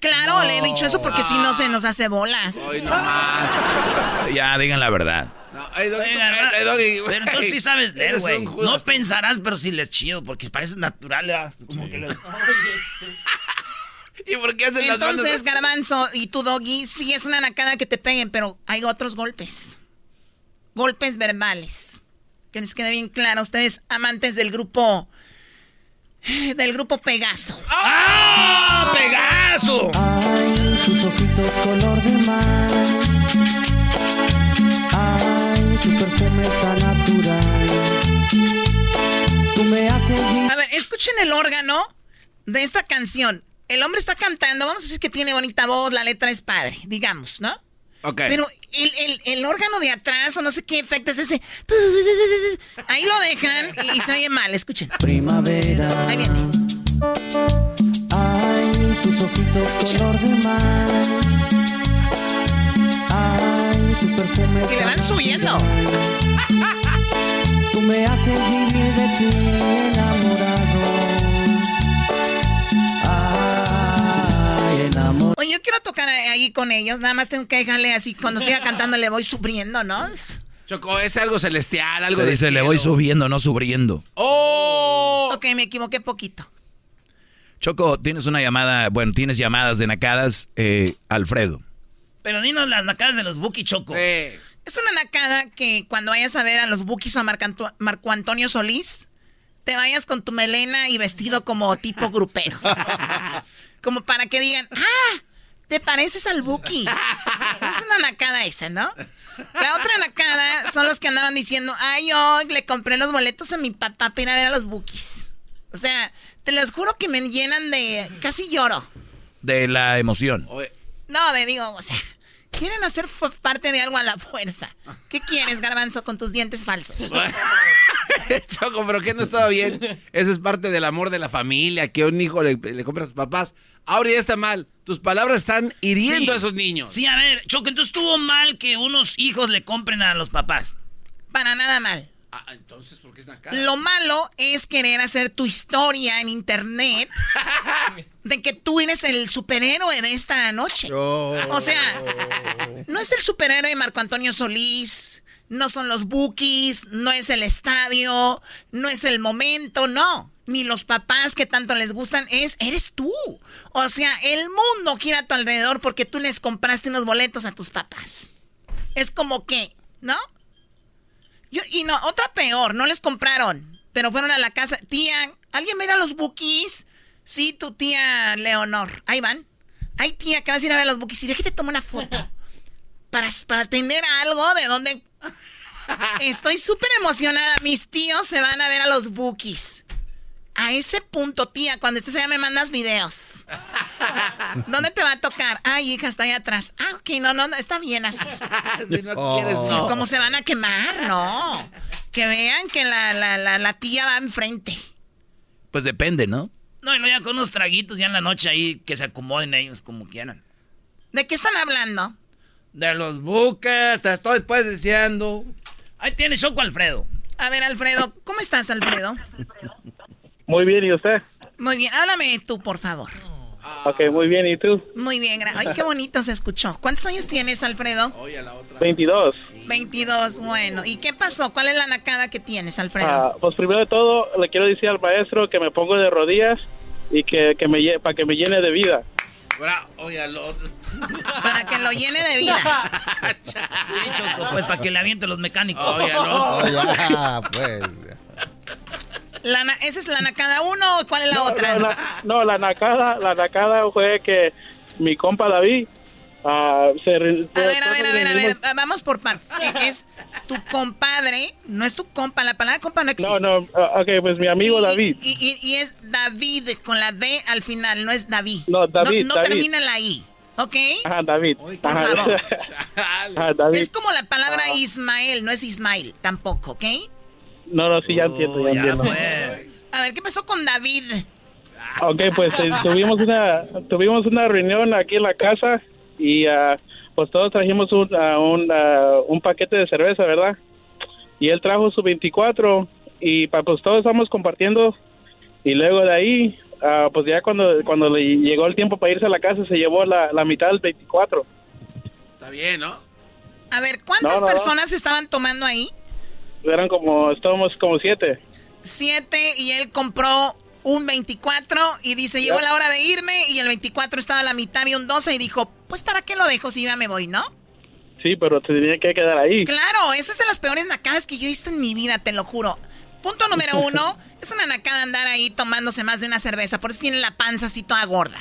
Claro, le he dicho eso porque si no se nos hace bolas. Hoy no más. Ya, digan la verdad. No, ay, Doggy, ay, Doggy, güey. Pero entonces sí sabes leer, güey. No pensarás, pero sí les chido, porque parece natural, ¿verdad? Como que le- ¿Y por qué hacen las manos? Entonces, Garbanzo y tu doggy, sí es una nacada que te peguen, pero hay otros golpes. Golpes verbales. Que les quede bien claro, ustedes amantes del grupo. Del grupo Pegaso. ¡Ah! ¡Pegaso! Ay, tus ojitos color de mar. Ay, tu perfume tan natural. Tú me haces A ver, escuchen el órgano de esta canción. El hombre está cantando, vamos a decir que tiene bonita voz, la letra es padre, digamos, ¿no? Ok. Pero el, el- el órgano de atrás, o no sé qué efecto es ese. Ahí lo dejan y, y se oye mal, escuchen. primavera. Ahí viene. Ay, tus ojitos color de mar. Ay, tu perfume. Y le van subiendo. Tú me haces vivir de ti enamorado. Oye, yo quiero tocar ahí con ellos, nada más tengo que dejarle así, cuando siga cantando le voy subiendo, ¿no? Choco, es algo celestial, algo Se de dice, le voy subiendo, no subiendo. ¡Oh! Ok, me equivoqué poquito. Choco, tienes una llamada, bueno, tienes llamadas de nacadas, eh, Alfredo. Pero dinos las nacadas de los Buki Choco. Es una nacada que cuando vayas a ver a los Bukis o a Marco Antonio Solís, te vayas con tu melena y vestido como tipo grupero. como para que digan, ah, te pareces al Buki. Es una nacada esa, ¿no? La otra nacada son los que andaban diciendo, ay, yo le compré los boletos a mi papá para ir a ver a los Bukis. O sea, te les juro que me llenan de... casi lloro. De la emoción. No, de digo, o sea, quieren hacer parte de algo a la fuerza. ¿Qué quieres, garbanzo, con tus dientes falsos? Choco, pero que no estaba bien. Eso es parte del amor de la familia, que un hijo le, le compra a sus papás. Ahora ya está mal. Tus palabras están hiriendo Sí. a esos niños. Sí, a ver, Choco, entonces estuvo mal que unos hijos le compren a los papás. Para nada mal. Ah, entonces, ¿por qué es nacada? Lo malo es querer hacer tu historia en internet de que tú eres el superhéroe de esta noche. O sea, no es el superhéroe Marco Antonio Solís, no son los bookies, no es el estadio, no es el momento, no. Ni los papás que tanto les gustan, es, eres tú. O sea, el mundo gira a tu alrededor porque tú les compraste unos boletos a tus papás. Es como que, ¿no? Yo, y no, otra peor, no les compraron, pero fueron a la casa. Tía, ¿alguien mira los bookies? Sí, tu tía Leonor. Ahí van. Ay, tía, que vas a ir a ver los bookies. Y déjate tomar una foto. para, para tener algo de donde... Estoy súper emocionada. Mis tíos se van a ver a los bookies. A ese punto, tía, cuando estés allá me mandas videos. ¿Dónde te va a tocar? Ay, hija, está ahí atrás. Ah, ok, no, no, está bien así. si no quieres, Sí, no. ¿Cómo se van a quemar? No. Que vean que la, la, la, la tía va enfrente. Pues depende, ¿no? No, y luego ya con unos traguitos ya en la noche ahí que se acomoden ellos como quieran. ¿De qué están hablando? De los buques, te estoy pues diciendo. Ahí tiene Choco Alfredo. A ver, Alfredo, ¿cómo estás, Alfredo? Muy bien, ¿y usted? Muy bien, háblame tú, por favor. Ok, muy bien, ¿y tú? Muy bien, gra- ay, qué bonito se escuchó. ¿Cuántos años tienes, Alfredo? 22. 22, bueno. ¿Y qué pasó? ¿Cuál es la nacada que tienes, Alfredo? Ah, pues primero de todo, le quiero decir al maestro que me pongo de rodillas y que, que me lle- para que me llene de vida. Oye. Para que lo llene de vida. Pues para que le aviente los mecánicos. Oye. Oh, ya, pues. ¿Esa es la nacada uno o cuál es la no, otra? No, la, no, la nacada, la nacada fue que mi compa David ah, se... re- A ver, a ver, a ver, a ver, vamos por partes. Es tu compadre, no es tu compa, la palabra compa no existe. No, no, ah, ok, pues mi amigo Y- David. Y, y- y es David con la D al final, no es David. No, David, No, no David. termina la I, ¿ok? Ajá, David. por Ajá. favor. Ajá, David. Es como la palabra Ah. Ismael, no es Ismael tampoco, ¿ok? No, no, sí, ya entiendo, ya, entiendo. A ver, ¿qué pasó con David? Ok, pues eh, tuvimos una tuvimos una reunión aquí en la casa y ah, pues todos trajimos un, ah, un, ah, un paquete de cerveza, ¿verdad? Y él trajo su 24 y pa- pues todos estamos compartiendo y luego de ahí, ah, pues ya cuando cuando le llegó el tiempo para irse a la casa se llevó la, la mitad del 24. Está bien, ¿no? A ver, ¿cuántas No, no, no. personas estaban tomando ahí? Eran como, estábamos como siete. Siete y él compró un 24 y dice, llegó la hora de irme y el 24 estaba a la mitad, había un 12 y dijo, pues ¿para qué lo dejo si ya me voy, no? Sí, pero te tenía que quedar ahí. Claro, esa es de las peores nacadas que yo he visto en mi vida, te lo juro. Punto número uno, es una nacada andar ahí tomándose más de una cerveza, por eso tiene la panza así toda gorda.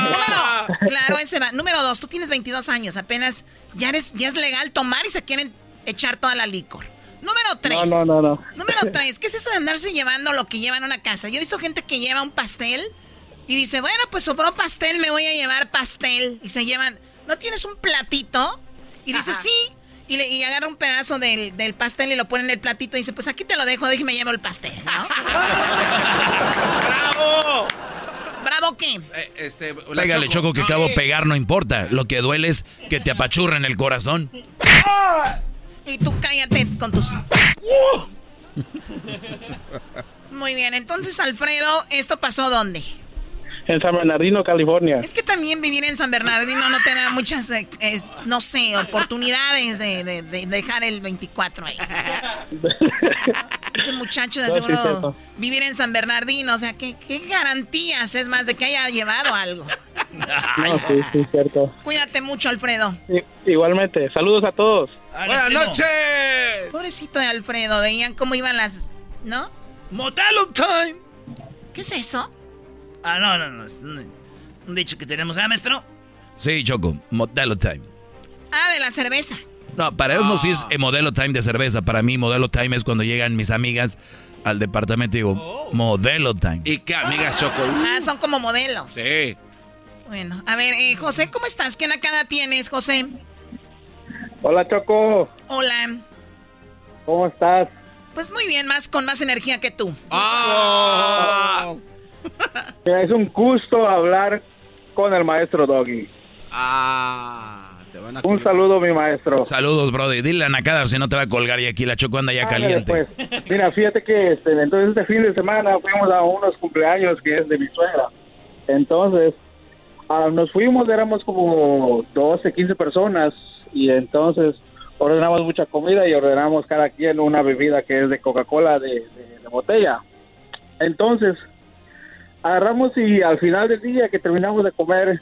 Número, claro, ese va. Número dos, tú tienes 22 años, apenas ya, eres, ya es legal tomar y se quieren echar toda la licor. Número tres. No, no, no, no. Número tres, ¿qué es eso de andarse llevando lo que llevan a una casa? Yo he visto gente que lleva un pastel y dice, bueno, pues sobró pastel, me voy a llevar pastel. Y se llevan, ¿no tienes un platito? Y dice, sí. Y, le, y agarra un pedazo del, del pastel y lo pone en el platito y dice, pues aquí te lo dejo, déjeme llevo el pastel, ¿no? ¡Bravo! ¿Bravo qué? Eh, este, la Pégale, Choco, que No, acabo eh, pegar, no importa. Lo que duele es que te apachurra en el corazón. Y tú cállate con tus... Muy bien, entonces Alfredo, ¿esto pasó dónde? En San Bernardino, California. Es que también vivir en San Bernardino no te da muchas, eh, eh, no sé, oportunidades de, de- de dejar el 24 ahí. Ese muchacho de No, sí, seguro vivir en San Bernardino, o sea, ¿qué, qué garantías es más de que haya llevado algo? No, sí, sí, cierto. Cuídate mucho, Alfredo. Igualmente, saludos a todos. ¡Buenas noches! Pobrecito de Alfredo, veían cómo iban las... ¿No? Modelo time. ¿Qué es eso? Ah, no, no, no. Es un, un dicho que tenemos, ¿ah, maestro? Sí, Choco, modelo time. Ah, de la cerveza. No, para ellos no sí es Ah. eh, modelo time de cerveza. Para mí, modelo time es cuando llegan mis amigas al departamento y digo, modelo time. ¿Y qué amigas, Choco? Ah, son como modelos. Sí. Bueno, a ver, eh, José, ¿cómo estás? ¿Qué nacada tienes, José? Hola, Choco. Hola. ¿Cómo estás? Pues muy bien, más con más energía que tú. Ah. Mira, Es un gusto hablar con el maestro Doggy. Ah, te van a Un saludo, mi maestro. Saludos, brother. Dile a Nakada si no te va a colgar y aquí la Choco anda ya caliente. pues. Mira, fíjate que este, entonces este fin de semana fuimos a unos cumpleaños que es de mi suegra. Entonces, ah, nos fuimos, éramos como 12, 15 personas y entonces ordenamos mucha comida y ordenamos cada quien una bebida que es de Coca-Cola de, botella. Entonces, agarramos y al final del día que terminamos de comer,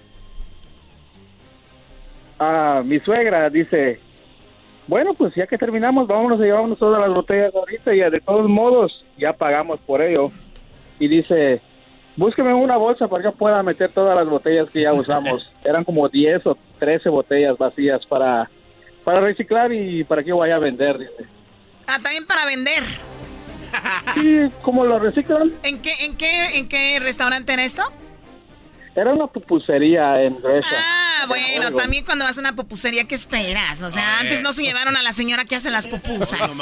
ah, mi suegra dice, bueno, pues ya que terminamos, vámonos a llevarnos todas las botellas ahorita y de todos modos ya pagamos por ello. Y dice, búsqueme una bolsa para que pueda meter todas las botellas que ya usamos. Eran como 10 o 13 botellas vacías para Para reciclar y para que vaya a vender, dice. Ah, también para vender. Sí, ¿cómo lo reciclan? ¿En qué, en qué, en qué restaurante era esto? Era una pupusería en Gresham. Ah, bueno, también cuando vas a una pupusería, ¿qué esperas? O sea, antes no se llevaron a la señora que hace las pupusas.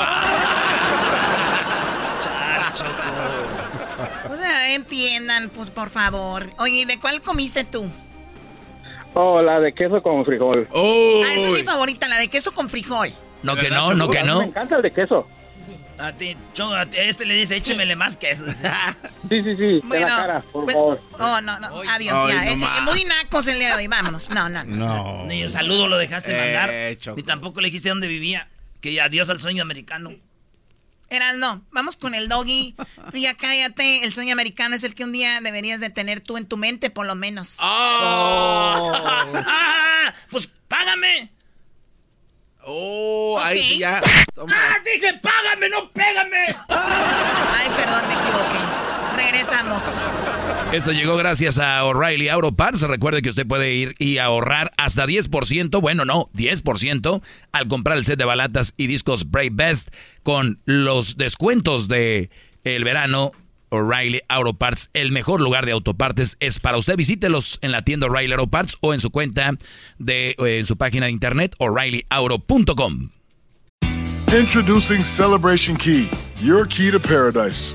O sea, entiendan, pues, por favor. Oye, ¿de cuál comiste tú? Oh, la de queso con frijol. Oh. Ah, esa es mi favorita, la de queso con frijol. No que no, no que no. Me encanta el de queso. A ti, Choco, a ti- este le dice, échemele más queso. Sí, sí, sí. Bueno, en la cara, por pues- favor. Oh, no, no. Adiós, Ay, ya. no Eh, eh, muy nacos el día de hoy. Vámonos. No, no. No. Ni un saludo lo dejaste Eh, mandar. Choco. Ni tampoco le dijiste dónde vivía. Que adiós al sueño americano. Eras no. Vamos con el doggy. Tú ya cállate. El sueño americano es el que un día deberías de tener tú en tu mente, por lo menos. Ah, pues págame. Oh, ahí sí ya. Ah, dije, págame, no pégame. Ay, perdón, me equivoqué. Regresamos. Esto llegó gracias a O'Reilly Auto Parts. Recuerde que usted puede ir y ahorrar hasta 10%, bueno, no, 10% al comprar el set de balatas y discos Brave Best con los descuentos de el verano. O'Reilly Auto Parts, el mejor lugar de autopartes es para usted. Visítelos en la tienda O'Reilly Auto Parts o en su cuenta de eh, en su página de internet o'ReillyAuto.com. Introducing Celebration Key, your key to paradise.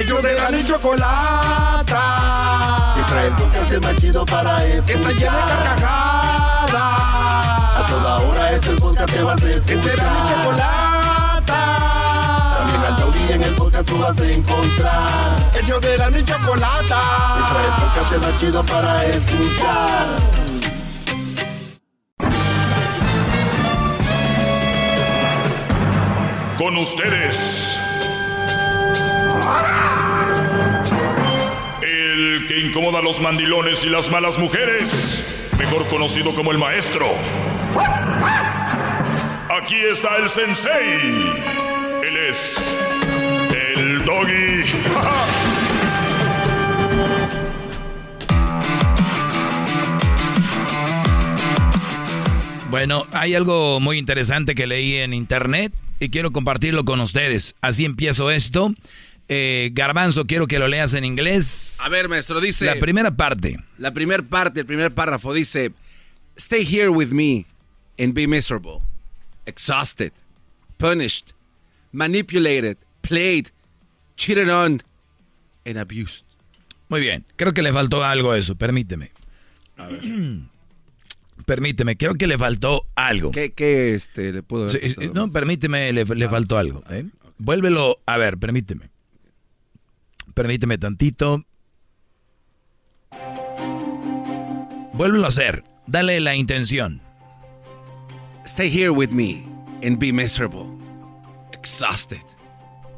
Ellos de la y chocolata. Que trae el podcast más chido para escuchar. Está llena de carcajadas. A toda hora es el podcast que vas a escuchar. Que será mi chocolata. También al taurí en el podcast tú vas a encontrar. Ellos de la y chocolata. Que trae el podcast más chido para escuchar. Con ustedes. Que incomoda a los mandilones y las malas mujeres. Mejor conocido como el maestro. Aquí está el sensei. Él es. El doggy. Bueno, hay algo muy interesante que leí en internet y quiero compartirlo con ustedes. Así empiezo esto. Eh, Garbanzo, quiero que lo leas en inglés. A ver, maestro, dice. La primera parte. La primera parte, el primer párrafo dice: Stay here with me and be miserable, exhausted, punished, manipulated, played, cheated on, and abused. Muy bien, creo que le faltó algo a eso, permíteme. Permíteme, creo que le faltó algo. ¿Qué, qué, este, le puedo Sí, no, permíteme, le, le faltó algo. ¿eh? Vuélvelo, a ver, permíteme. Permíteme tantito. Vuélvelo a hacer. Dale la intención. Stay here with me and be miserable, exhausted,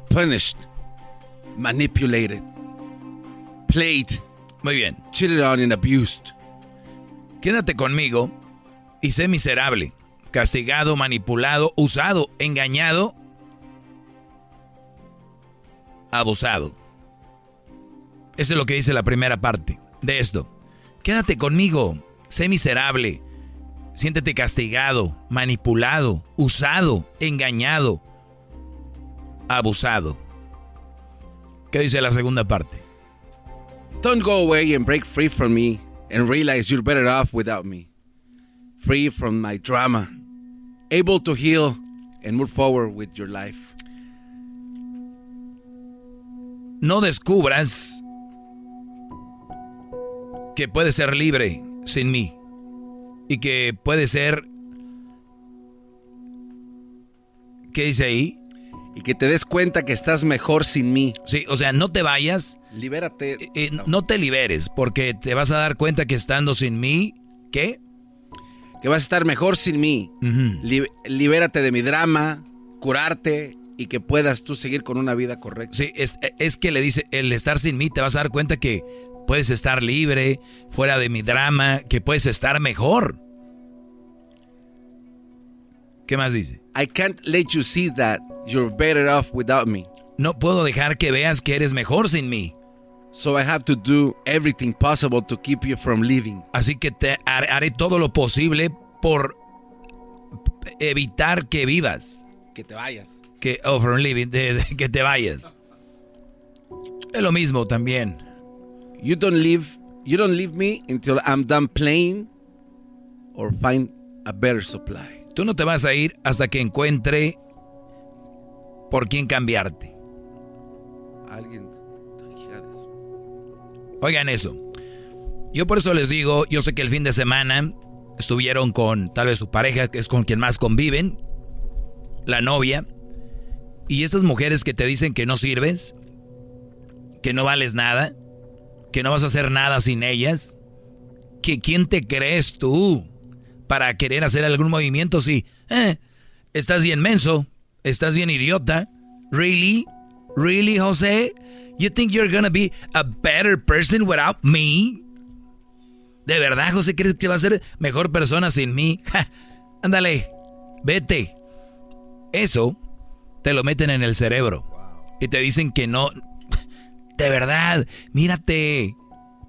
punished, manipulated, played. Muy bien. Cheated on and abused. Quédate conmigo y sé miserable, castigado, manipulado, usado, engañado, abusado. Eso es lo que dice la primera parte de esto. Quédate conmigo, sé miserable, siéntete castigado, manipulado, usado, engañado, abusado. ¿Qué dice la segunda parte? Don't go away and break free from me and realize you're better off without me. Free from my drama, able to heal and move forward with your life. No descubras que puedes ser libre sin mí y que puede ser... ¿Qué dice ahí? Y que te des cuenta que estás mejor sin mí. Sí, o sea, no te vayas. Libérate. Eh, eh, no. te liberes, porque te vas a dar cuenta que estando sin mí, ¿qué? Que vas a estar mejor sin mí. Li- libérate de mi drama, curarte y que puedas tú seguir con una vida correcta. Sí, es, es que le dice, el estar sin mí te vas a dar cuenta que puedes estar libre, fuera de mi drama, que puedes estar mejor. ¿Qué más dice? I can't let you see that you're better off without me. No puedo dejar que veas que eres mejor sin mí. So I have to do everything possible to keep you from leaving. Así que te haré todo lo posible por evitar que vivas. Que te vayas. Que oh, from living, que te vayas. Es lo mismo también. You don't leave, you don't leave me until I'm done playing or find a better supply. Tú no te vas a ir hasta que encuentre por quién cambiarte. Alguien. Oigan eso. Yo por eso les digo, yo sé que el fin de semana estuvieron con tal vez su pareja, que es con quien más conviven, la novia, y estas mujeres que te dicen que no sirves, que no vales nada, que no vas a hacer nada sin ellas, que quién te crees tú para querer hacer algún movimiento si eh, estás bien menso, estás bien idiota, really, really José, you think you're gonna be a better person without me? ¿De verdad, José, crees que va a ser mejor persona sin mí? ándale, vete. Eso te lo meten en el cerebro. Y te dicen que no. De verdad, mírate.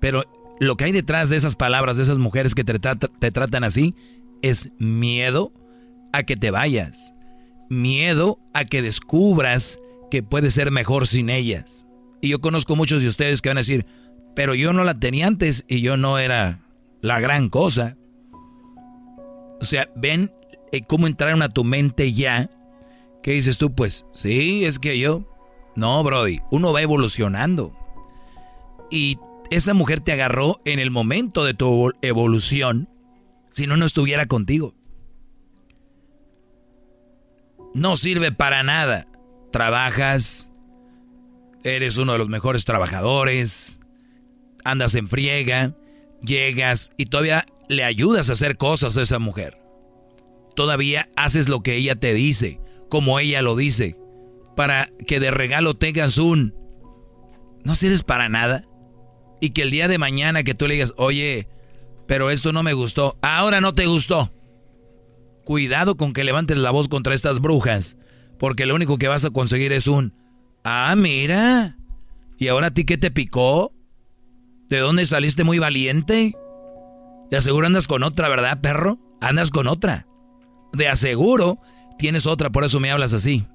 Pero lo que hay detrás de esas palabras, de esas mujeres que te, tratan así, es miedo a que te vayas. Miedo a que descubras que puedes ser mejor sin ellas. Y yo conozco muchos de ustedes que van a decir, pero yo no la tenía antes y yo no era la gran cosa. O sea, ven eh, cómo entraron a tu mente ya. ¿Qué dices tú? Pues sí, es que yo... No, Brody, uno va evolucionando. Y esa mujer te agarró en el momento de tu evolución, si no, no estuviera contigo. No sirve para nada. Trabajas, eres uno de los mejores trabajadores, andas en friega, llegas y todavía le ayudas a hacer cosas a esa mujer. Todavía haces lo que ella te dice, como ella lo dice, para que de regalo tengas un... No sirves para nada. Y que el día de mañana que tú le digas, oye, pero esto no me gustó, ahora no te gustó. Cuidado con que levantes la voz contra estas brujas, porque lo único que vas a conseguir es un... Ah, mira. ¿Y ahora a ti qué te picó? ¿De dónde saliste muy valiente? De aseguro andas con otra, ¿verdad, perro? Andas con otra. De aseguro tienes otra, por eso me hablas así.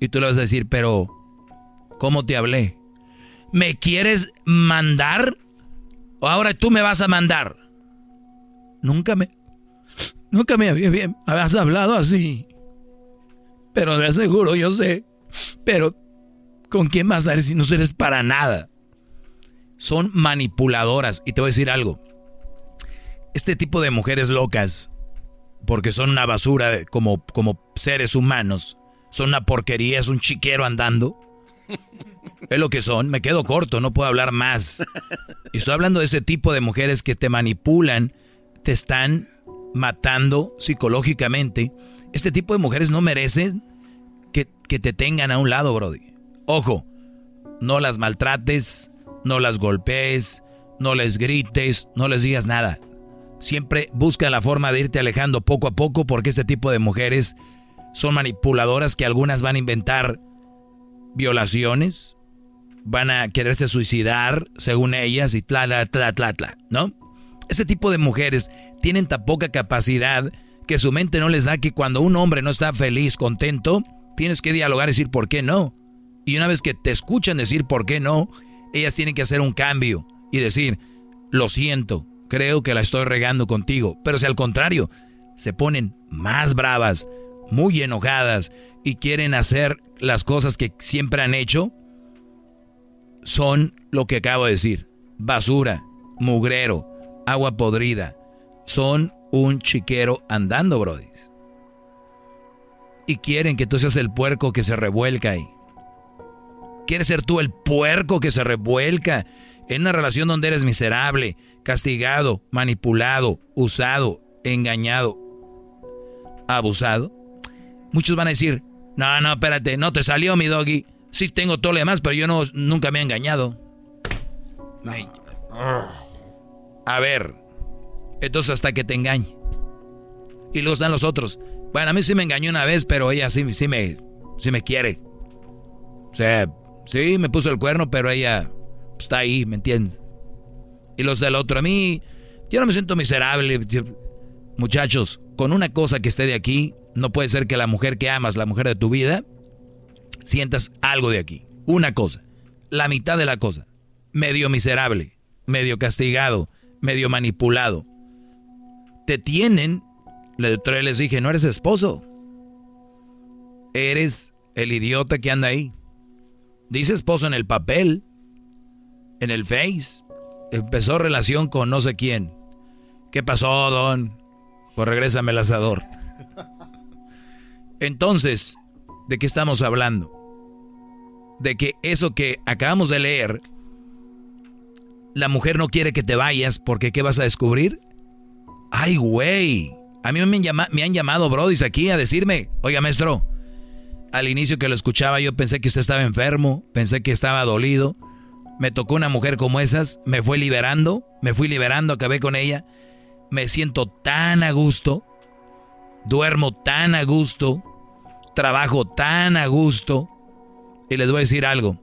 Y tú le vas a decir, pero, ¿cómo te hablé? ¿Me quieres mandar? ¿O ahora tú me vas a mandar? Nunca me... Nunca me habías hablado así. Pero de aseguro yo sé. Pero, ¿con quién vas a ver si no eres para nada? son manipuladoras. Y te voy a decir algo. Este tipo de mujeres locas, porque son una basura como, como seres humanos, son una porquería, es un chiquero andando. Es lo que son, me quedo corto, no puedo hablar más. Y estoy hablando de ese tipo de mujeres que te manipulan, te están matando psicológicamente. Este tipo de mujeres no merecen que, que te tengan a un lado, Brody. Ojo, no las maltrates, no las golpees, no les grites, no les digas nada. Siempre busca la forma de irte alejando poco a poco porque este tipo de mujeres son manipuladoras que algunas van a inventar violaciones, van a quererse suicidar según ellas y tla, tla, tla, tla, ¿no? Este tipo de mujeres tienen tan poca capacidad que su mente no les da que cuando un hombre no está feliz, contento, tienes que dialogar y decir por qué no. Y una vez que te escuchan decir por qué no, ellas tienen que hacer un cambio y decir, lo siento, creo que la estoy regando contigo. Pero si al contrario, se ponen más bravas, muy enojadas y quieren hacer las cosas que siempre han hecho, son lo que acabo de decir, basura, mugrero, agua podrida. Son un chiquero andando, Brody. Y quieren que tú seas el puerco que se revuelca ahí. ¿Quieres ser tú el puerco que se revuelca en una relación donde eres miserable, castigado, manipulado, usado, engañado, abusado? Muchos van a decir, No, no, espérate, no te salió mi doggy. Sí tengo todo lo demás, pero yo no, nunca me he engañado. A ver, entonces hasta que te engañe. Y luego están los otros. Bueno, a mí sí me engañó una vez, pero ella sí, sí, me, sí me quiere. O sea, sí, me puso el cuerno, pero ella está ahí, ¿me entiendes? Y los del otro, a mí, yo no me siento miserable. Muchachos, con una cosa que esté de aquí, no puede ser que la mujer que amas, la mujer de tu vida, sientas algo de aquí. Una cosa, la mitad de la cosa. Medio miserable, medio castigado, medio manipulado. Te tienen, les dije, no eres esposo. Eres el idiota que anda ahí. Dice esposo en el papel, en el face. Empezó relación con no sé quién. ¿Qué pasó, don? Pues regrésame el asador. Entonces, ¿de qué estamos hablando? De que eso que acabamos de leer, la mujer no quiere que te vayas porque ¿qué vas a descubrir? Ay, güey. A mí me han, me han llamado brodis aquí a decirme, oiga maestro, al inicio que lo escuchaba yo pensé que usted estaba enfermo, pensé que estaba dolido. Me tocó una mujer como esas, me fue liberando, me fui liberando, acabé con ella. Me siento tan a gusto, duermo tan a gusto, trabajo tan a gusto. Y les voy a decir algo,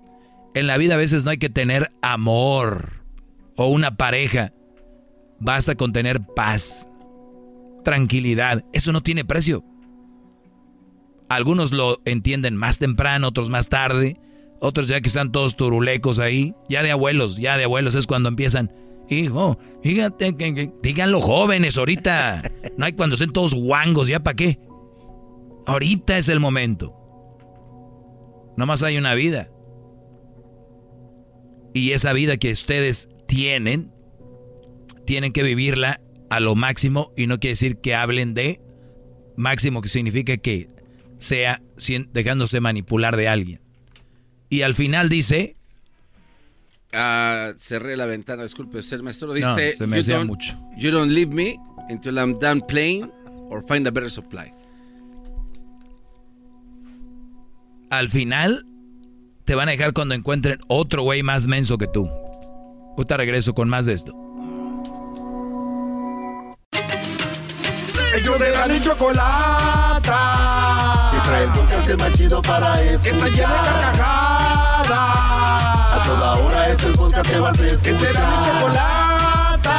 en la vida a veces no hay que tener amor o una pareja, basta con tener paz, tranquilidad, eso no tiene precio. Algunos lo entienden más temprano, otros más tarde, otros ya que están todos turulecos ahí, ya de abuelos, ya de abuelos es cuando empiezan. Hijo, fíjate los jóvenes ahorita. No hay cuando estén todos guangos, ¿ya para qué? Ahorita es el momento. Nomás hay una vida. Y esa vida que ustedes tienen, tienen que vivirla a lo máximo y no quiere decir que hablen de máximo, que significa que sea dejándose manipular de alguien. Y al final dice... Uh, cerré la ventana, disculpe, el maestro dice... se me hacía mucho. You don't leave me until I'm done playing or find a better supply. Al final te van a dejar cuando encuentren otro güey más menso que tú. Ahorita regreso con más de esto. Ellos de la chocolata. Que trae el podcast más chido para escuchar. Que está llena de carcajadas. A toda hora es el podcast que vas a escuchar. Que será mi chocolata.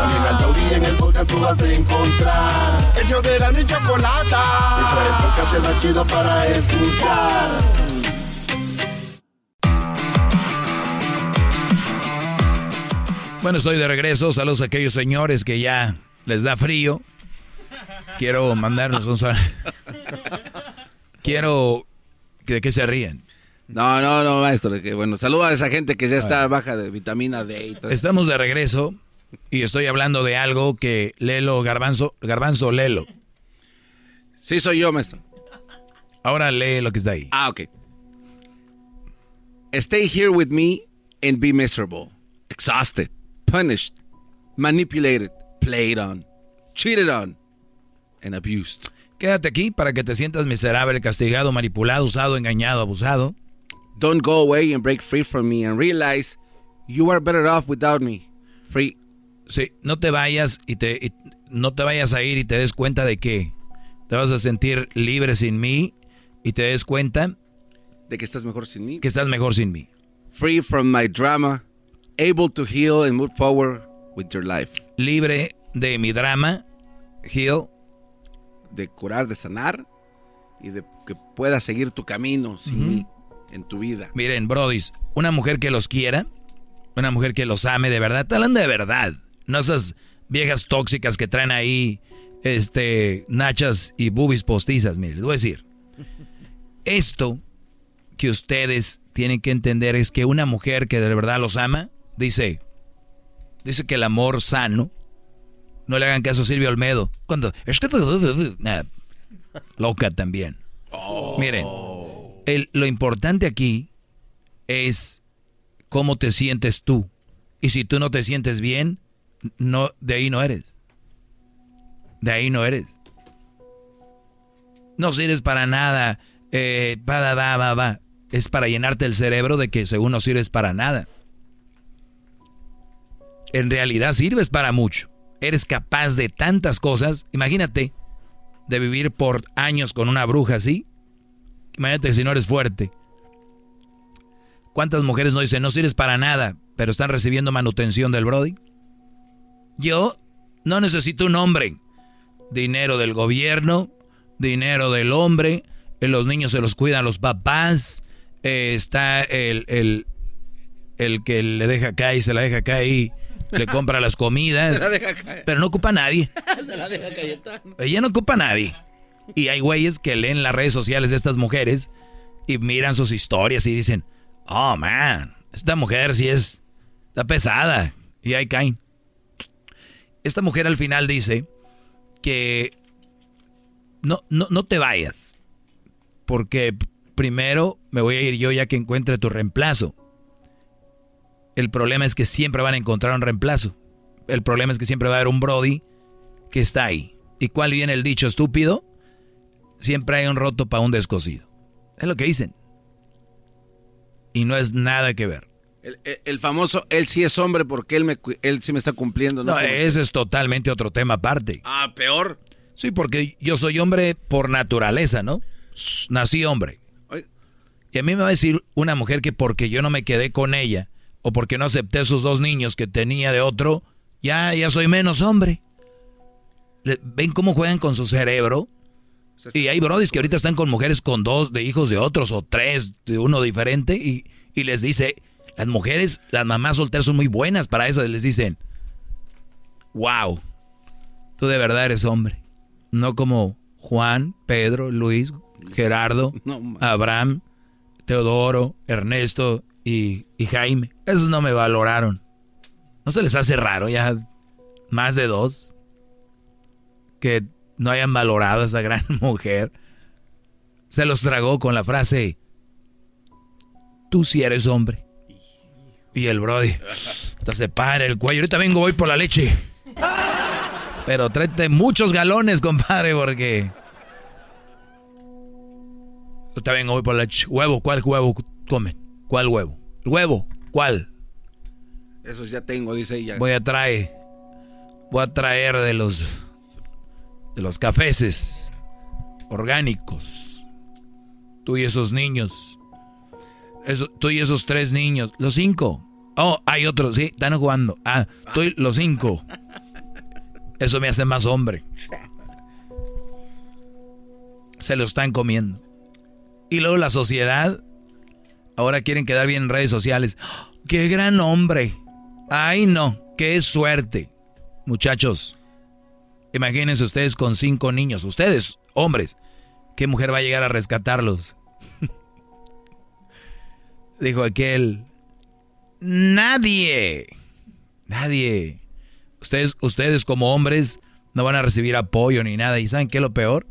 También al taurí en el podcast tú vas a encontrar. Ellos de la chocolata. Que trae el podcast más chido para escuchar. Bueno, estoy de regreso. Saludos a aquellos señores que ya les da frío. Quiero mandarnos un saludo. Quiero de qué se ríen. No, no, no, maestro. Que, bueno, saluda a esa gente que ya está baja de vitamina D y todo Estamos de regreso y estoy hablando de algo que Lelo Garbanzo, Garbanzo Lelo. Sí, soy yo, maestro. Ahora lee lo que está ahí. Ah, ok. Stay here with me and be miserable, exhausted, punished, manipulated, played on, cheated on, and abused. Quédate aquí para que te sientas miserable, castigado, manipulado, usado, engañado, abusado. Don't go away and break free from me and realize you are better off without me. Free. Sí, no te vayas y te no te vayas a ir y te des cuenta de que te vas a sentir libre sin mí y te des cuenta de que estás mejor sin mí. Que estás mejor sin mí. Free from my drama, able to heal and move forward with your life. Libre de mi drama, heal, de curar, de sanar y de que puedas seguir tu camino sin mí en tu vida. Miren, brodis, una mujer que los quiera, una mujer que los ame de verdad, te hablan de verdad, no esas viejas tóxicas que traen ahí este nachas y boobies postizas, miren, les voy a decir. Esto que ustedes tienen que entender es que una mujer que de verdad los ama, dice, dice que el amor sano no le hagan caso a Silvio Olmedo. Cuando. Es que. loca también. Oh. Miren, lo importante aquí es cómo te sientes tú. Y si tú no te sientes bien, no, de ahí no eres. De ahí no eres. No sirves para nada. va, va, va, va. Es para llenarte el cerebro de que según no sirves para nada. En realidad sirves para mucho. Eres capaz de tantas cosas. Imagínate de vivir por años con una bruja así. Imagínate si no eres fuerte. ¿Cuántas mujeres no dicen no sirves para nada, pero están recibiendo manutención del Brody? Yo no necesito un hombre. Dinero del gobierno, dinero del hombre, eh, los niños se los cuidan los papás, eh, está el, el, el, que le deja acá y se la deja acá y le compra las comidas. Pero no ocupa a nadie. Ella no ocupa a nadie. Y hay güeyes que leen las redes sociales de estas mujeres y miran sus historias y dicen, oh man, esta mujer sí es, está pesada. Y ahí caen. Esta mujer al final dice que no, no, no te vayas. Porque primero me voy a ir yo ya que encuentre tu reemplazo. El problema es que siempre van a encontrar un reemplazo. El problema es que siempre va a haber un Brody que está ahí. ¿Y cuál viene el dicho estúpido? Siempre hay un roto para un descosido. Es lo que dicen. Y no es nada que ver. El, famoso, él sí es hombre porque él, me, él sí me está cumpliendo. No, ese es totalmente otro tema aparte. Ah, peor. Sí, porque yo soy hombre por naturaleza, ¿no? Nací hombre. Y a mí me va a decir una mujer que porque yo no me quedé con ella o porque no acepté esos dos niños que tenía de otro, ya, ya soy menos hombre. ¿Ven cómo juegan con su cerebro? Y hay brodis que ahorita están con mujeres con dos de hijos de otros o tres de uno diferente y, y les dice, las mujeres, las mamás solteras son muy buenas para eso. Les dicen, wow, tú de verdad eres hombre. No como Juan, Pedro, Luis, Gerardo, Abraham, Teodoro, Ernesto y, y, Jaime. Esos no me valoraron. ¿No se les hace raro ya más de dos que no hayan valorado a esa gran mujer? Se los tragó con la frase, tú sí eres hombre. Y el Brody, se para el cuello. Ahorita vengo, voy por la leche. Pero tráete muchos galones, compadre, porque... Ahorita vengo, voy por la leche. Huevo, ¿cuál huevo comen? ¿Cuál huevo? huevo? ¿Cuál? Esos ya tengo, dice ella. Voy a traer... Voy a traer de los... De los cafeces orgánicos. Tú y esos niños tú y esos tres niños, los cinco. Oh, hay otros, sí, están jugando. Ah, tú los cinco. Eso me hace más hombre. Se lo están comiendo. Y luego la sociedad, ahora quieren quedar bien en redes sociales. ¡Qué gran hombre! ¡Ay no! ¡Qué suerte! Muchachos, imagínense ustedes con cinco niños, ustedes, hombres, ¿qué mujer va a llegar a rescatarlos? dijo aquel. Nadie. Nadie. Ustedes, ustedes como hombres no van a recibir apoyo ni nada. ¿Y saben qué es lo peor?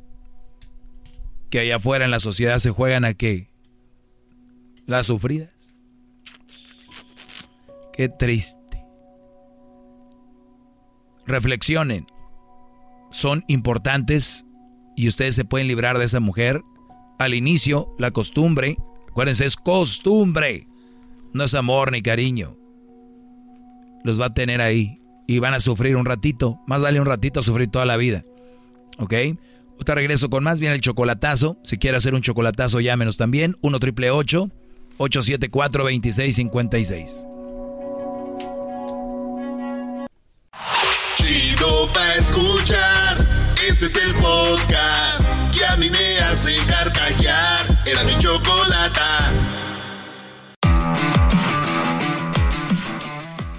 Que allá afuera en la sociedad se juegan a qué? Las sufridas. Qué triste. Reflexionen. Son importantes y ustedes se pueden librar de esa mujer. Al inicio, la costumbre Acuérdense, es costumbre. No es amor ni cariño. Los va a tener ahí. Y van a sufrir un ratito. Más vale un ratito sufrir toda la vida. ¿Ok? Otra regreso con más. Viene el chocolatazo. Si quiere hacer un chocolatazo, llámenos también. 1 triple 874 2656. Chido pa' escuchar. Este es el podcast que a mí me hace carcajear.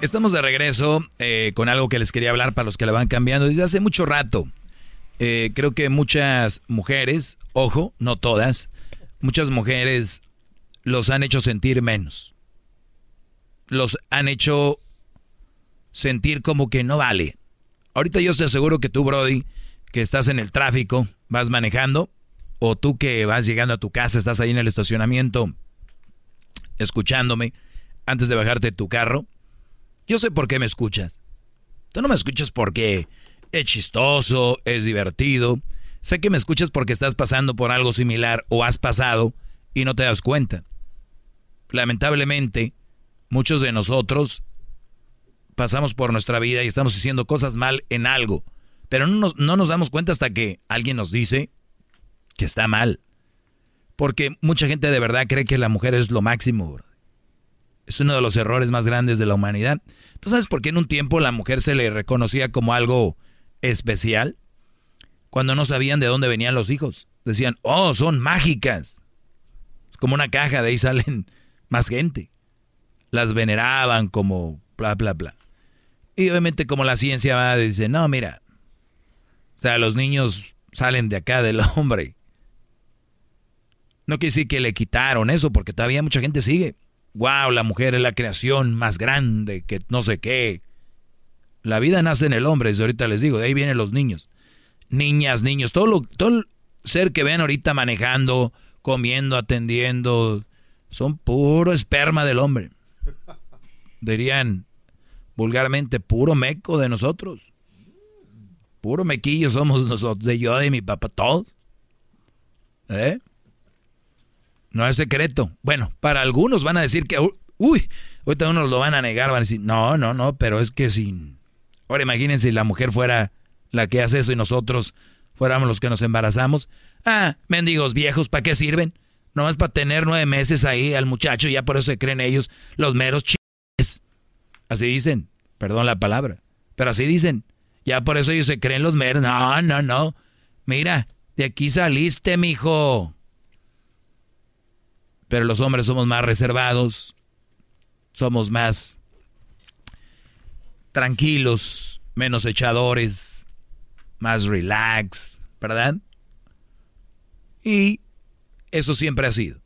Estamos de regreso eh, con algo que les quería hablar para los que la van cambiando desde hace mucho rato. Eh, creo que muchas mujeres, ojo, no todas, muchas mujeres los han hecho sentir menos. Los han hecho sentir como que no vale. Ahorita yo estoy seguro que tú, Brody, que estás en el tráfico, vas manejando, o tú que vas llegando a tu casa, estás ahí en el estacionamiento escuchándome antes de bajarte de tu carro, yo sé por qué me escuchas. Tú no me escuchas porque es chistoso, es divertido. Sé que me escuchas porque estás pasando por algo similar o has pasado y no te das cuenta. Lamentablemente, muchos de nosotros pasamos por nuestra vida y estamos haciendo cosas mal en algo, pero no nos, no nos damos cuenta hasta que alguien nos dice que está mal. Porque mucha gente de verdad cree que la mujer es lo máximo. Es uno de los errores más grandes de la humanidad. ¿Tú sabes por qué en un tiempo la mujer se le reconocía como algo especial? Cuando no sabían de dónde venían los hijos. Decían, oh, son mágicas. Es como una caja, de ahí salen más gente. Las veneraban como bla, bla, bla. Y obviamente como la ciencia va, dice, no, mira. O sea, los niños salen de acá del hombre. No quiere decir que le quitaron eso, porque todavía mucha gente sigue. Wow, la mujer es la creación más grande, que no sé qué. La vida nace en el hombre, eso ahorita les digo, de ahí vienen los niños. Niñas, niños, todo, lo, todo el ser que ven ahorita manejando, comiendo, atendiendo, son puro esperma del hombre. Dirían vulgarmente, puro meco de nosotros. Puro mequillo somos nosotros, de yo, de mi papá, todos. ¿Eh? No es secreto. Bueno, para algunos van a decir que, uy, ahorita unos lo van a negar, van a decir, no, no, no, pero es que sin... Ahora imagínense si la mujer fuera la que hace eso y nosotros fuéramos los que nos embarazamos. Ah, mendigos viejos, ¿para qué sirven? No es para tener nueve meses ahí al muchacho y ya por eso se creen ellos los meros chistes. Así dicen, perdón la palabra, pero así dicen. Ya por eso ellos se creen los meros. No, no, no. Mira, de aquí saliste, mijo pero los hombres somos más reservados, somos más tranquilos, menos echadores, más relax, ¿verdad? Y eso siempre ha sido.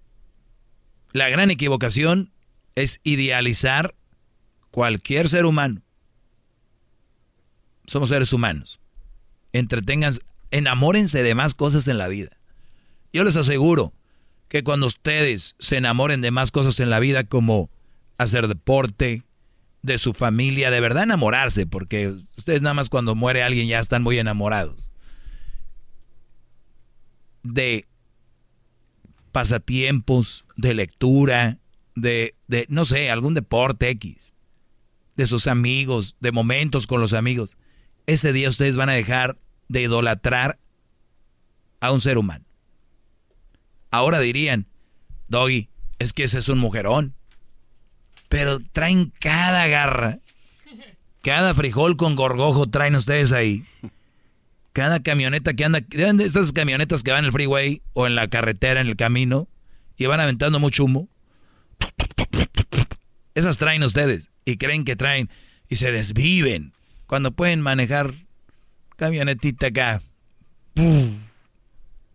La gran equivocación es idealizar cualquier ser humano. Somos seres humanos. Entretengan, enamórense de más cosas en la vida. Yo les aseguro, que cuando ustedes se enamoren de más cosas en la vida como hacer deporte, de su familia, de verdad enamorarse, porque ustedes nada más cuando muere alguien ya están muy enamorados. De pasatiempos, de lectura, de, de, no sé, algún deporte X, de sus amigos, de momentos con los amigos. Ese día ustedes van a dejar de idolatrar a un ser humano. Ahora dirían, Doggy, es que ese es un mujerón. Pero traen cada garra, cada frijol con gorgojo traen ustedes ahí. Cada camioneta que anda, esas camionetas que van en el freeway o en la carretera, en el camino, y van aventando mucho humo. Esas traen ustedes y creen que traen y se desviven cuando pueden manejar camionetita acá.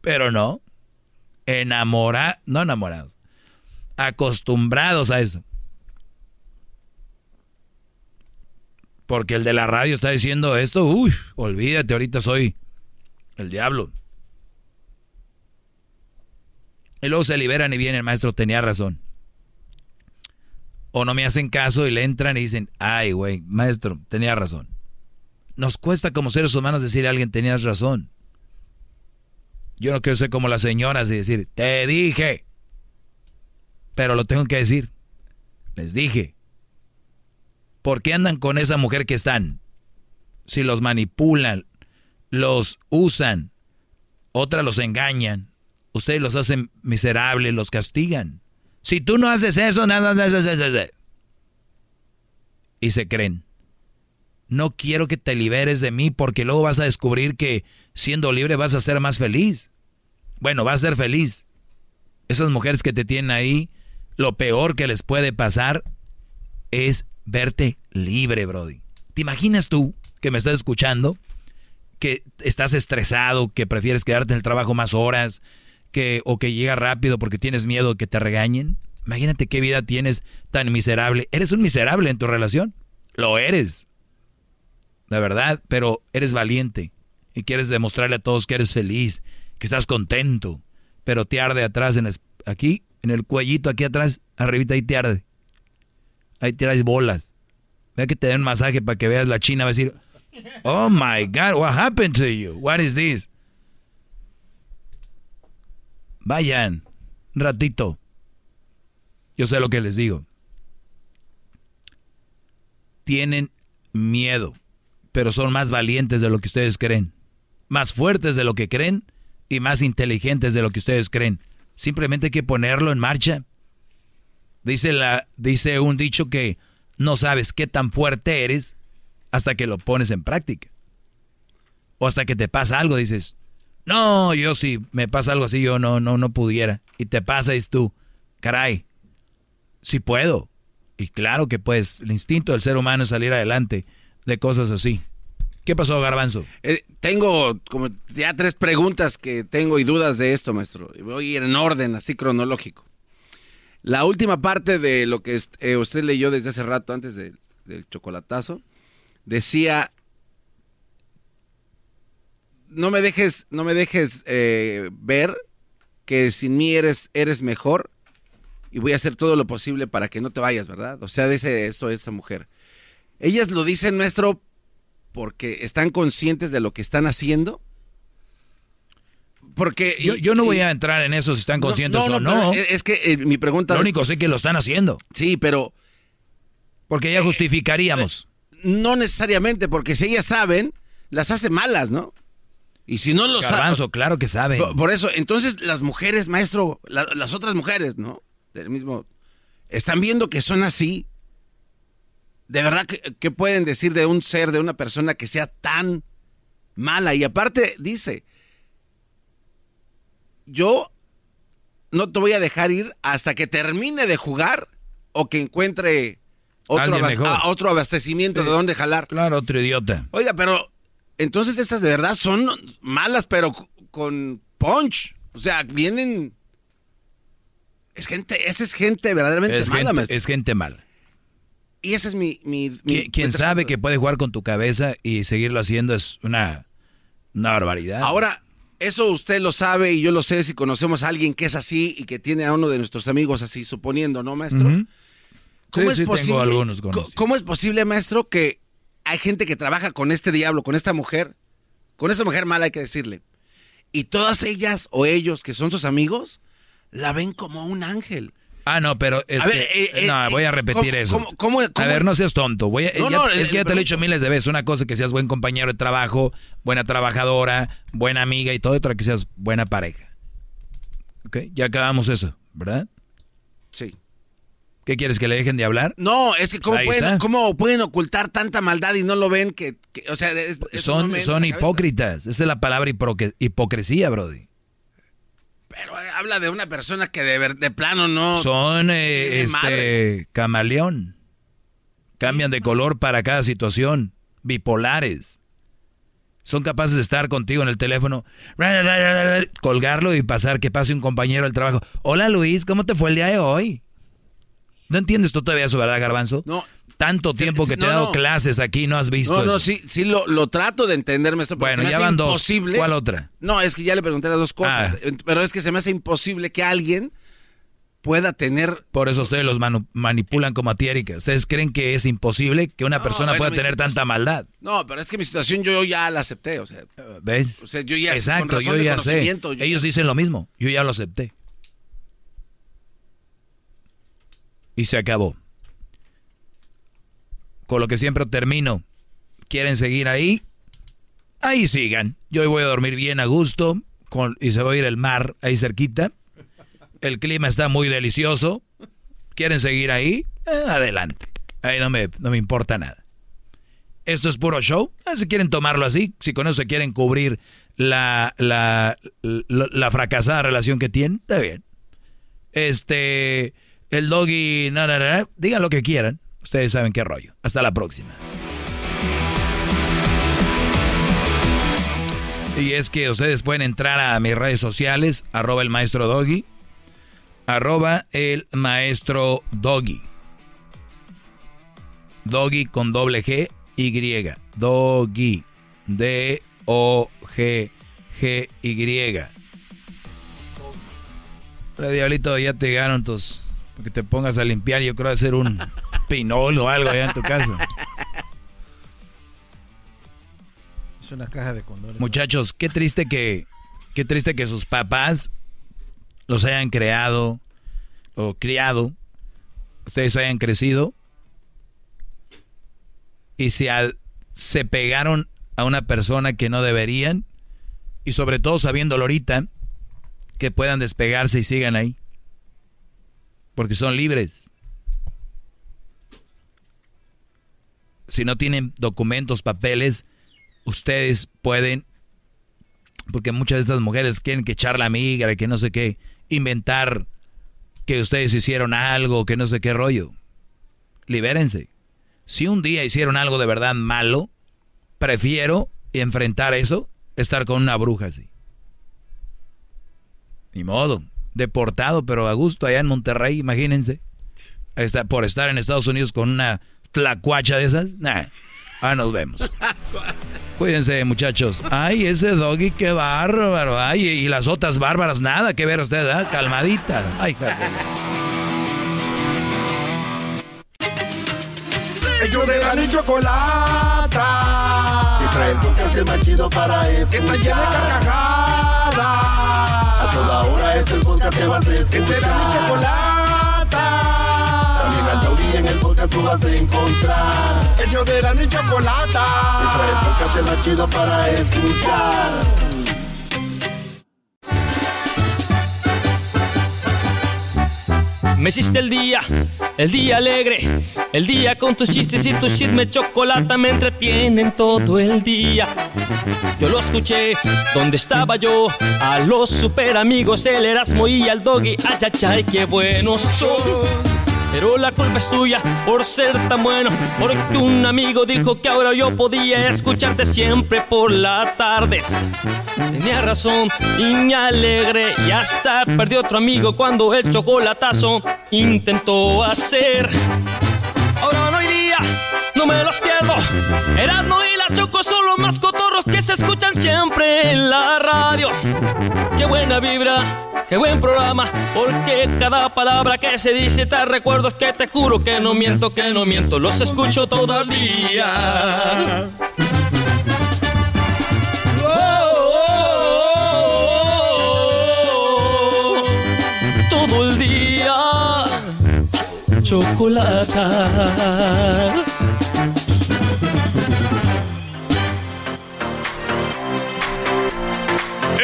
Pero no enamorados, no enamorados, acostumbrados a eso. Porque el de la radio está diciendo esto, uy, olvídate, ahorita soy el diablo. Y luego se liberan y viene el maestro, tenía razón. O no me hacen caso y le entran y dicen, ay, güey, maestro, tenía razón. Nos cuesta como seres humanos decir a alguien, tenías razón. Yo no quiero ser como las señoras y decir, te dije. Pero lo tengo que decir. Les dije. ¿Por qué andan con esa mujer que están? Si los manipulan, los usan, otras los engañan, ustedes los hacen miserables, los castigan. Si tú no haces eso, nada, nada, Y se creen. No quiero que te liberes de mí porque luego vas a descubrir que siendo libre vas a ser más feliz. Bueno, vas a ser feliz. Esas mujeres que te tienen ahí, lo peor que les puede pasar es verte libre, Brody. ¿Te imaginas tú que me estás escuchando? Que estás estresado, que prefieres quedarte en el trabajo más horas, que, o que llega rápido porque tienes miedo de que te regañen. Imagínate qué vida tienes tan miserable. Eres un miserable en tu relación. Lo eres. La verdad, pero eres valiente y quieres demostrarle a todos que eres feliz que estás contento, pero te arde atrás, en aquí, en el cuellito, aquí atrás, arribita, ahí te arde. Ahí tiras bolas. Ve que te den masaje para que veas la china, va a decir, oh my God, what happened to you? What is this? vayan, un ratito. Yo sé lo que les digo. Tienen miedo, pero son más valientes de lo que ustedes creen, más fuertes de lo que creen y más inteligentes de lo que ustedes creen. Simplemente hay que ponerlo en marcha. Dice, la, dice un dicho que no sabes qué tan fuerte eres hasta que lo pones en práctica. O hasta que te pasa algo, dices, no, yo si me pasa algo así, yo no, no, no pudiera. Y te pasa y tú, caray, sí puedo. Y claro que pues, el instinto del ser humano es salir adelante de cosas así. ¿Qué pasó, Garbanzo? Eh, tengo como ya tres preguntas que tengo y dudas de esto, maestro. Voy a ir en orden, así cronológico. La última parte de lo que eh, usted leyó desde hace rato, antes del chocolatazo, decía, no me dejes, no me dejes eh, ver que sin mí eres, eres mejor y voy a hacer todo lo posible para que no te vayas, ¿verdad? O sea, dice esto esta mujer. Ellas lo dicen, nuestro, porque están conscientes de lo que están haciendo porque yo, no voy a entrar en eso si están conscientes o no. Es que eh, mi pregunta. Lo único sé que lo están haciendo. Sí, pero. Porque ya justificaríamos. no necesariamente, porque si ellas saben, las hace malas, ¿no? Y si no lo saben. claro que saben. Por, eso, entonces las mujeres, maestro, las otras mujeres, ¿no? Del mismo. Están viendo que son así. De verdad, ¿qué pueden decir de un ser, de una persona que sea tan mala? Y aparte, dice yo no te voy a dejar ir hasta que termine de jugar o que encuentre otro, ah, otro abastecimiento de dónde jalar. Claro, otro idiota. Oiga, pero entonces estas de verdad son malas, pero con punch. O sea, vienen... Es gente, esa es gente verdaderamente es mala. Gente, es gente mala. Y ese es mi... mi, Quien sabe que puede jugar con tu cabeza y seguirlo haciendo es una, una barbaridad. Ahora, eso usted lo sabe y yo lo sé si conocemos a alguien que es así y que tiene a uno de nuestros amigos así, suponiendo, ¿no, maestro? ¿Cómo, es posible, algunos ¿Cómo es posible, maestro, que hay gente que trabaja con este diablo, con esta mujer, con esa mujer mala, hay que decirle, y todas ellas o ellos que son sus amigos, la ven como un ángel? Ah, no, pero es que, eh, eh, no, voy a repetir eso. a ver, no seas tonto. Voy es que ya te lo he dicho miles de veces. Una cosa que seas buen compañero de trabajo, buena trabajadora, buena amiga y todo. Otra que seas buena pareja. ¿Ok? Ya acabamos eso, ¿verdad? Sí. ¿Qué quieres, que le dejen de hablar? No, es que ¿cómo, pueden, ¿cómo pueden, ocultar tanta maldad y no lo ven? que, o sea, son, son hipócritas. Esa es la palabra hipocresía, Brody. Pero eh, habla de una persona que de, de plano no. Son eh, este camaleón. Cambian de color para cada situación. Bipolares. Son capaces de estar contigo en el teléfono, colgarlo y pasar que pase un compañero al trabajo. Hola Luis, ¿cómo te fue el día de hoy? ¿No entiendes tú todavía eso, verdad, Garbanzo? No, tanto tiempo que te he dado clases aquí, no has visto No, no, sí, sí lo, lo trato de entender, maestro. Bueno, ya van dos. ¿Cuál otra? No, es que ya le pregunté las dos cosas. Ah. Pero es que se me hace imposible que alguien pueda tener... Por eso ustedes los manipulan como a tiérica. Ustedes creen que es imposible que una persona pueda tener tanta maldad. No, pero es que mi situación yo ya la acepté, o sea... ¿Ves? O sea, yo ya... Exacto, yo ya sé. Ellos dicen lo mismo, yo ya lo acepté. Y se acabó con lo que siempre termino. ¿Quieren seguir ahí? Ahí sigan. Yo hoy voy a dormir bien a gusto y se va a ir el mar ahí cerquita. El clima está muy delicioso. ¿Quieren seguir ahí? Eh, adelante. Ahí no me, no me importa nada. Esto es puro show. Ah, si quieren tomarlo así, si con eso quieren cubrir la, la, la, fracasada relación que tienen, está bien. Este, el doggy, no, no, no, digan lo que quieran. Ustedes saben qué rollo. Hasta la próxima. Y es que ustedes pueden entrar a mis redes sociales, arroba el maestro doggy, arroba el maestro doggy. Doggy con doble G, Y. Doggy. D-O-G-G-Y. Pero diablito, ya te llegaron tus... Que te pongas a limpiar, yo creo hacer un pinol o algo allá en tu casa. Es una caja de condones. Muchachos, qué triste que qué triste que sus papás los hayan creado o criado, ustedes hayan crecido y se, se pegaron a una persona que no deberían y sobre todo sabiéndolo ahorita, que puedan despegarse y sigan ahí. Porque son libres. Si no tienen documentos, papeles, ustedes pueden, porque muchas de estas mujeres quieren que echar la migra, que no sé qué, inventar que ustedes hicieron algo, que no sé qué rollo. Libérense. Si un día hicieron algo de verdad malo, prefiero enfrentar eso, estar con una bruja así. Ni modo, deportado, pero a gusto allá en Monterrey, imagínense. Está, por estar en Estados Unidos con una tlacuacha de esas. Nah, ah, nos vemos. Cuídense, muchachos. Ay, ese doggy, qué bárbaro. Ay, y las otras bárbaras, nada que ver usted, ¿eh? Calmadita. Ay, Ellos de la chocolata. Que trae el podcast más chido para escuchar. Que está llena de carcajadas. A toda hora es el podcast que vas a escuchar. Que será mi chocolata. Vas a encontrar. Ellos de la chocolata. Que trae el chido para escuchar. Me hiciste el día, el día alegre, el día con tus chistes y tu chisme chocolate me entretienen todo el día. Yo lo escuché, donde estaba yo, a los super amigos, el Erasmo y al Doggy, ay, qué buenos son. Pero la culpa es tuya por ser tan bueno, porque un amigo dijo que ahora yo podía escucharte siempre por las tardes. Tenía razón y me alegré y hasta perdió otro amigo cuando el chocolatazo intentó hacer. Ahora no hay día, no me los pierdo. Y la Choco son los más cotorros que se escuchan siempre en la radio. Qué buena vibra, qué buen programa, porque cada palabra que se dice te recuerdo es que te juro que no miento, que no miento, los escucho todo el día. Todo el día, chocolate.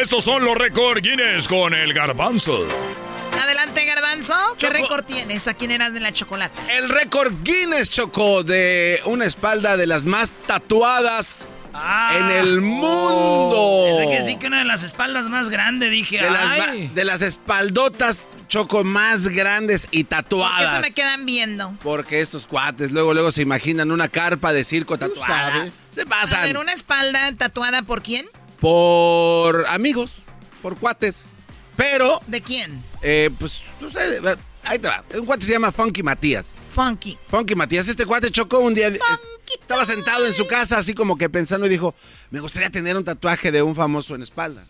Estos son los récord Guinness con el garbanzo. Adelante, Garbanzo. ¿Qué récord tienes? ¿A quién eras de la chocolate? El récord Guinness chocó de una espalda de las más tatuadas en el mundo. Pensé que sí que una de las espaldas más grandes, dije. De las, ay. de las espaldotas choco más grandes y ¿Por qué tatuadas. se me quedan viendo? Porque estos cuates luego luego se imaginan una carpa de circo tatuada. Se A pasan ver, una espalda tatuada por quién? Por amigos, por cuates. Pero ¿De quién? eh, pues no sé, ahí te va. Un cuate se llama Funky Matías. Funky. Funky Matías, este cuate chocó un día. eh, estaba sentado en su casa, así como que pensando, y dijo: Me gustaría tener un tatuaje de un famoso en espalda.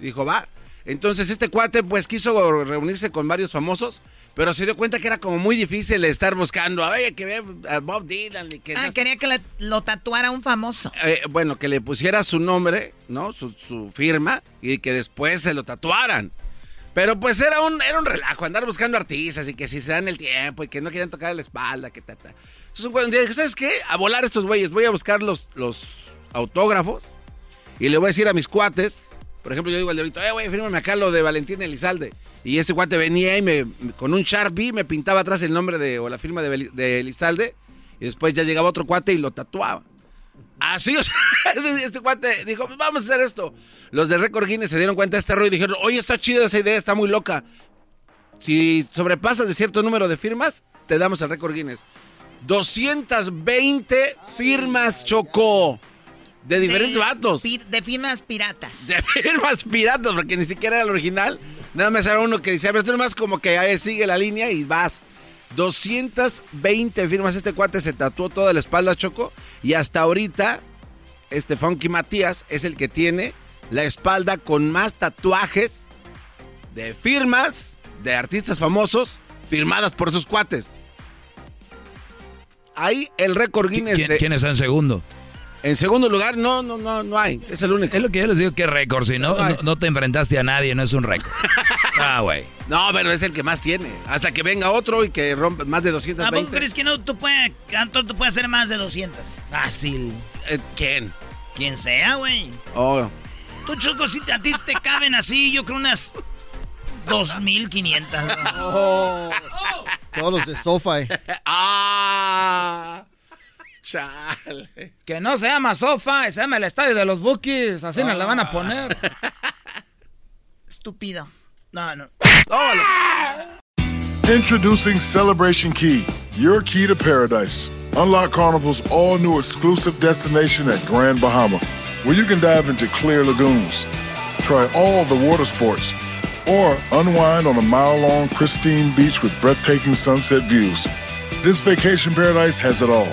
Y dijo, va. Entonces este cuate, pues quiso reunirse con varios famosos, pero se dio cuenta que era como muy difícil estar buscando. Oye, que ve a Bob Dylan y que. Ah, quería que le- lo tatuara un famoso. Eh, bueno, que le pusiera su nombre, ¿no? Su, su firma y que después se lo tatuaran. Pero pues era un, era un relajo, andar buscando artistas y que si se dan el tiempo y que no quieran tocar la espalda, que ta, ta. Entonces un día dijo, ¿sabes qué? A volar estos güeyes, voy a buscar los, los autógrafos y le voy a decir a mis cuates, por ejemplo, yo digo al de ahorita, eh, güey, fírmame acá lo de Valentín Elizalde. Y este cuate venía y me, con un Sharpie me pintaba atrás el nombre de, o la firma de, de Elizalde y después ya llegaba otro cuate y lo tatuaba. Así, o sea, este, este cuate dijo, "Pues vamos a hacer esto. Los de Record Guinness se dieron cuenta de este rollo y dijeron, oye, está chida esa idea, está muy loca. Si sobrepasas de cierto número de firmas, te damos el Record Guinness. 220 firmas chocó. De diferentes vatos. pi- De firmas piratas. De firmas piratas, porque ni siquiera era el original. Nada más era uno que decía, pero tú nomás como que ahí sigue la línea y vas. 220 firmas. Este cuate se tatuó toda la espalda, Choco. Y hasta ahorita, este Funky Matías es el que tiene la espalda con más tatuajes de firmas de artistas famosos firmadas por sus cuates. Ahí el récord Guinness ¿Quién, de... quién está en segundo? En segundo lugar, no, no, no, no hay. Es el único. Es lo que yo les digo que récord. Si no, no, no, te enfrentaste a nadie, no es un récord. ah, güey. No, pero es el que más tiene. Hasta que venga otro y que rompa más de 220. ¿A poco crees que no tú puedes, tú puedes hacer más de 200? Fácil. Eh, ¿Quién? Quien sea, güey. Oh. Tú, Choco, si a ti te caben así, yo creo unas 2500. Oh. Todos los de SoFi. ah. Chale. Que no se llama SoFi, se llama el estadio de los Bookies. Así nos la van a poner. Estúpido. No, no. Introducing Celebration Key, your key to paradise. Unlock Carnival's all new exclusive destination at Grand Bahama, where you can dive into clear lagoons, try all the water sports, or unwind on a mile long, pristine beach with breathtaking sunset views. This vacation paradise has it all.